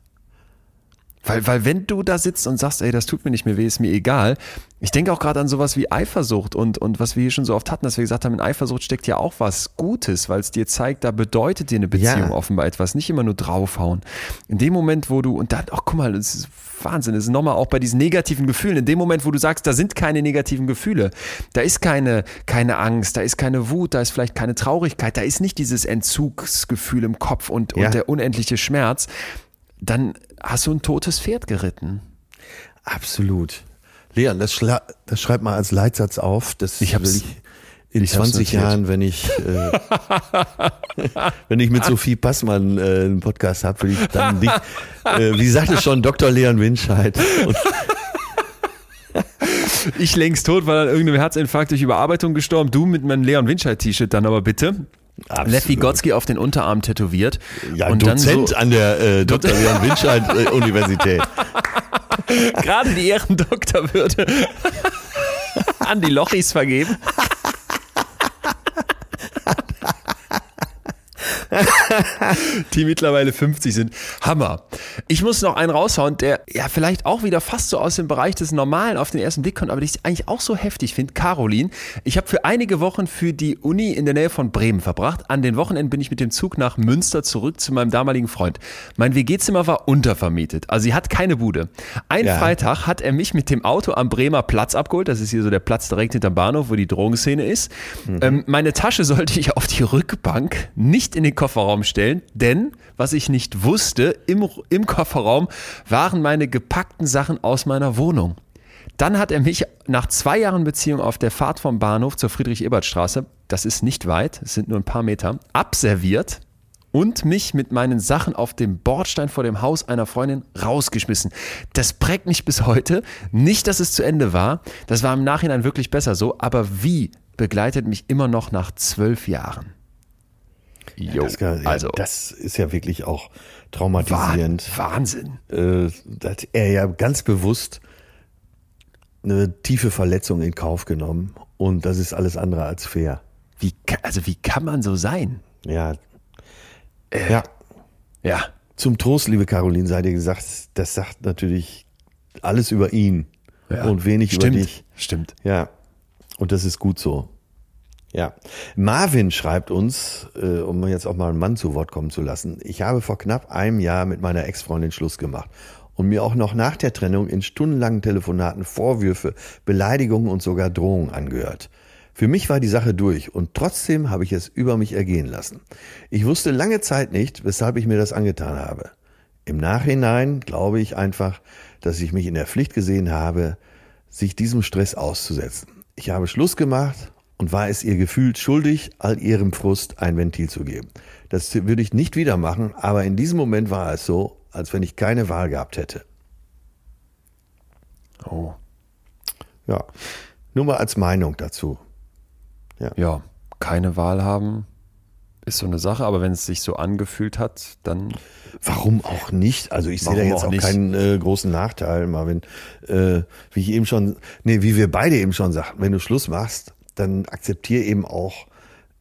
Weil, weil wenn du da sitzt und sagst, ey, das tut mir nicht mehr weh, ist mir egal. Ich denke auch gerade an sowas wie Eifersucht und, und was wir hier schon so oft hatten, dass wir gesagt haben, in Eifersucht steckt ja auch was Gutes, weil es dir zeigt, da bedeutet dir eine Beziehung Ja. offenbar etwas, nicht immer nur draufhauen. In dem Moment, wo du, und dann, ach guck mal, das ist Wahnsinn, das ist nochmal auch bei diesen negativen Gefühlen, in dem Moment, wo du sagst, da sind keine negativen Gefühle, da ist keine, keine Angst, da ist keine Wut, da ist vielleicht keine Traurigkeit, da ist nicht dieses Entzugsgefühl im Kopf und, Ja. und der unendliche Schmerz, dann hast du ein totes Pferd geritten. Absolut. Leon, das, das schreib mal als Leitsatz auf. Das Ich hab's- in ich hab's 20 notiert. Jahren, wenn ich äh, wenn ich mit Sophie Passmann äh, einen Podcast habe, will ich dann dich, äh, wie sagte schon Dr. Leon Winscheid. Und, Ich längst tot, weil an irgendeinem Herzinfarkt durch Überarbeitung gestorben. Du mit meinem Leon Winscheid-T-Shirt dann aber bitte. Absolut. Lev Vygotsky auf den Unterarm tätowiert. ja, und dann Dozent so, an der äh, Dr. Leon Winscheid äh, Universität. gerade die Ehrendoktorwürde an die Lochis vergeben. die mittlerweile 50 sind. Hammer. Ich muss noch einen raushauen, der ja vielleicht auch wieder fast so aus dem Bereich des Normalen auf den ersten Blick kommt, aber den ich eigentlich auch so heftig finde. Caroline, ich habe für einige Wochen für die Uni in der Nähe von Bremen verbracht. An den Wochenenden bin ich mit dem Zug nach Münster zurück zu meinem damaligen Freund. Mein WG-Zimmer war untervermietet, also sie hat keine Bude. Ein Ja. Freitag hat er mich mit dem Auto am Bremer Platz abgeholt. Das ist hier so der Platz direkt hinterm Bahnhof, wo die Drogenszene ist. Ähm, meine Tasche sollte ich auf die Rückbank, nicht in den Kofferraum stellen, denn was ich nicht wusste, im, im Kofferraum waren meine gepackten Sachen aus meiner Wohnung. Dann hat er mich nach zwei Jahren Beziehung auf der Fahrt vom Bahnhof zur Friedrich-Ebert-Straße, das ist nicht weit, es sind nur ein paar Meter, abserviert und mich mit meinen Sachen auf dem Bordstein vor dem Haus einer Freundin rausgeschmissen. Das prägt mich bis heute. Nicht, dass es zu Ende war. Das war im Nachhinein wirklich besser so. Aber wie begleitet mich immer noch nach zwölf Jahren? Jo, das, ja, also, das ist ja wirklich auch traumatisierend. Wahnsinn. Äh, hat er ja ganz bewusst eine tiefe Verletzung in Kauf genommen und das ist alles andere als fair. Wie, also wie kann man so sein? Ja. Äh, ja. Ja. Zum Trost, liebe Caroline, sei dir gesagt, das sagt natürlich alles über ihn ja. und wenig Stimmt. über dich. Stimmt. Ja. Und das ist gut so. Ja. Marvin schreibt uns, äh, um jetzt auch mal einen Mann zu Wort kommen zu lassen, ich habe vor knapp einem Jahr mit meiner Ex-Freundin Schluss gemacht und mir auch noch nach der Trennung in stundenlangen Telefonaten Vorwürfe, Beleidigungen und sogar Drohungen angehört. Für mich war die Sache durch und trotzdem habe ich es über mich ergehen lassen. Ich wusste lange Zeit nicht, weshalb ich mir das angetan habe. Im Nachhinein glaube ich einfach, dass ich mich in der Pflicht gesehen habe, sich diesem Stress auszusetzen. Ich habe Schluss gemacht und war es ihr gefühlt schuldig, all ihrem Frust ein Ventil zu geben. Das würde ich nicht wieder machen, aber in diesem Moment war es so, als wenn ich keine Wahl gehabt hätte. Oh. Ja. Nur mal als Meinung dazu. Ja. ja, keine Wahl haben ist so eine Sache, aber wenn es sich so angefühlt hat, dann. Warum auch nicht? Also ich sehe da jetzt auch, auch keinen äh, großen Nachteil, Marvin. Äh, wie ich eben schon, nee, wie wir beide eben schon sagten, wenn du Schluss machst, dann akzeptier eben auch,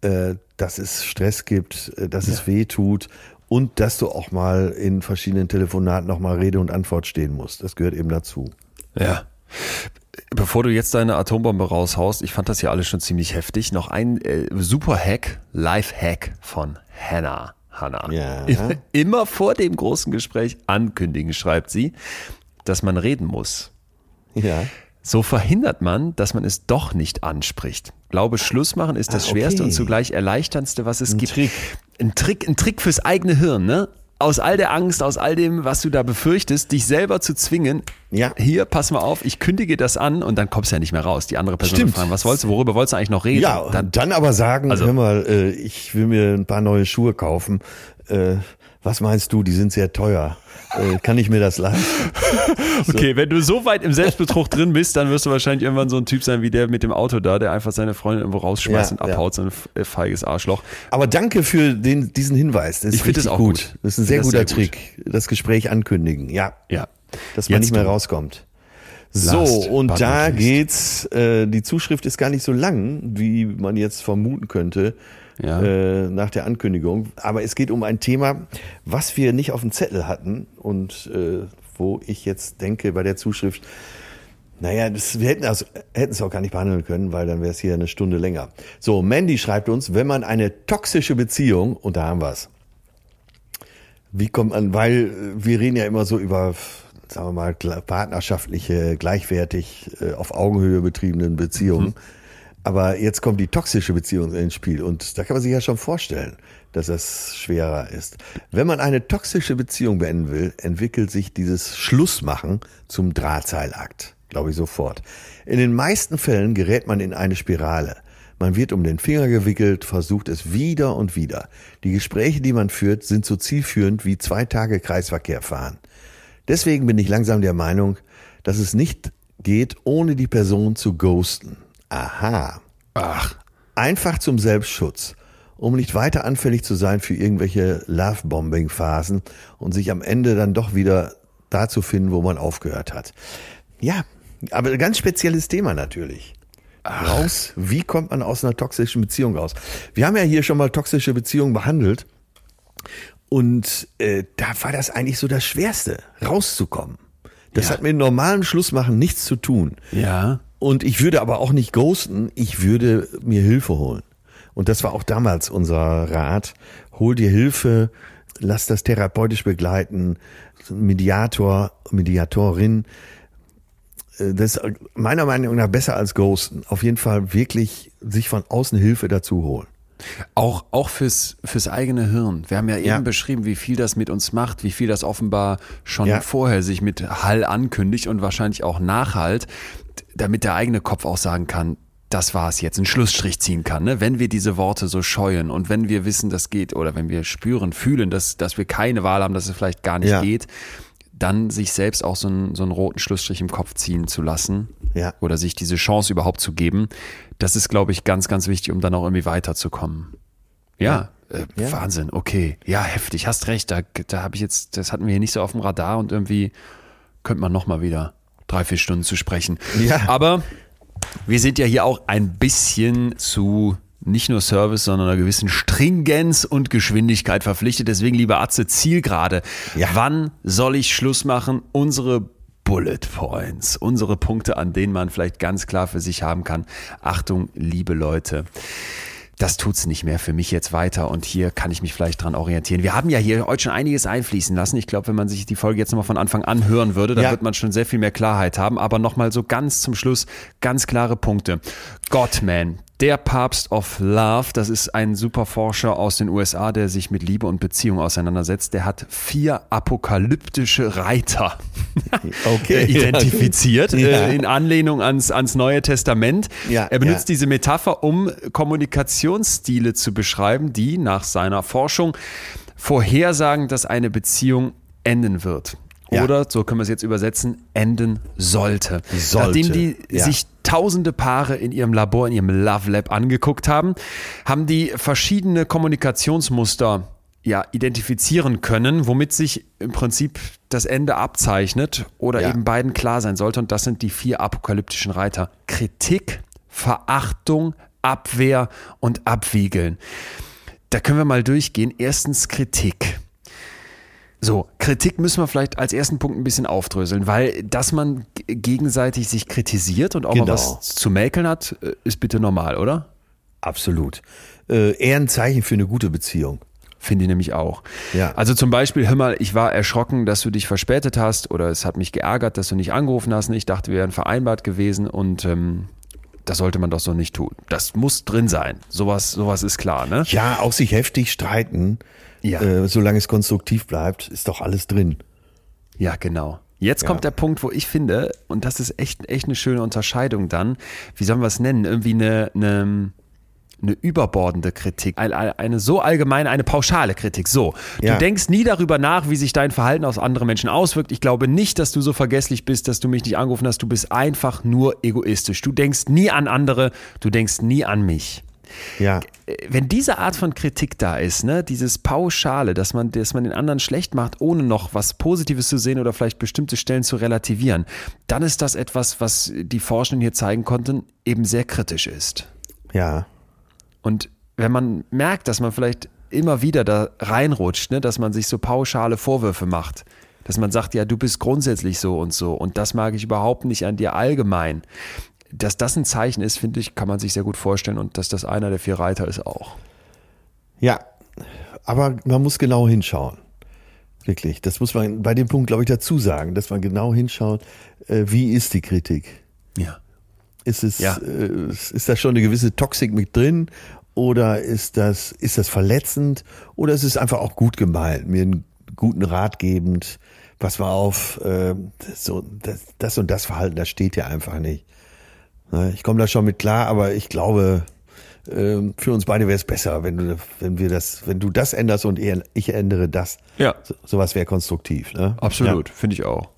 äh, dass es Stress gibt, äh, dass ja. es weh tut und dass du auch mal in verschiedenen Telefonaten nochmal Rede und Antwort stehen musst. Das gehört eben dazu. Ja. Bevor du jetzt deine Atombombe raushaust, ich fand das ja alles schon ziemlich heftig. Noch ein äh, super Hack, Live-Hack von Hannah. Hannah. Ja. Immer vor dem großen Gespräch ankündigen, schreibt sie, dass man reden muss. Ja. So verhindert man, dass man es doch nicht anspricht. Glaube, Schluss machen ist das ah, okay. schwerste und zugleich erleichterndste, was es ein gibt. Trick. Ein Trick, ein Trick fürs eigene Hirn, ne? aus all der Angst, aus all dem, was du da befürchtest, dich selber zu zwingen. Ja. Hier, pass mal auf, ich kündige das an und dann kommst du ja nicht mehr raus. Die andere Person Stimmt. fragen, was wolltest du, worüber wolltest du eigentlich noch reden? Ja, dann, dann aber sagen, also, hör mal, äh, ich will mir ein paar neue Schuhe kaufen. Äh, was meinst du, die sind sehr teuer. Äh, kann ich mir das leisten? okay, wenn du so weit im Selbstbetrug drin bist, dann wirst du wahrscheinlich irgendwann so ein Typ sein wie der mit dem Auto da, der einfach seine Freundin irgendwo rausschmeißt ja, und abhaut, ja. so ein äh, feiges Arschloch. Aber danke für den, diesen Hinweis. Das ich finde es auch gut. gut. Das ist ein sehr guter sehr Trick. Das Gespräch ankündigen. Ja. Ja. Dass man Jetzt nicht mehr du. rauskommt. So, Last, und da geht's, äh, die Zuschrift ist gar nicht so lang, wie man jetzt vermuten könnte ja. äh, nach der Ankündigung. Aber es geht um ein Thema, was wir nicht auf dem Zettel hatten und äh, wo ich jetzt denke bei der Zuschrift, naja, das, wir hätten es auch gar nicht behandeln können, weil dann wäre es hier eine Stunde länger. So, Mandy schreibt uns, wenn man eine toxische Beziehung, und da haben wir es. Wie kommt man, weil wir reden ja immer so über, sagen wir mal, partnerschaftliche, gleichwertig, äh, auf Augenhöhe betriebenen Beziehungen. Mhm. Aber jetzt kommt die toxische Beziehung ins Spiel und da kann man sich ja schon vorstellen, dass das schwerer ist. Wenn man eine toxische Beziehung beenden will, entwickelt sich dieses Schlussmachen zum Drahtseilakt, glaube ich sofort. In den meisten Fällen gerät man in eine Spirale. Man wird um den Finger gewickelt, versucht es wieder und wieder. Die Gespräche, die man führt, sind so zielführend wie zwei Tage Kreisverkehr fahren. Deswegen bin ich langsam der Meinung, dass es nicht geht, ohne die Person zu ghosten. Aha. Ach. Einfach zum Selbstschutz, um nicht weiter anfällig zu sein für irgendwelche Love-Bombing-Phasen und sich am Ende dann doch wieder da zu finden, wo man aufgehört hat. Ja, aber ein ganz spezielles Thema natürlich. Ach. Raus, wie kommt man aus einer toxischen Beziehung raus? Wir haben ja hier schon mal toxische Beziehungen behandelt und äh, da war das eigentlich so das Schwerste, rauszukommen. Das ja. hat mit dem normalen Schlussmachen nichts zu tun. Ja. Und ich würde aber auch nicht ghosten, ich würde mir Hilfe holen. Und das war auch damals unser Rat. Hol dir Hilfe, lass das therapeutisch begleiten, Mediator, Mediatorin. Äh, das ist meiner Meinung nach besser als ghosten. Auf jeden Fall wirklich sich von außen Hilfe dazu holen. Auch, auch fürs, fürs eigene Hirn. Wir haben ja eben ja. beschrieben, wie viel das mit uns macht, wie viel das offenbar schon ja. vorher sich mit Hall ankündigt und wahrscheinlich auch Nachhalt damit der eigene Kopf auch sagen kann, das war's jetzt, einen Schlussstrich ziehen kann. Ne? Wenn wir diese Worte so scheuen und wenn wir wissen, das geht oder wenn wir spüren, fühlen, dass, dass wir keine Wahl haben, dass es vielleicht gar nicht Ja. geht, dann sich selbst auch so einen, so einen roten Schlussstrich im Kopf ziehen zu lassen Ja. oder sich diese Chance überhaupt zu geben, das ist, glaube ich, ganz, ganz wichtig, um dann auch irgendwie weiterzukommen. Ja, Äh, Ja. Wahnsinn, okay. Ja, heftig, hast recht. Da, da habe ich jetzt, das hatten wir hier nicht so auf dem Radar und irgendwie könnte man nochmal wieder drei, vier Stunden zu sprechen. Ja. Aber wir sind ja hier auch ein bisschen zu nicht nur Service, sondern einer gewissen Stringenz und Geschwindigkeit verpflichtet. Deswegen, lieber Atze, Zielgerade. Ja. Wann soll ich Schluss machen? Unsere Bullet Points, unsere Punkte, an denen man vielleicht ganz klar für sich haben kann. Achtung, liebe Leute. Das tut's nicht mehr für mich jetzt weiter und hier kann ich mich vielleicht dran orientieren. Wir haben ja hier heute schon einiges einfließen lassen. Ich glaube, wenn man sich die Folge jetzt nochmal von Anfang an hören würde, dann Ja. wird man schon sehr viel mehr Klarheit haben. Aber nochmal so ganz zum Schluss ganz klare Punkte. Godman, der Papst of Love, das ist ein super Forscher aus den USA, der sich mit Liebe und Beziehung auseinandersetzt. Der hat vier apokalyptische Reiter Okay. identifiziert Ja. äh, in Anlehnung ans, ans Neue Testament. Ja, er benutzt ja. diese Metapher, um Kommunikationsstile zu beschreiben, die nach seiner Forschung vorhersagen, dass eine Beziehung enden wird. Ja. Oder, so können wir es jetzt übersetzen, enden sollte. Sollte, Nachdem die ja. sich tausende Paare in ihrem Labor, in ihrem Love Lab angeguckt haben, haben die verschiedene Kommunikationsmuster ja, identifizieren können, womit sich im Prinzip das Ende abzeichnet oder Ja. eben beiden klar sein sollte. Und das sind die vier apokalyptischen Reiter. Kritik, Verachtung, Abwehr und Abwiegeln. Da können wir mal durchgehen. Erstens Kritik. So, Kritik müssen wir vielleicht als ersten Punkt ein bisschen aufdröseln, weil dass man gegenseitig sich kritisiert und auch mal Genau. was zu mäkeln hat, äh, ist bitte normal, oder? Absolut. Äh, eher ein Zeichen für eine gute Beziehung. Finde ich nämlich auch. Ja. Also zum Beispiel, hör mal, ich war erschrocken, dass du dich verspätet hast oder es hat mich geärgert, dass du nicht angerufen hast. Ich dachte, wir wären vereinbart gewesen und ähm, das sollte man doch so nicht tun. Das muss drin sein. Sowas, sowas ist klar, ne? Ja, auch sich heftig streiten, Ja. äh, solange es konstruktiv bleibt, ist doch alles drin. Ja, genau. Jetzt Ja. kommt der Punkt, wo ich finde, und das ist echt, echt eine schöne Unterscheidung dann, wie sollen wir es nennen? Irgendwie eine, eine, eine überbordende Kritik, eine, eine so allgemeine, eine pauschale Kritik. So, Ja. du denkst nie darüber nach, wie sich dein Verhalten auf andere Menschen auswirkt. Ich glaube nicht, dass du so vergesslich bist, dass du mich nicht angerufen hast. Du bist einfach nur egoistisch. Du denkst nie an andere, du denkst nie an mich Ja. wenn diese Art von Kritik da ist, ne, dieses Pauschale, dass man, dass man den anderen schlecht macht, ohne noch was Positives zu sehen oder vielleicht bestimmte Stellen zu relativieren, dann ist das etwas, was die Forschenden hier zeigen konnten, eben sehr kritisch ist. Ja. Und wenn man merkt, dass man vielleicht immer wieder da reinrutscht, ne, dass man sich so pauschale Vorwürfe macht, dass man sagt, ja, du bist grundsätzlich so und so und das mag ich überhaupt nicht an dir allgemein. Dass das ein Zeichen ist, finde ich, kann man sich sehr gut vorstellen und dass das einer der vier Reiter ist auch. Ja. Aber man muss genau hinschauen. Wirklich. Das muss man bei dem Punkt, glaube ich, dazu sagen, dass man genau hinschaut, äh, wie ist die Kritik? Ja. Ist es, Ja. äh, ist da schon eine gewisse Toxik mit drin? Oder ist das, ist das verletzend? Oder ist es einfach auch gut gemeint, mir einen guten Rat gebend? Pass mal auf, äh, das, so, das, das und das Verhalten, das steht ja einfach nicht. Ne, Ich komme da schon mit klar, aber ich glaube, ähm, für uns beide wäre es besser, wenn du, wenn wir das, wenn du das änderst und ich ändere das. Ja. So, sowas wäre konstruktiv. Ne? Absolut, finde ich auch.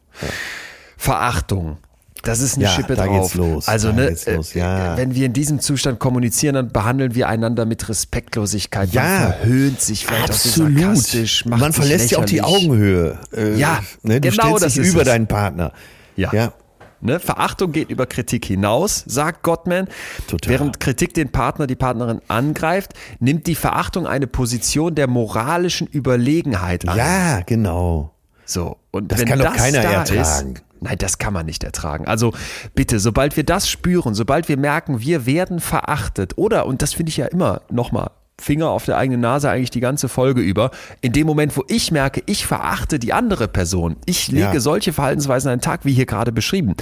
Verachtung. Das ist eine Ja, Schippe da drauf. geht's los, Also, da ne, geht's los, ja. äh, wenn wir in diesem Zustand kommunizieren, dann behandeln wir einander mit Respektlosigkeit. Ja. Man verhöhnt sich vielleicht auch so Absolut. sarkastisch. Macht Man verlässt ja auch die. Augenhöhe. Äh, Ja, ne, du genau stellst das dich ist über deinen Partner. Ja. ja. Ne? Verachtung geht über Kritik hinaus, sagt Gottman. Total. Während Kritik den Partner, die Partnerin angreift, nimmt die Verachtung eine Position der moralischen Überlegenheit an. Ja, genau. So, und Das wenn kann doch keiner da ertragen. Ist, nein, das kann man nicht ertragen. Also bitte, sobald wir das spüren, sobald wir merken, wir werden verachtet, oder, und das finde ich ja immer nochmal, Finger auf der eigenen Nase eigentlich die ganze Folge über. In dem Moment, wo ich merke, ich verachte die andere Person, ich lege Ja. solche Verhaltensweisen an den Tag, wie hier gerade beschrieben,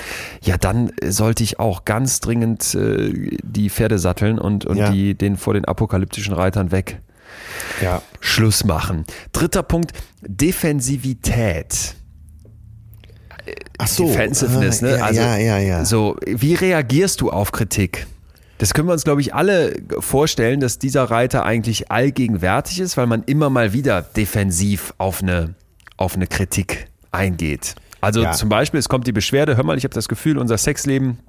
ja, dann äh, sollte ich auch ganz dringend äh, die Pferde satteln und, und Ja. die den vor den apokalyptischen Reitern weg. Ja. Schluss machen. Dritter Punkt, Defensivität. Ach so. Defensiveness, ah, ne? Ja, also, ja, ja, ja. So, wie reagierst du auf Kritik? Das können wir uns, glaube ich, alle vorstellen, dass dieser Reiter eigentlich allgegenwärtig ist, weil man immer mal wieder defensiv auf eine, auf eine Kritik eingeht. Also Ja. zum Beispiel, es kommt die Beschwerde, hör mal, ich habe das Gefühl, unser Sexleben,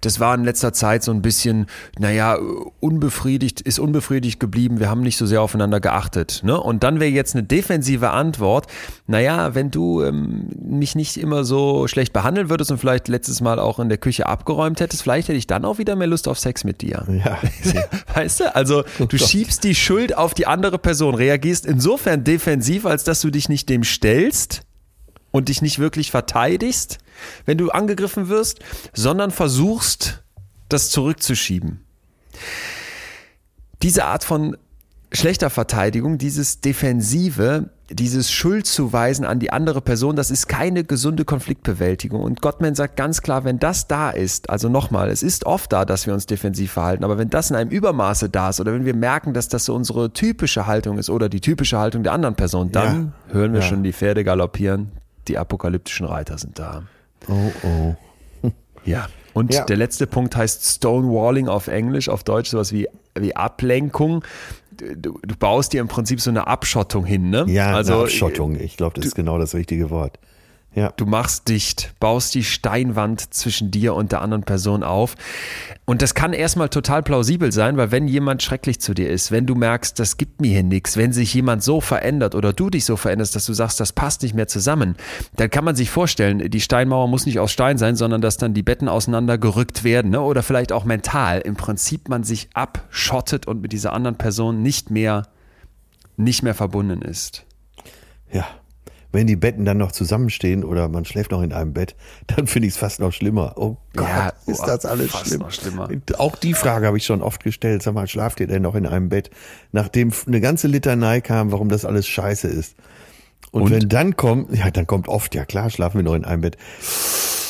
das war in letzter Zeit so ein bisschen, naja, unbefriedigt, ist unbefriedigt geblieben, wir haben nicht so sehr aufeinander geachtet. Ne? Und dann wäre jetzt eine defensive Antwort, naja, wenn du ähm, mich nicht immer so schlecht behandeln würdest und vielleicht letztes Mal auch in der Küche abgeräumt hättest, vielleicht hätte ich dann auch wieder mehr Lust auf Sex mit dir. Ja. Weißt du? Also du schiebst die Schuld auf die andere Person, reagierst insofern defensiv, als dass du dich nicht dem stellst und dich nicht wirklich verteidigst, wenn du angegriffen wirst, sondern versuchst, das zurückzuschieben. Diese Art von schlechter Verteidigung, dieses Defensive, dieses Schuldzuweisen an die andere Person, das ist keine gesunde Konfliktbewältigung. Und Gottman sagt ganz klar, wenn das da ist, also nochmal, es ist oft da, dass wir uns defensiv verhalten, aber wenn das in einem Übermaße da ist oder wenn wir merken, dass das so unsere typische Haltung ist oder die typische Haltung der anderen Person, dann hören wir Ja. schon die Pferde galoppieren, die apokalyptischen Reiter sind da. Oh, oh. Ja. Und Ja. der letzte Punkt heißt Stonewalling auf Englisch, auf Deutsch sowas wie, wie Ablenkung. Du, du baust dir im Prinzip so eine Abschottung hin, ne? Ja, also Abschottung. Ich glaube, das ist genau das richtige Wort. Ja. Du machst dicht, baust die Steinwand zwischen dir und der anderen Person auf. Und das kann erstmal total plausibel sein, weil wenn jemand schrecklich zu dir ist, wenn du merkst, das gibt mir hier nichts, wenn sich jemand so verändert oder du dich so veränderst, dass du sagst, das passt nicht mehr zusammen, dann kann man sich vorstellen, die Steinmauer muss nicht aus Stein sein, sondern dass dann die Betten auseinandergerückt werden ne? oder vielleicht auch mental. Im Prinzip man sich abschottet und mit dieser anderen Person nicht mehr, nicht mehr verbunden ist. Ja. Wenn die Betten dann noch zusammenstehen oder man schläft noch in einem Bett, dann finde ich es fast noch schlimmer. Oh Gott, Ja, ist oh, das alles schlimm. schlimmer. Auch die Frage habe ich schon oft gestellt. Sag mal, schlaft ihr denn noch in einem Bett? Nachdem eine ganze Litanei kam, warum das alles scheiße ist. Und, Und? wenn dann kommt, ja, dann kommt oft, ja klar, schlafen wir noch in einem Bett.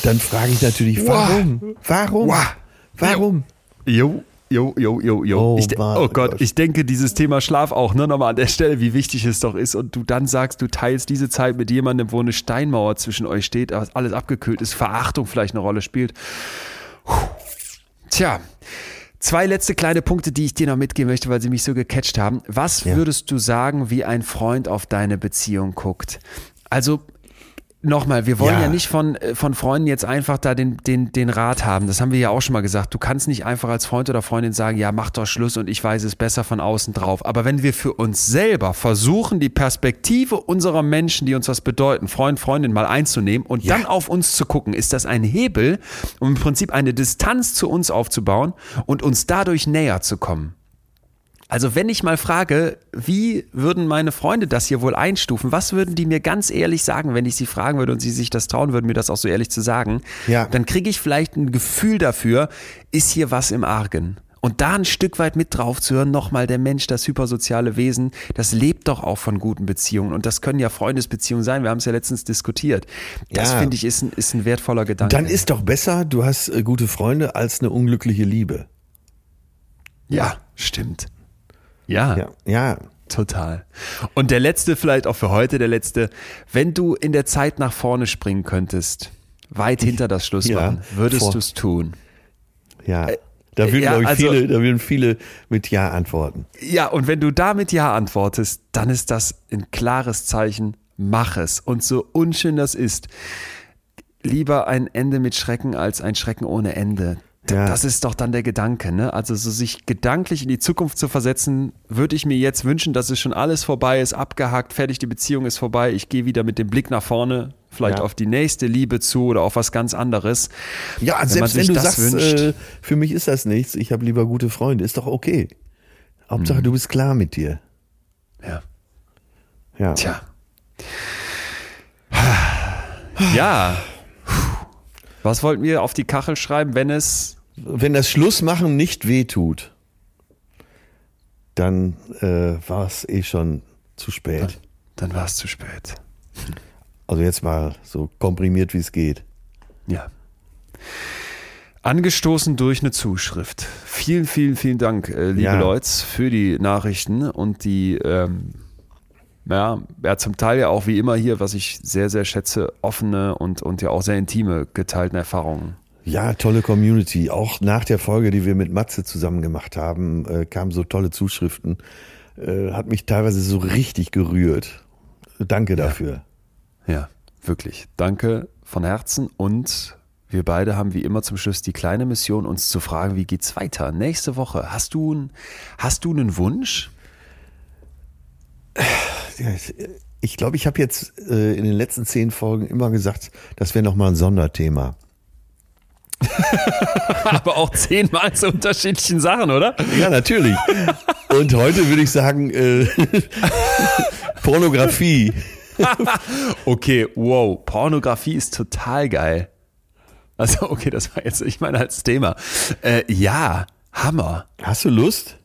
Dann frage ich natürlich, warum? Warum? Wow. Warum? Jo, jo, jo, jo, jo. Oh ich, oh Gott, Gott. ich denke, dieses Thema Schlaf auch, ne, nochmal an der Stelle, wie wichtig es doch ist. Und du dann sagst, du teilst diese Zeit mit jemandem, wo eine Steinmauer zwischen euch steht, alles abgekühlt ist, Verachtung vielleicht eine Rolle spielt. Puh. Tja. Zwei letzte kleine Punkte, die ich dir noch mitgeben möchte, weil sie mich so gecatcht haben. Was Ja. würdest du sagen, wie ein Freund auf deine Beziehung guckt? Also Nochmal, wir wollen ja, Ja. nicht von, äh, von Freunden jetzt einfach da den, den, den Rat haben. Das haben wir ja auch schon mal gesagt. Du kannst nicht einfach als Freund oder Freundin sagen, ja, mach doch Schluss und ich weiß es besser von außen drauf. Aber wenn wir für uns selber versuchen, die Perspektive unserer Menschen, die uns was bedeuten, Freund, Freundin mal einzunehmen und Ja. dann auf uns zu gucken, ist das ein Hebel, um im Prinzip eine Distanz zu uns aufzubauen und uns dadurch näher zu kommen. Also wenn ich mal frage, wie würden meine Freunde das hier wohl einstufen? Was würden die mir ganz ehrlich sagen, wenn ich sie fragen würde und sie sich das trauen würden, mir das auch so ehrlich zu sagen? Ja. Dann kriege ich vielleicht ein Gefühl dafür, ist hier was im Argen? Und da ein Stück weit mit drauf zu hören, nochmal der Mensch, das hypersoziale Wesen, das lebt doch auch von guten Beziehungen. Und das können ja Freundesbeziehungen sein. Wir haben es ja letztens diskutiert. Das Ja. finde ich ist ein, ist ein wertvoller Gedanke. Dann ist doch besser, du hast äh, gute Freunde als eine unglückliche Liebe. ja, stimmt. Ja. Ja, ja. Total. Und der letzte, vielleicht auch für heute, der letzte, wenn du in der Zeit nach vorne springen könntest, weit hinter das Schlussbahn, Ja, würdest du es tun? Ja. Da würden, ja, ich, also- viele, da würden viele mit Ja antworten. Ja, und wenn du damit Ja antwortest, dann ist das ein klares Zeichen, mach es. Und so unschön das ist, lieber ein Ende mit Schrecken als ein Schrecken ohne Ende. Ja. Das ist doch dann der Gedanke, ne? Also so sich gedanklich in die Zukunft zu versetzen, würde ich mir jetzt wünschen, dass es schon alles vorbei ist, abgehakt, fertig, die Beziehung ist vorbei, ich gehe wieder mit dem Blick nach vorne, vielleicht Ja. auf die nächste Liebe zu oder auf was ganz anderes. Ja, Wenn selbst wenn du das sagst, wünscht. äh, für mich ist das nichts, ich habe lieber gute Freunde, ist doch okay. Hauptsache, du bist klar mit dir. Ja. Ja. Tja. Ja. Was wollten wir auf die Kachel schreiben, wenn es. Wenn das Schlussmachen nicht wehtut, dann äh, war es eh schon zu spät. Dann war es zu spät. Also jetzt mal so komprimiert, wie es geht. Ja. Angestoßen durch eine Zuschrift. Vielen, vielen, vielen Dank, äh, liebe Ja. Leute, für die Nachrichten und die, ähm, ja, ja, zum Teil ja auch wie immer hier, was ich sehr, sehr schätze, offene und, und ja auch sehr intime geteilten Erfahrungen. Ja, tolle Community. Auch nach der Folge, die wir mit Matze zusammen gemacht haben, äh, kamen so tolle Zuschriften. Äh, hat mich teilweise so richtig gerührt. Danke dafür. Ja, wirklich. Danke von Herzen und wir beide haben wie immer zum Schluss die kleine Mission, uns zu fragen, wie geht's weiter? Nächste Woche. Hast du, ein, hast du einen Wunsch? Ich glaube, ich habe jetzt äh, in den letzten zehn Folgen immer gesagt, das wäre nochmal ein Sonderthema. Aber auch zehnmal zu unterschiedlichen Sachen, oder? Ja, natürlich. Und heute würde ich sagen, äh, Pornografie. okay, wow, Pornografie ist total geil. Also, okay, das war jetzt, ich meine, als Thema. Äh, ja, Hammer. Hast du Lust?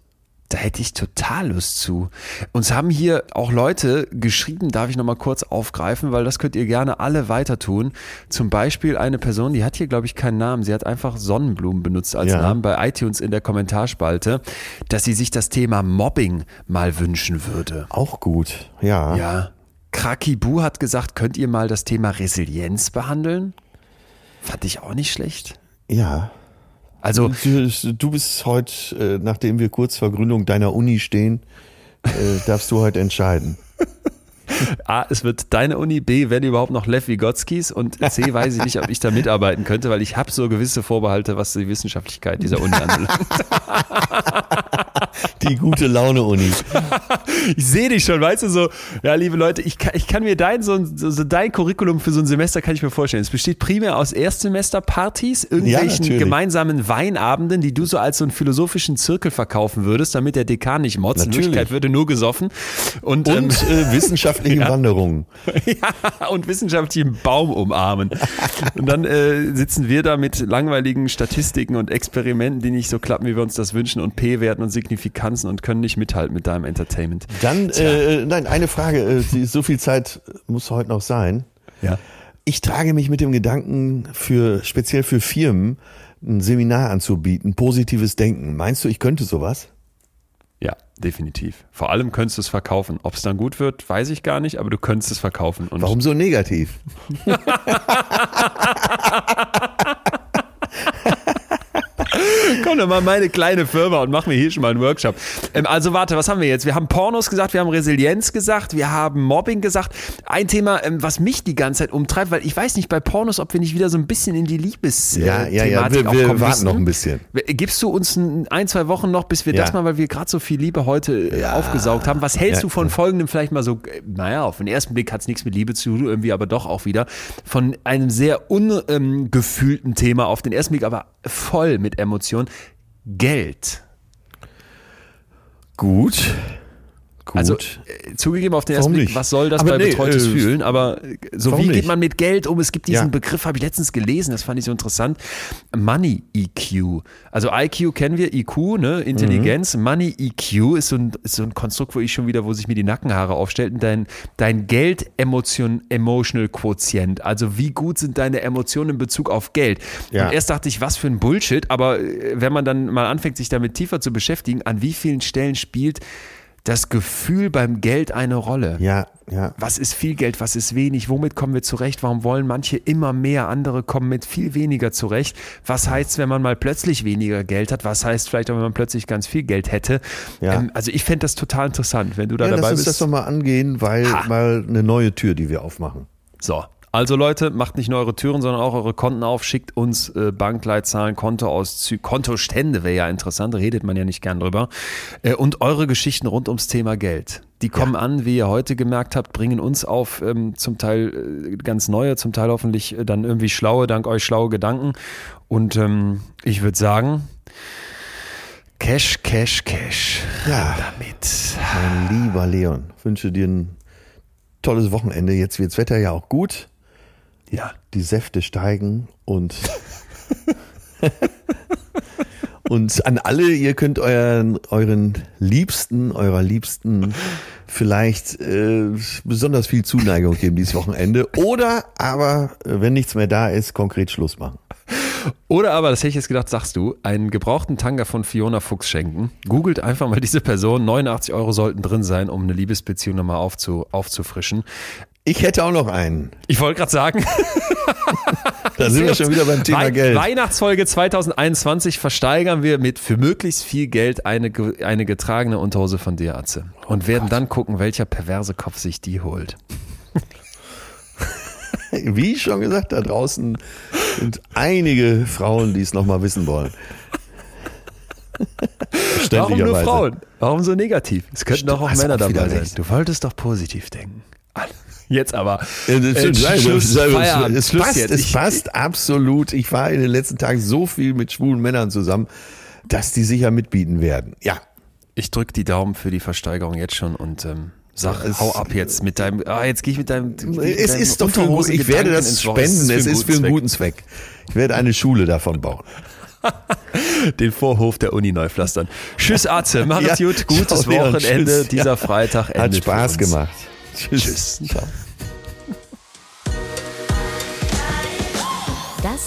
Da hätte ich total Lust zu. Uns haben hier auch Leute geschrieben, darf ich nochmal kurz aufgreifen, weil das könnt ihr gerne alle weiter tun. Zum Beispiel eine Person, die hat hier, glaube ich, keinen Namen. Sie hat einfach Sonnenblumen benutzt als ja. Namen bei iTunes in der Kommentarspalte, dass sie sich das Thema Mobbing mal wünschen würde. Auch gut, ja. Ja. Krakibu hat gesagt, könnt ihr mal das Thema Resilienz behandeln? Fand ich auch nicht schlecht. Ja. Also du, du bist heute, äh, nachdem wir kurz vor Gründung deiner Uni stehen, äh, darfst du heute entscheiden. A, es wird deine Uni, B, wenn überhaupt noch Lev Vygotskis und C, weiß ich nicht, ob ich da mitarbeiten könnte, weil ich habe so gewisse Vorbehalte, was die Wissenschaftlichkeit dieser Uni anbelangt. Die gute Laune-Uni. ich sehe dich schon, weißt du, so, ja, liebe Leute, ich kann, ich kann mir dein, so, so dein Curriculum für so ein Semester kann ich mir vorstellen. Es besteht primär aus Erstsemesterpartys, irgendwelchen ja, gemeinsamen Weinabenden, die du so als so einen philosophischen Zirkel verkaufen würdest, damit der Dekan nicht motzt. In Wirklichkeit würde nur gesoffen. Und, und ähm, äh, wissenschaftlichen ja. Wanderungen. ja, und wissenschaftlichen Baum umarmen. und dann äh, sitzen wir da mit langweiligen Statistiken und Experimenten, die nicht so klappen, wie wir uns das wünschen und P-Werten und Signifikanzen und können nicht mithalten mit deinem Entertainment. Dann, äh, nein, eine Frage, äh, so viel Zeit muss heute noch sein. Ja. Ich trage mich mit dem Gedanken, für speziell für Firmen ein Seminar anzubieten, positives Denken. Meinst du, ich könnte sowas? Ja, definitiv. Vor allem könntest du es verkaufen. Ob es dann gut wird, weiß ich gar nicht, aber du könntest es verkaufen. Und Warum so negativ? Komm doch mal meine kleine Firma und mach mir hier schon mal einen Workshop. Ähm, also warte, was haben wir jetzt? Wir haben Pornos gesagt, wir haben Resilienz gesagt, wir haben Mobbing gesagt. Ein Thema, ähm, was mich die ganze Zeit umtreibt, weil ich weiß nicht bei Pornos, ob wir nicht wieder so ein bisschen in die Liebes äh, Ja, ja, ja, wir, wir warten müssen. noch ein bisschen. Gibst du uns ein, ein zwei Wochen noch, bis wir ja. das mal, weil wir gerade so viel Liebe heute äh, ja. aufgesaugt haben. Was hältst ja. du von folgendem vielleicht mal so, äh, naja, auf den ersten Blick hat es nichts mit Liebe zu tun, irgendwie aber doch auch wieder, von einem sehr ungefühlten ähm, Thema auf den ersten Blick, aber voll mit Emotionen. Geld. Gut. Gut. Also äh, zugegeben auf den ersten Blick, was soll das aber bei nee, betreutes äh, Fühlen? Aber so wie geht man mit Geld um? Es gibt diesen ja. Begriff, habe ich letztens gelesen, das fand ich so interessant. Money EQ. Also IQ kennen wir, IQ, ne? Intelligenz. Mhm. Money EQ ist so, ein, ist so ein Konstrukt, wo ich schon wieder, wo sich mir die Nackenhaare aufstellten. Dein, dein Geld Emotion, Emotional Quotient. Also wie gut sind deine Emotionen in Bezug auf Geld? Ja. Und erst dachte ich, was für ein Bullshit. Aber äh, wenn man dann mal anfängt, sich damit tiefer zu beschäftigen, an wie vielen Stellen spielt das Gefühl beim Geld eine Rolle. Ja, ja. Was ist viel Geld, was ist wenig? Womit kommen wir zurecht? Warum wollen manche immer mehr? Andere kommen mit viel weniger zurecht. Was heißt, wenn man mal plötzlich weniger Geld hat? Was heißt vielleicht auch, wenn man plötzlich ganz viel Geld hätte? Ja. Ähm, also ich fände das total interessant, wenn du da ja, dabei lass bist. Lass uns das doch mal angehen, weil ha. mal eine neue Tür, die wir aufmachen. So, also Leute, macht nicht nur eure Türen, sondern auch eure Konten auf, schickt uns äh, Bankleitzahlen, Kontoauszüge, Kontostände wäre ja interessant, redet man ja nicht gern drüber. Äh, und eure Geschichten rund ums Thema Geld. Die kommen ja. an, wie ihr heute gemerkt habt, bringen uns auf ähm, zum Teil äh, ganz neue, zum Teil hoffentlich äh, dann irgendwie schlaue, dank euch schlaue Gedanken. Und ähm, ich würde sagen, Cash, Cash, Cash. Ja, damit. Mein lieber Leon, wünsche dir ein tolles Wochenende. Jetzt wird das Wetter ja auch gut. Ja. Die Säfte steigen und und an alle, ihr könnt euren, euren Liebsten, eurer Liebsten vielleicht äh, besonders viel Zuneigung geben dieses Wochenende. Oder aber, wenn nichts mehr da ist, konkret Schluss machen. Oder aber, das hätte ich jetzt gedacht, sagst du, einen gebrauchten Tanga von Fiona Fuchs schenken. Googelt einfach mal diese Person. 89 Euro sollten drin sein, um eine Liebesbeziehung nochmal aufzu, aufzufrischen. Ich hätte auch noch einen. Ich wollte gerade sagen. Da sind wir schon wieder beim Thema Wei Geld. Weihnachtsfolge 2021 versteigern wir mit für möglichst viel Geld eine, eine getragene Unterhose von dir, Atze. Und werden dann gucken, welcher perverse Kopf sich die holt. Wie schon gesagt, da draußen sind einige Frauen, die es nochmal wissen wollen. Warum nur. Frauen? Warum so negativ? Es könnten doch auch Männer dabei sein. Du wolltest doch positiv denken. Jetzt aber. Ja, das Äh, Schluss, Feierabend, es, passt, jetzt. es Ich- passt absolut. Ich war in den letzten Tagen so viel mit schwulen Männern zusammen, dass die sicher mitbieten werden. Ja, Ich drück die Daumen für die Versteigerung jetzt schon und ähm, sag, Es- hau ab jetzt mit deinem. Ah, jetzt gehe ich mit deinem. mit es deinem ist doch für, ich werde Unterhosengedanken das spenden. Es ist für einen guten Zweck. Ich werde eine Schule davon bauen. Den Vorhof der Uni neu pflastern. Tschüss, Atze. Mach es Ja, gut. Gutes. Wochenende. Tschüss. Dieser. Freitag Hat endet Spaß für uns. gemacht. Tschüss. Tschüss. Ciao.